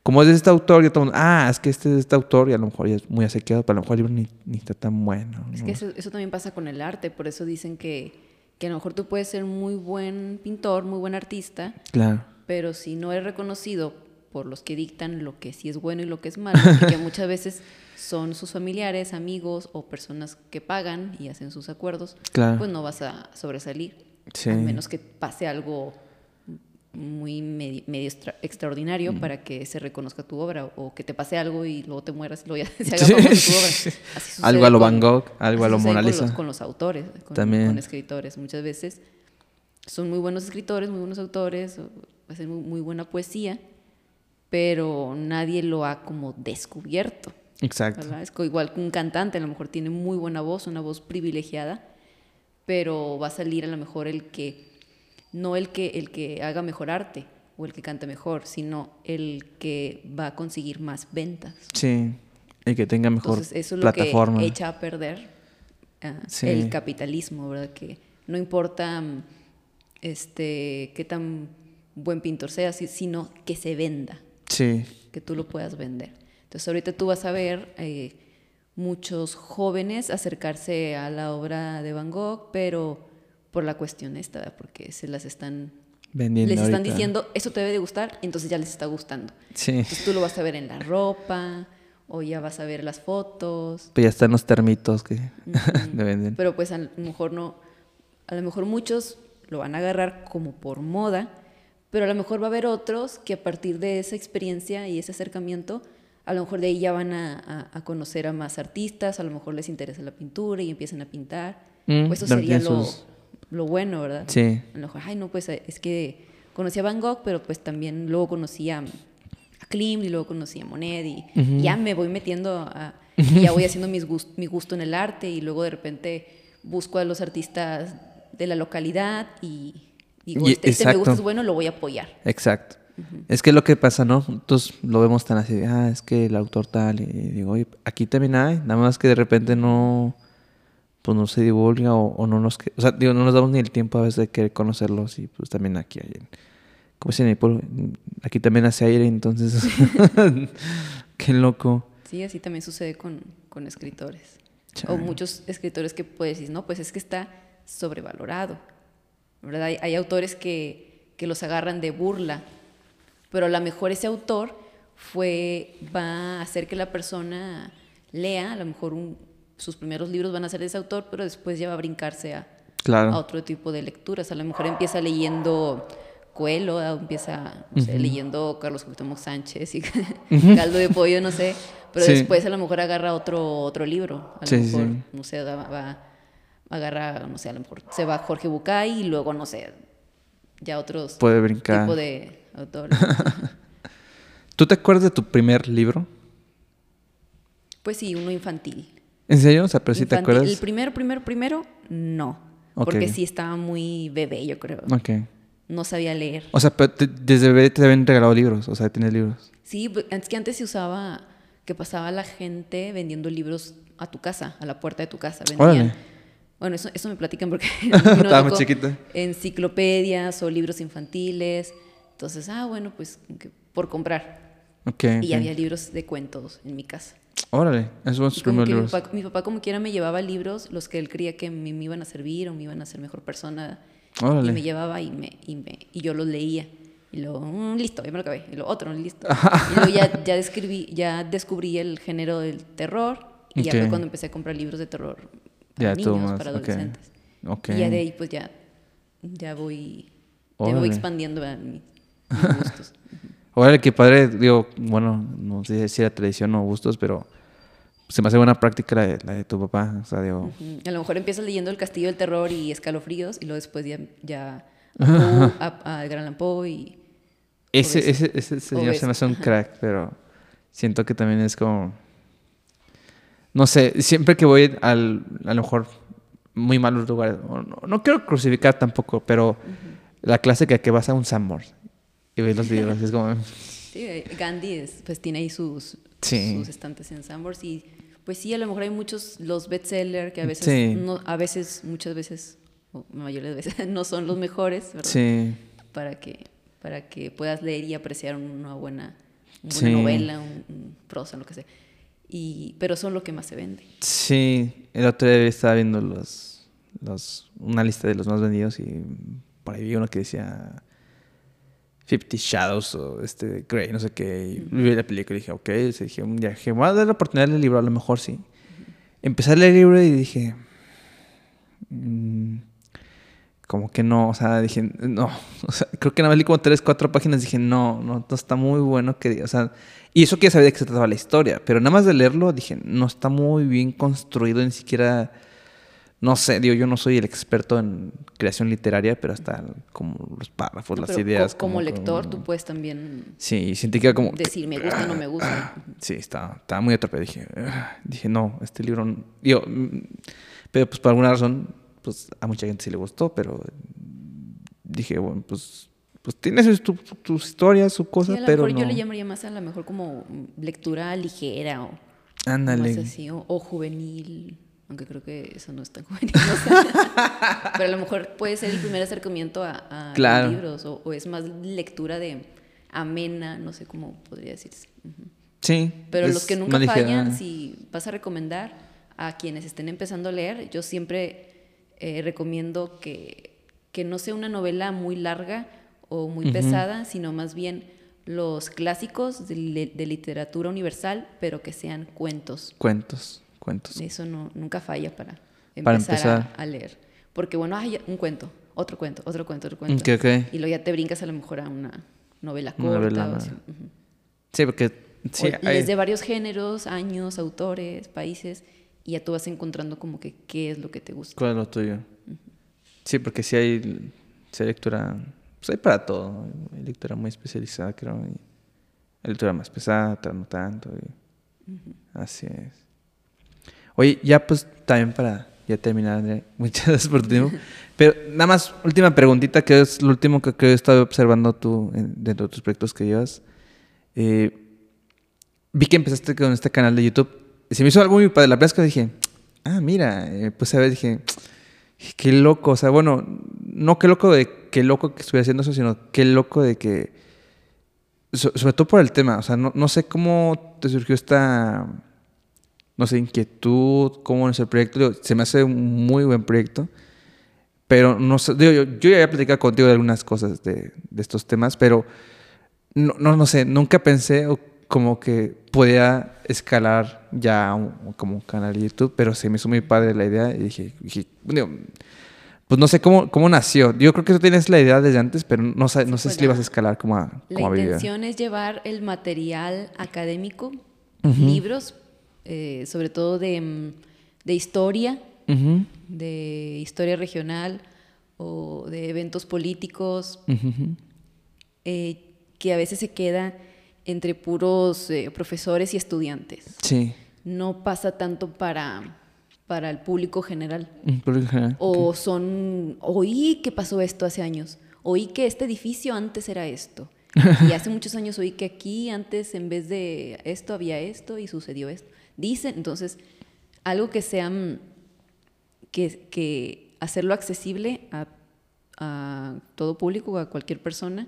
Como es de este autor, y todo el mundo, ah, es que este es de este autor, y a lo mejor ya es muy asequiado, pero a lo mejor el libro ni, ni está tan bueno. Es ¿no? que eso, eso también pasa con el arte, por eso dicen que, que a lo mejor tú puedes ser muy buen pintor, muy buen artista, Claro. pero si no eres reconocido por los que dictan lo que sí es bueno y lo que es malo, que muchas veces son sus familiares, amigos o personas que pagan y hacen sus acuerdos, Claro. pues no vas a sobresalir. Sí. A menos que pase algo muy medi- medio, extra- extraordinario para que se reconozca tu obra o que te pase algo y luego te mueras y luego ya (laughs) se (laughs) haga famosa tu obra. Así Algo a lo Van Gogh, algo a lo Mona con los, con los autores, con, También. con escritores. Muchas veces son muy buenos escritores, muy buenos autores, hacen muy, muy buena poesía, pero nadie lo ha como descubierto. Exacto. ¿verdad? Es co- igual que un cantante, a lo mejor tiene muy buena voz, una voz privilegiada, pero va a salir a lo mejor el que, no el que, el que haga mejor arte o el que cante mejor, sino el que va a conseguir más ventas. Sí. Y que tenga mejor Entonces, eso es lo que echa a perder ah, Sí. el capitalismo, ¿verdad? Que no importa mm, este, qué tan buen pintor sea, si- sino que se venda Sí. que tú lo puedas vender. Entonces ahorita tú vas a ver eh, muchos jóvenes acercarse a la obra de Van Gogh, pero por la cuestión esta, porque se las están... Vendiendo les están ahorita. diciendo, eso te debe de gustar, entonces ya les está gustando. Sí. Entonces tú lo vas a ver en la ropa, o ya vas a ver las fotos. Pues ya están los termitos que (laughs) le venden. Pero pues a lo mejor no, a lo mejor muchos lo van a agarrar como por moda, pero a lo mejor va a haber otros que a partir de esa experiencia y ese acercamiento, a lo mejor de ahí ya van a, a- a conocer a más artistas, a lo mejor les interesa la pintura y empiezan a pintar. Mm, Pues eso sería lo, lo bueno, ¿verdad? Sí. A lo mejor, ay, no, pues es que conocí a Van Gogh, pero pues también luego conocí a, a Klimt y luego conocí a Monet y, y ya me voy metiendo a, (laughs) y ya voy haciendo mis gus- mi gusto en el arte y luego de repente busco a los artistas de la localidad y digo, Y- este, este me gusta, es bueno, lo voy a apoyar. Exacto. Es que lo que pasa, ¿no? Entonces lo vemos tan así, ah, es que el autor tal, y digo, oye, aquí también hay, nada más que de repente no, pues no se divulga o, o no nos, o sea, digo, no nos damos ni el tiempo a veces de querer conocerlos y pues también aquí hay, en- ¿cómo se llama? Por- Aquí también hace aire, entonces, (laughs) (laughs) qué loco. Sí, así también sucede con, con escritores. O muchos escritores que puedes decir, no, pues es que está sobrevalorado. ¿verdad? Hay, hay autores que, que los agarran de burla Pero a lo mejor ese autor fue, va a hacer que la persona lea, a lo mejor un- sus primeros libros van a ser de ese autor, pero después ya va a brincarse a, Claro. a otro tipo de lecturas. A lo mejor empieza leyendo Coelho, empieza no sé, leyendo Carlos Cuauhtémoc Sánchez y (laughs) Caldo de Pollo, no sé, pero Sí. después a lo mejor agarra otro, otro libro. A lo sí, mejor, sí. no sé, va, va- agarra, no sé, a lo mejor se va Jorge Bucay y luego, no sé, ya otros Puede brincar. tipo de autores. (laughs) ¿Tú te acuerdas de tu primer libro? pues sí, uno infantil. ¿En serio? O sea, pero sí te acuerdas. El primero, primero, primero, no. Ok. Porque sí estaba muy bebé, yo creo. Ok. No sabía leer. O sea, pero te- desde bebé te habían regalado libros. O sea, tienes libros. Sí, bu- es que antes se usaba que pasaba la gente vendiendo libros a tu casa, a la puerta de tu casa. Vendían. Órale. Bueno, eso, eso me platican porque (laughs) Estaba muy chiquita. Enciclopedias o libros infantiles. Entonces, ah, bueno, pues por comprar. Ok. Y ok. había libros de cuentos en mi casa. Órale. Esos son como primeros que mi libros. papá, mi papá como quiera me llevaba libros, los que él creía que me, me iban a servir o me iban a hacer mejor persona. Órale. Y me llevaba y, me, y, me- y yo los leía. Y luego, mm, listo, ya me lo acabé. Y lo otro, listo. (laughs) y luego ya, ya, describí, ya descubrí el género del terror. Y ya Ok. fue cuando empecé a comprar libros de terror para Ya, niños, más, para adolescentes. Y ya de ahí pues ya, ya voy, ya voy expandiendo ¿verdad? mis, (laughs) mis gustos. Órale, qué padre. Digo, bueno, no sé si era tradición o gustos, pero se me hace buena práctica la de, la de tu papá. O sea, digo, Ujú. A lo mejor empiezas leyendo El Castillo del Terror y Escalofríos y luego después ya, ya (laughs) a, a, a Allan Poe y... ese, ese, ese señor se me hace un crack, pero siento que también es como. No sé, siempre que voy al, a lo mejor muy malos lugares, no, no quiero crucificar tampoco, pero la clase que, que vas a un Sanborns y ves los libros, es como. (laughs) Sí, eh, Gandhi es, pues tiene ahí sus, Sí. sus estantes en Sambors y pues sí, a lo mejor hay muchos, los bestsellers que a veces, Sí. no, a veces, muchas veces, o la mayoría de veces, (laughs) no son los mejores, ¿verdad? Sí. Para que, para que puedas leer y apreciar una buena, una buena novela, un, un prosa, lo que sea. Y, pero son lo que más se vende. Sí, el otro día estaba viendo los, los, una lista de los más vendidos y por ahí vi uno que decía Fifty Shadows o este Grey, no sé qué. Y vi la película y dije, ok, y dije, voy a dar la oportunidad del libro, a lo mejor sí. Empecé a leer el libro y dije, mm, como que no, o sea, dije, no, (laughs) o sea, creo que nada más leí como tres, cuatro páginas, dije, no, no, no está muy bueno que, o sea, y eso que ya sabía qué se trataba la historia, pero nada más de leerlo dije, no está muy bien construido, ni siquiera, no sé, digo, yo no soy el experto en creación literaria, pero hasta como los párrafos, No, las pero co- ideas. como, lector, como- tú puedes también Sí, sentí que era como... decir me gusta o no me gusta. (laughs) Sí, estaba, estaba muy atrapado. Dije, dije, no, este libro. no-". Digo, mm, pero pues por alguna razón, pues a mucha gente sí le gustó, pero dije, bueno, pues, pues tiene sus, tu- tus historias, su cosa, Sí, a lo pero mejor no. yo le llamaría más a lo mejor como lectura ligera o Ándale. así, o, o juvenil, aunque creo que eso no es tan juvenil. no sé. (laughs) Pero a lo mejor puede ser el primer acercamiento a, a Claro. libros o, o es más lectura de amena, no sé cómo podría decirse. Ujú. Sí. Pero los que nunca más ligera. fallan, si vas a recomendar a quienes estén empezando a leer, yo siempre eh, recomiendo que, que no sea una novela muy larga o muy pesada, sino más bien los clásicos de, li- de literatura universal, pero que sean cuentos. Cuentos, cuentos. Eso no, nunca falla para empezar, Para a- empezar. A, leer. Porque bueno, hay un cuento, otro cuento, otro cuento, otro cuento. Ok, ok. Y luego ya te brincas a lo mejor a una novela Una corta. novela o más. así. Ujú. Sí, porque... Sí, O- y hay- es de varios géneros, años, autores, países, y ya tú vas encontrando como que qué es lo que te gusta. ¿Cuál es lo tuyo? Sí, porque sí hay, sí hay lectura, pues hay para todo. ¿no? Hay lectura muy especializada, creo. Y hay lectura más pesada, otra no tanto. y Así es. Oye, ya pues también para ya terminar, Andrea, (laughs) muchas gracias por tu tiempo. (laughs) Pero nada más, última preguntita, que es lo último que, que he estado observando tú en- dentro de tus proyectos que llevas. Eh, vi que empezaste con este canal de YouTube. Se me hizo algo muy padre. La que dije, ah, mira, eh, pues a ver, dije, qué loco. O sea, bueno, no qué loco de qué loco que estuviera haciendo eso, sino qué loco de que. so- sobre todo por el tema. O sea, no, no sé cómo te surgió esta. No sé, inquietud, cómo es el proyecto. Se me hace un muy buen proyecto. Pero no sé, digo, yo, yo ya había platicado contigo de algunas cosas de, de estos temas, pero no, no, no sé, nunca pensé como que podía escalar ya un- como un canal de YouTube, pero se me hizo muy padre la idea y dije, dije, digo, pues no sé cómo, cómo nació. Yo creo que tú tienes la idea desde antes, pero no, sa- no sé si le ibas a la- escalar como a, La como a video. intención es llevar el material académico, libros, eh, sobre todo de, mm, de historia, de historia regional o de eventos políticos, eh, que a veces se queda entre puros eh, profesores y estudiantes. Sí, No pasa tanto para, para el público general. un público en general. O son, oí que pasó esto hace años, oí que este edificio antes era esto. Y hace muchos años oí que aquí antes en vez de esto había esto y sucedió esto. Dicen, entonces, algo que sea, mm, que, que hacerlo accesible a, a todo público, a cualquier persona,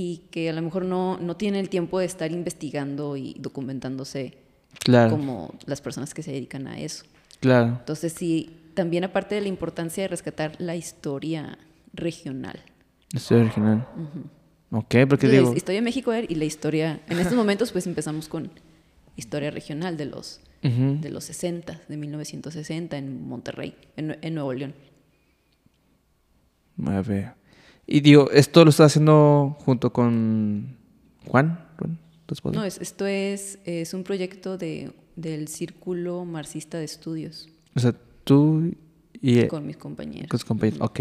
y que a lo mejor no, no tiene el tiempo de estar investigando y documentándose Claro, como las personas que se dedican a eso. claro. Entonces, sí, también aparte de la importancia de rescatar la historia regional. Estoy original. Ok, porque digo... historia de México y la historia, en estos momentos pues empezamos con historia regional de los, de los 60, de 1960 en Monterrey, en, en Nuevo León. A ver. Y digo, esto lo estás haciendo junto con Juan. No, es- esto es, es un proyecto de, del Círculo Marxista de Estudios O sea, tú y con mis compañeros. con tus compañeros. Ok.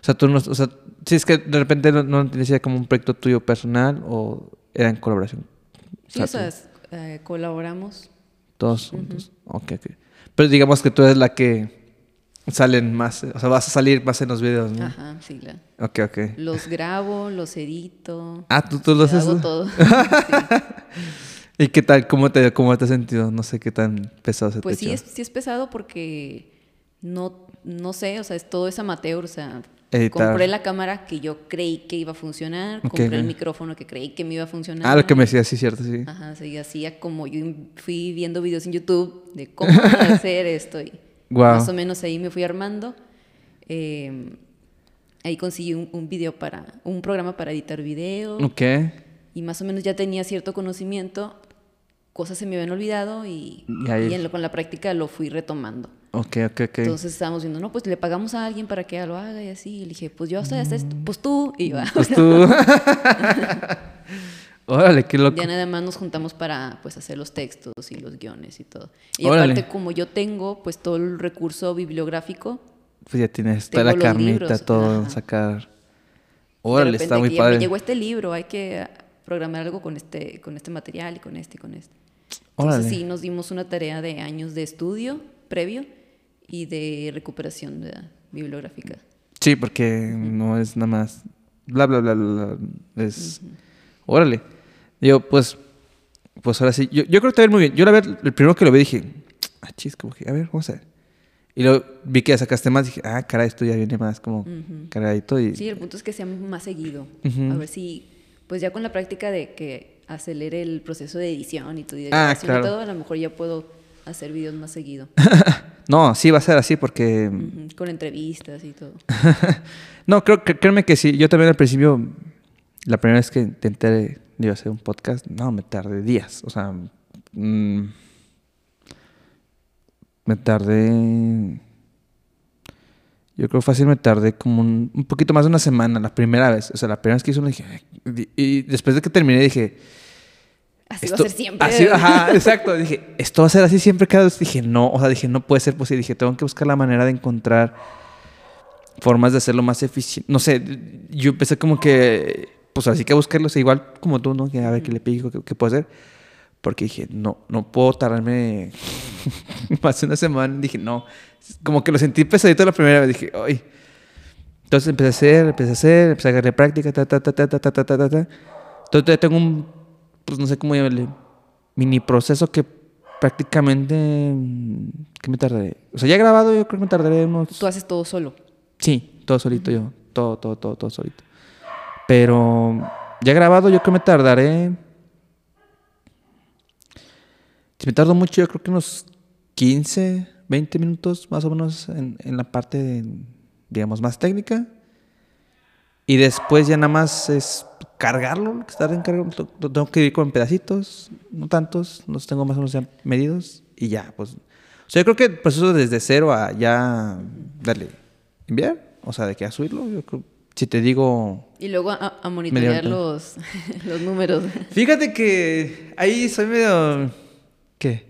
O sea, tú no, o sea, si es que de repente no, no decía como un proyecto tuyo personal o era en colaboración. Sí, o sea, es- eh, colaboramos. todos juntos. Ok, ok. Pero digamos que tú eres la que salen más, o sea, vas a salir más en los videos, ¿no? Ajá, sí, la- Ok, ok. los grabo, los edito. Ah, tú, tú lo haces. hago todo. (laughs) Sí. ¿Y qué tal? ¿Cómo te, cómo te has sentido? No sé qué tan pesado se Pues te sí echó. es, sí es pesado porque no, no sé, o sea, es todo es amateur, o sea, Editar. compré la cámara que yo creí que iba a funcionar, compré el micrófono que creí que me iba a funcionar. Ah, lo que me decías, sí, cierto, sí. Ajá, sí, hacía como yo fui viendo videos en YouTube de cómo (laughs) hacer esto y Más o menos ahí me fui armando. Eh, ahí conseguí un, un video para, un programa para editar video Ok. y más o menos ya tenía cierto conocimiento, cosas se me habían olvidado y, Y ahí- y en lo- con la práctica lo fui retomando. Ok, ok, ok. Entonces estábamos viendo, no, pues le pagamos a alguien para que lo haga y así. Y le dije, pues yo sé hacer esto, pues tú. Y yo. Pues tú. (laughs) (laughs) Órale, qué loco. ya nada más nos juntamos para pues hacer los textos y los guiones y todo. Y Órale. aparte, como yo tengo pues todo el recurso bibliográfico, Pues ya tienes toda la carnita, libros, todo ajá. sacar. Órale, está muy padre. me llegó este libro, hay que programar algo con este, con este material y con este y con este. Entonces Órale. sí, nos dimos una tarea de años de estudio previo y de recuperación ¿verdad? bibliográfica. Sí, porque no es nada más bla, bla, bla, bla. bla. Es. Órale. Yo, pues. Pues ahora sí. Yo, yo creo que te va a ir muy bien. Yo, la ver, el primero que lo vi dije. Ah, chis, como que, a ver, vamos a ver. Y luego vi que ya sacaste más. Dije, ah, caray, esto ya viene más como cargadito. Y, Sí, el punto es que sea más seguido. A ver si, pues ya con la práctica de que acelere el proceso de edición y de Ah, claro. y todo, a lo mejor ya puedo hacer videos más seguido. (laughs) No, sí va a ser así porque. Con entrevistas y todo. (laughs) No, creo, que- créeme que sí. Yo también al principio, la primera vez que intenté de hacer un podcast, no, me tardé días. O sea, mm, me tardé. Yo creo fácil me tardé como un, un poquito más de una semana la primera vez. O sea, la primera vez que hice uno dije. Y, y después de que terminé dije. Así esto- va a ser siempre. así- ajá, exacto. Dije, esto va a ser así siempre cada vez. Dije, no, o sea, dije, no puede ser posible. Dije, tengo que buscar la manera de encontrar formas de hacerlo más eficiente. No sé, yo empecé como que, pues así que buscarlos igual como tú, ¿no? Que a ver qué le pico, qué, qué puedo hacer. Porque dije, no, no puedo tardarme (laughs) más de una semana. Dije, no. Como que lo sentí pesadito la primera vez. Dije, ay. Entonces empecé a hacer, empecé a hacer, empecé a agarrar práctica, ta, ta, ta, ta, ta, ta, ta, ta, ta. Entonces tengo un, pues no sé cómo llamarle, mini proceso que prácticamente, mm, ¿qué me tardaré? O sea, ya grabado yo creo que me tardaré unos... Tú haces todo solo. Sí, todo solito yo. Todo, todo, todo, todo solito. Pero ya grabado yo creo que me tardaré... Si me tardo mucho, yo creo que unos 15, 20 minutos más o menos en, la parte, digamos, más técnica. Y después ya nada más es cargarlo, estar en tengo que ir con pedacitos, no tantos, los tengo más o menos ya medidos y ya, pues. O sea, yo creo que el proceso desde cero a ya darle enviar, o sea, de que a subirlo, yo creo, si te digo... Y luego a, a monitorear los, (laughs) los números. (laughs) Fíjate que ahí soy medio... ¿Qué?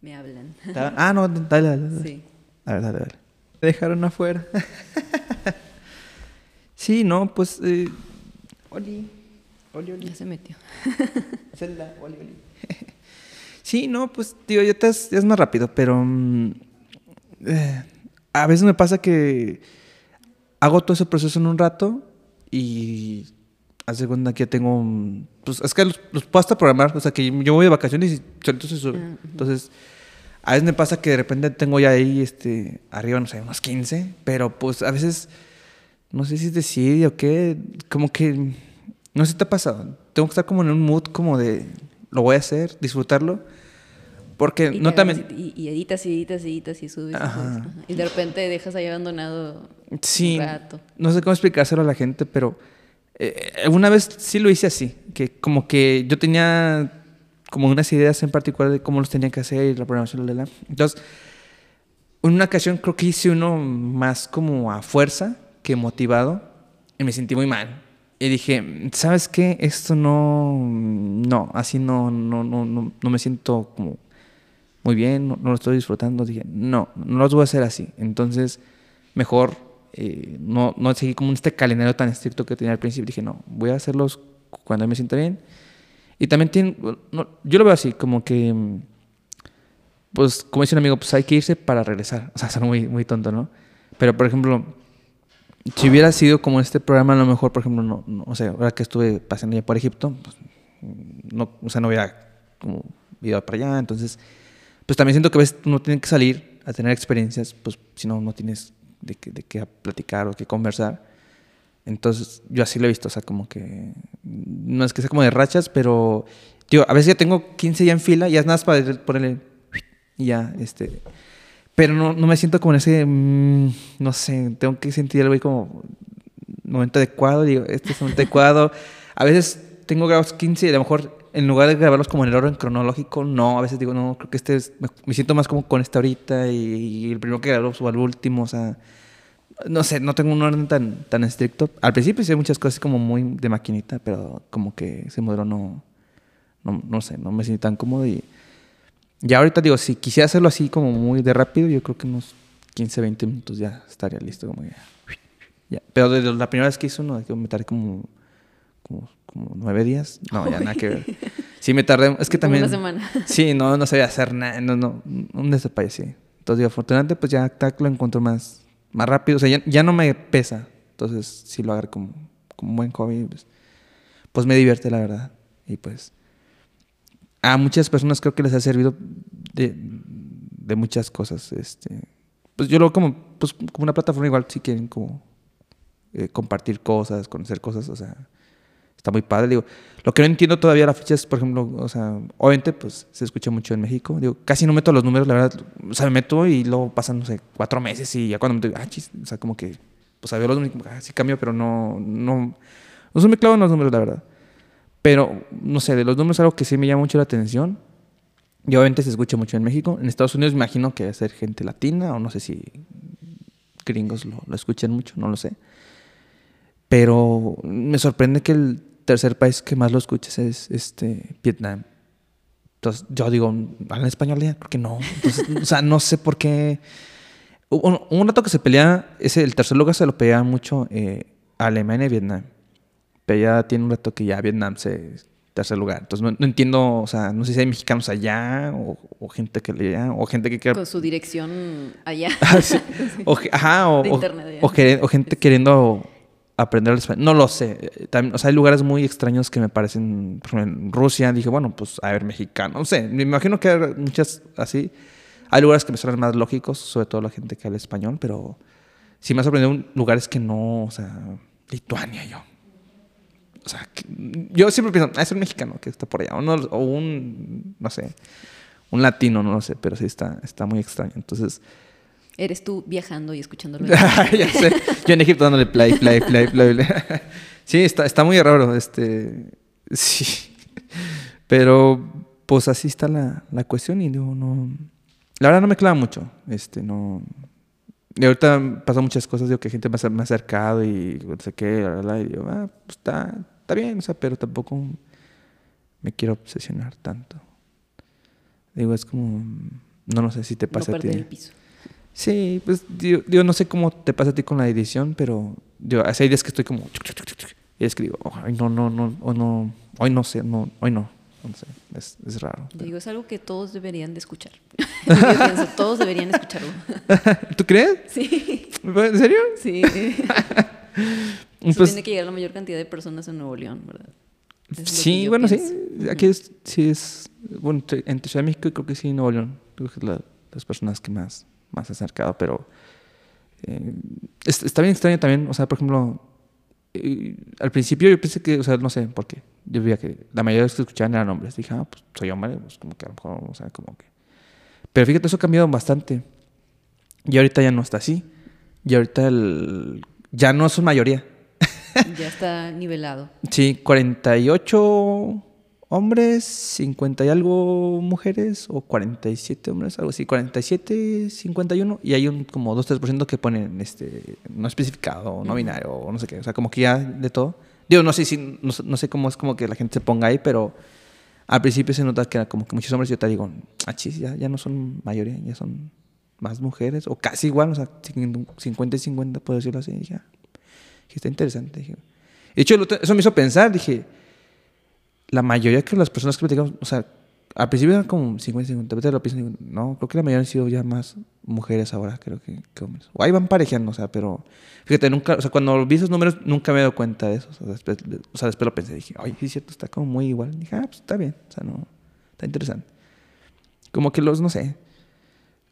Me hablan. Ah, no, dale, dale. dale. Sí. A ver, dale, dale. Me dejaron afuera. (laughs) sí, no, pues... Eh... Oli. Oli, oli. Ya se metió. Zelda, oli, oli. sí, no, pues, digo, ya, te ya es más rápido, pero... mm, eh, a veces me pasa que hago todo ese proceso en un rato y... Hace cuenta que ya tengo... un- Pues es que los, los puedo hasta programar. O sea, que yo voy de vacaciones y solito se sube. Ujú. Entonces... A veces me pasa que de repente tengo ya ahí, este, arriba, no sé, unos 15, pero pues a veces, no sé si es o qué, como que, no sé si te ha pasado, tengo que estar como en un mood como de, lo voy a hacer, disfrutarlo, porque Y, no también, y, y editas y editas y editas y subes. y Ajá. subes. Y de repente dejas ahí abandonado sí, un rato. no sé cómo explicárselo a la gente, pero eh, alguna vez sí lo hice así, que como que yo tenía como unas ideas en particular de cómo los tenía que hacer y la programación, la, la, la. Entonces, en una ocasión creo que hice uno más como a fuerza que motivado y me sentí muy mal. Y dije, ¿sabes qué? Esto no, no, así no, no, no, no, no me siento como muy bien, no, no lo estoy disfrutando. Dije, no, no los voy a hacer así. Entonces, mejor eh, no, no seguir como este calendario tan estricto que tenía al principio. Dije, no, voy a hacerlos cuando me sienta bien. Y también tiene, yo lo veo así, como que, pues, como dice un amigo, pues hay que irse para regresar. O sea, suena muy, muy tonto, ¿no? Pero, por ejemplo, si hubiera sido como este programa, a lo mejor, por ejemplo, no, no o sea, ahora que estuve paseando ya por Egipto, pues, no, o sea, no hubiera como ido para allá. Entonces, pues también siento que a veces uno tiene que salir a tener experiencias, pues si no, no tienes de qué de qué platicar o qué conversar. Entonces, yo así lo he visto, o sea, como que no es que sea como de rachas, pero yo a veces ya tengo 15 ya en fila, ya es nada para ponerle y ya, este. Pero no, no me siento como en ese, mm, no sé, tengo que sentir algo ahí como momento adecuado, digo, este es el momento adecuado. A veces tengo grabados 15 y a lo mejor en lugar de grabarlos como en el orden cronológico, no, a veces digo, no, creo que este es, me, siento más como con este ahorita y, y el primero que grabo subo al último, o sea, no sé, no tengo un orden tan, tan estricto. Al principio hice muchas cosas como muy de maquinita, pero como que ese modelo no, no, no sé, no me siento tan cómodo y ya ahorita digo, si quisiera hacerlo así como muy de rápido, yo creo que unos 15, 20 minutos ya estaría listo como ya. ya. Pero desde la primera vez que hice uno, me tardé como, como, como nueve días. No, ya nada que ver. (laughs) Sí, me tardé. Es que también. una semana. (laughs) Sí, no, no sabía hacer nada. No, no, un despayo, sí. Entonces, digo, afortunadamente, pues ya TAC lo encuentro más, más rápido. O sea, ya, ya no me pesa. Entonces, sí lo agarro como, como un buen hobby. Pues, pues me divierte, la verdad. Y pues, a muchas personas creo que les ha servido de, de muchas cosas. Este, pues yo lo como, pues, como una plataforma igual, si quieren como eh, compartir cosas, conocer cosas, o sea, está muy padre. Digo, lo que no entiendo todavía la fecha es, por ejemplo, o sea, obviamente, pues se escucha mucho en México. Digo, casi no meto los números, la verdad. O sea, me meto y luego pasan, no sé, cuatro meses y ya cuando me meto, ah, chis, o sea, como que, pues a ver los números, ah, sí cambio, pero no, no, no se me clavo en los números, la verdad. Pero, no sé, de los números algo que sí me llama mucho la atención. Y obviamente se escucha mucho en México. En Estados Unidos me imagino que debe ser gente latina o no sé si gringos lo, lo escuchan mucho, no lo sé. Pero me sorprende que el tercer país que más lo escuches es este Vietnam. Entonces yo digo, ¿hablan español ya? Creo que no. Entonces, (laughs) o sea, no sé por qué. Un, un rato que se pelea, ese, el tercer lugar se lo pelea mucho eh, Alemania y Vietnam. Pero ya tiene un rato que ya Vietnam se tercer lugar. Entonces no, no entiendo, o sea, no sé si hay mexicanos allá o, o gente que le o gente que Con su dirección allá. (laughs) Ah, sí. (laughs) O, ajá, o, o gente queriendo aprender el español. No lo sé. Eh, También, o sea, hay lugares muy extraños que me parecen. Por ejemplo, en Rusia dije, bueno, pues a ver, mexicano. No sé, me imagino que hay muchas así. Hay lugares que me suenan más lógicos, sobre todo la gente que habla español, pero sí me ha sorprendido lugares que no, o sea, Lituania, yo. O sea, yo siempre pienso, ah, es un mexicano que está por allá, o, o un, no sé, un latino, no lo sé, pero sí está, está muy extraño. Entonces, Eres tú viajando y escuchándolo. (laughs) ya sé. Yo en Egipto dándole play, play, play, play. play. (laughs) sí, está, está muy raro. Este, sí. Pero, pues así está la, la cuestión y digo, no... La verdad no me clava mucho. Este, no... Y ahorita pasan muchas cosas, digo, que gente me ha acercado y no sé qué, la, la, y digo, ah, pues está, está bien, o sea, pero tampoco me quiero obsesionar tanto. Digo, es como, no, no sé si te pasa no a ti. el piso. Sí, pues yo, yo no sé cómo te pasa a ti con la edición, pero yo hace hay días que estoy como y escribo, ay, no, no, no, o no, hoy no sé, no, hoy no, no sé, es, es raro. Digo, es algo que todos deberían de escuchar. (laughs) Yo pienso, todos deberían escucharlo. (laughs) ¿Tú crees? Sí, ¿En serio? sí. (laughs) Eso Pues- tiene que llegar a la mayor cantidad de personas en Nuevo León, ¿verdad? Es que Sí, bueno, sí. Aquí es, sí es, bueno, entre- Ciudad de México y creo que sí, Nuevo León. Creo que es la- las personas que más, más acercado, pero eh, es- está bien extraño también. O sea, por ejemplo, eh, al principio yo pensé que, o sea, no sé por qué. Yo veía que la mayoría de los que escuchaban eran hombres. Dije, ah, pues soy hombre, pues como que a lo mejor, o sea, como que. Pero fíjate, eso ha cambiado bastante. Y ahorita ya no está así. Y ahorita el, ya no son mayoría. Ya está nivelado. Sí, 48 hombres, 50 y algo mujeres, o 47 hombres, algo así, 47, 51, y hay un como 2-3% que ponen este, no especificado, no binario, o no sé qué, o sea, como que ya de todo. Digo, no sé si, no, no sé cómo es como que la gente se ponga ahí, pero al principio se nota que era como que muchos hombres, yo te digo, ah, chis, ya, ya no son mayoría, ya son más mujeres, o casi igual, o sea, 50 y 50, puedo decirlo así, y dije, ah, está interesante. Dije. De hecho, eso me hizo pensar. Dije, la mayoría que las personas que platicamos, o sea, al principio eran como 50 50, ahorita lo pienso, digo, no, creo que la mayoría han sido ya más mujeres ahora, creo que, hombres. O ahí van parejeando, o sea, pero fíjate, nunca, o sea, cuando vi esos números, nunca me he dado cuenta de eso. O sea, después, o sea, después lo pensé, dije, ay, sí es cierto, está como muy igual. Dije, ah, pues está bien, o sea, no, está interesante. Como que los, no sé,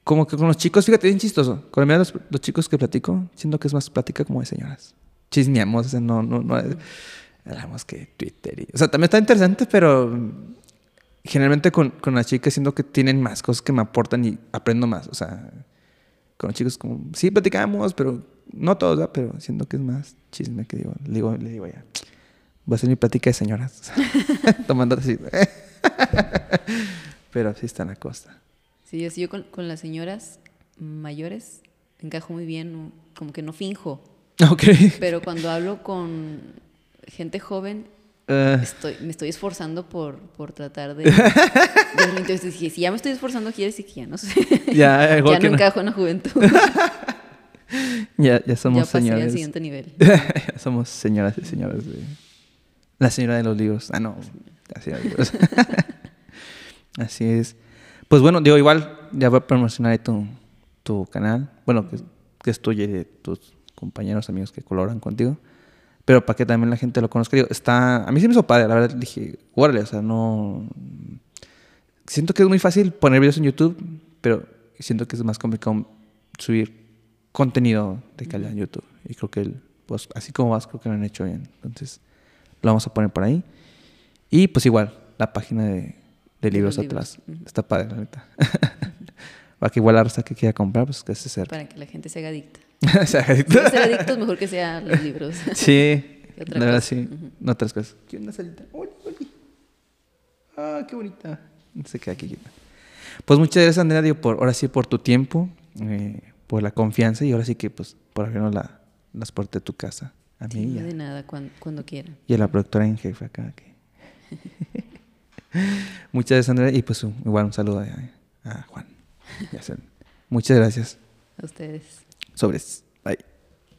como que con los chicos, fíjate, bien chistoso. Con la mayoría los, los chicos que platico, siento que es más plática como de señoras. Chismeamos, o sea, no, no, no. Hablamos que Twitter y... O sea, también está interesante, pero generalmente con, con las chicas siento que tienen más cosas que me aportan y aprendo más. O sea, con los chicos como, sí, platicamos, pero no todos, ¿verdad? pero siento que es más chisme que digo. Le digo, le digo ya, voy a hacer mi plática de señoras. (laughs) Tomando así. (laughs) pero sí está en la costa. Sí, yo, sí, yo con, con las señoras mayores encajo muy bien, como que no finjo. Ok. Pero cuando hablo con gente joven, Eh, estoy, me estoy esforzando por, por tratar de... Entonces dije, si ya me estoy esforzando, quiere decir que ya no sé. (laughs) ya, igual ya que no encajo en la juventud. (laughs) ya, ya somos ya pasé al señores. siguiente nivel. (laughs) Ya somos señoras y señores de... La señora de los libros. Ah, no. La señora de los libros. Así es. Pues bueno, digo, igual ya voy a promocionar tu, tu canal. Bueno, que, que es tuyo y de tus compañeros, amigos que colaboran contigo. Pero para que también la gente lo conozca. Digo, está... A mí sí me hizo padre, la verdad. Dije, órale, o sea, no... Siento que es muy fácil poner videos en YouTube, pero siento que es más complicado subir contenido de calidad en YouTube. Y creo que, el, pues, así como vas, creo que lo han hecho bien. Entonces, lo vamos a poner por ahí. Y pues igual, la página de, de libros atrás. Está padre, la neta. (laughs) Para que igual la raza que quiera comprar, pues que se acerque. Para que la gente se haga adicta. Sea, ser adictos, mejor que sea los libros. (laughs) sí, ¿Qué otra la verdad cosa? sí. No otras cosas. ¿Qué onda, Salita? Oli, oli. Ah, qué bonita. Se queda aquí. Pues muchas gracias, Andrea, digo, por, ahora sí por tu tiempo, eh, por la confianza y ahora sí que pues por abrirnos la, las puertas de tu casa. A mí Sí, de nada, cuando, cuando quieran. y a la productora en jefe acá. que- (laughs) Muchas gracias, Andrea. Y pues un- igual un saludo a, a Juan. Muchas gracias. A ustedes. そうです。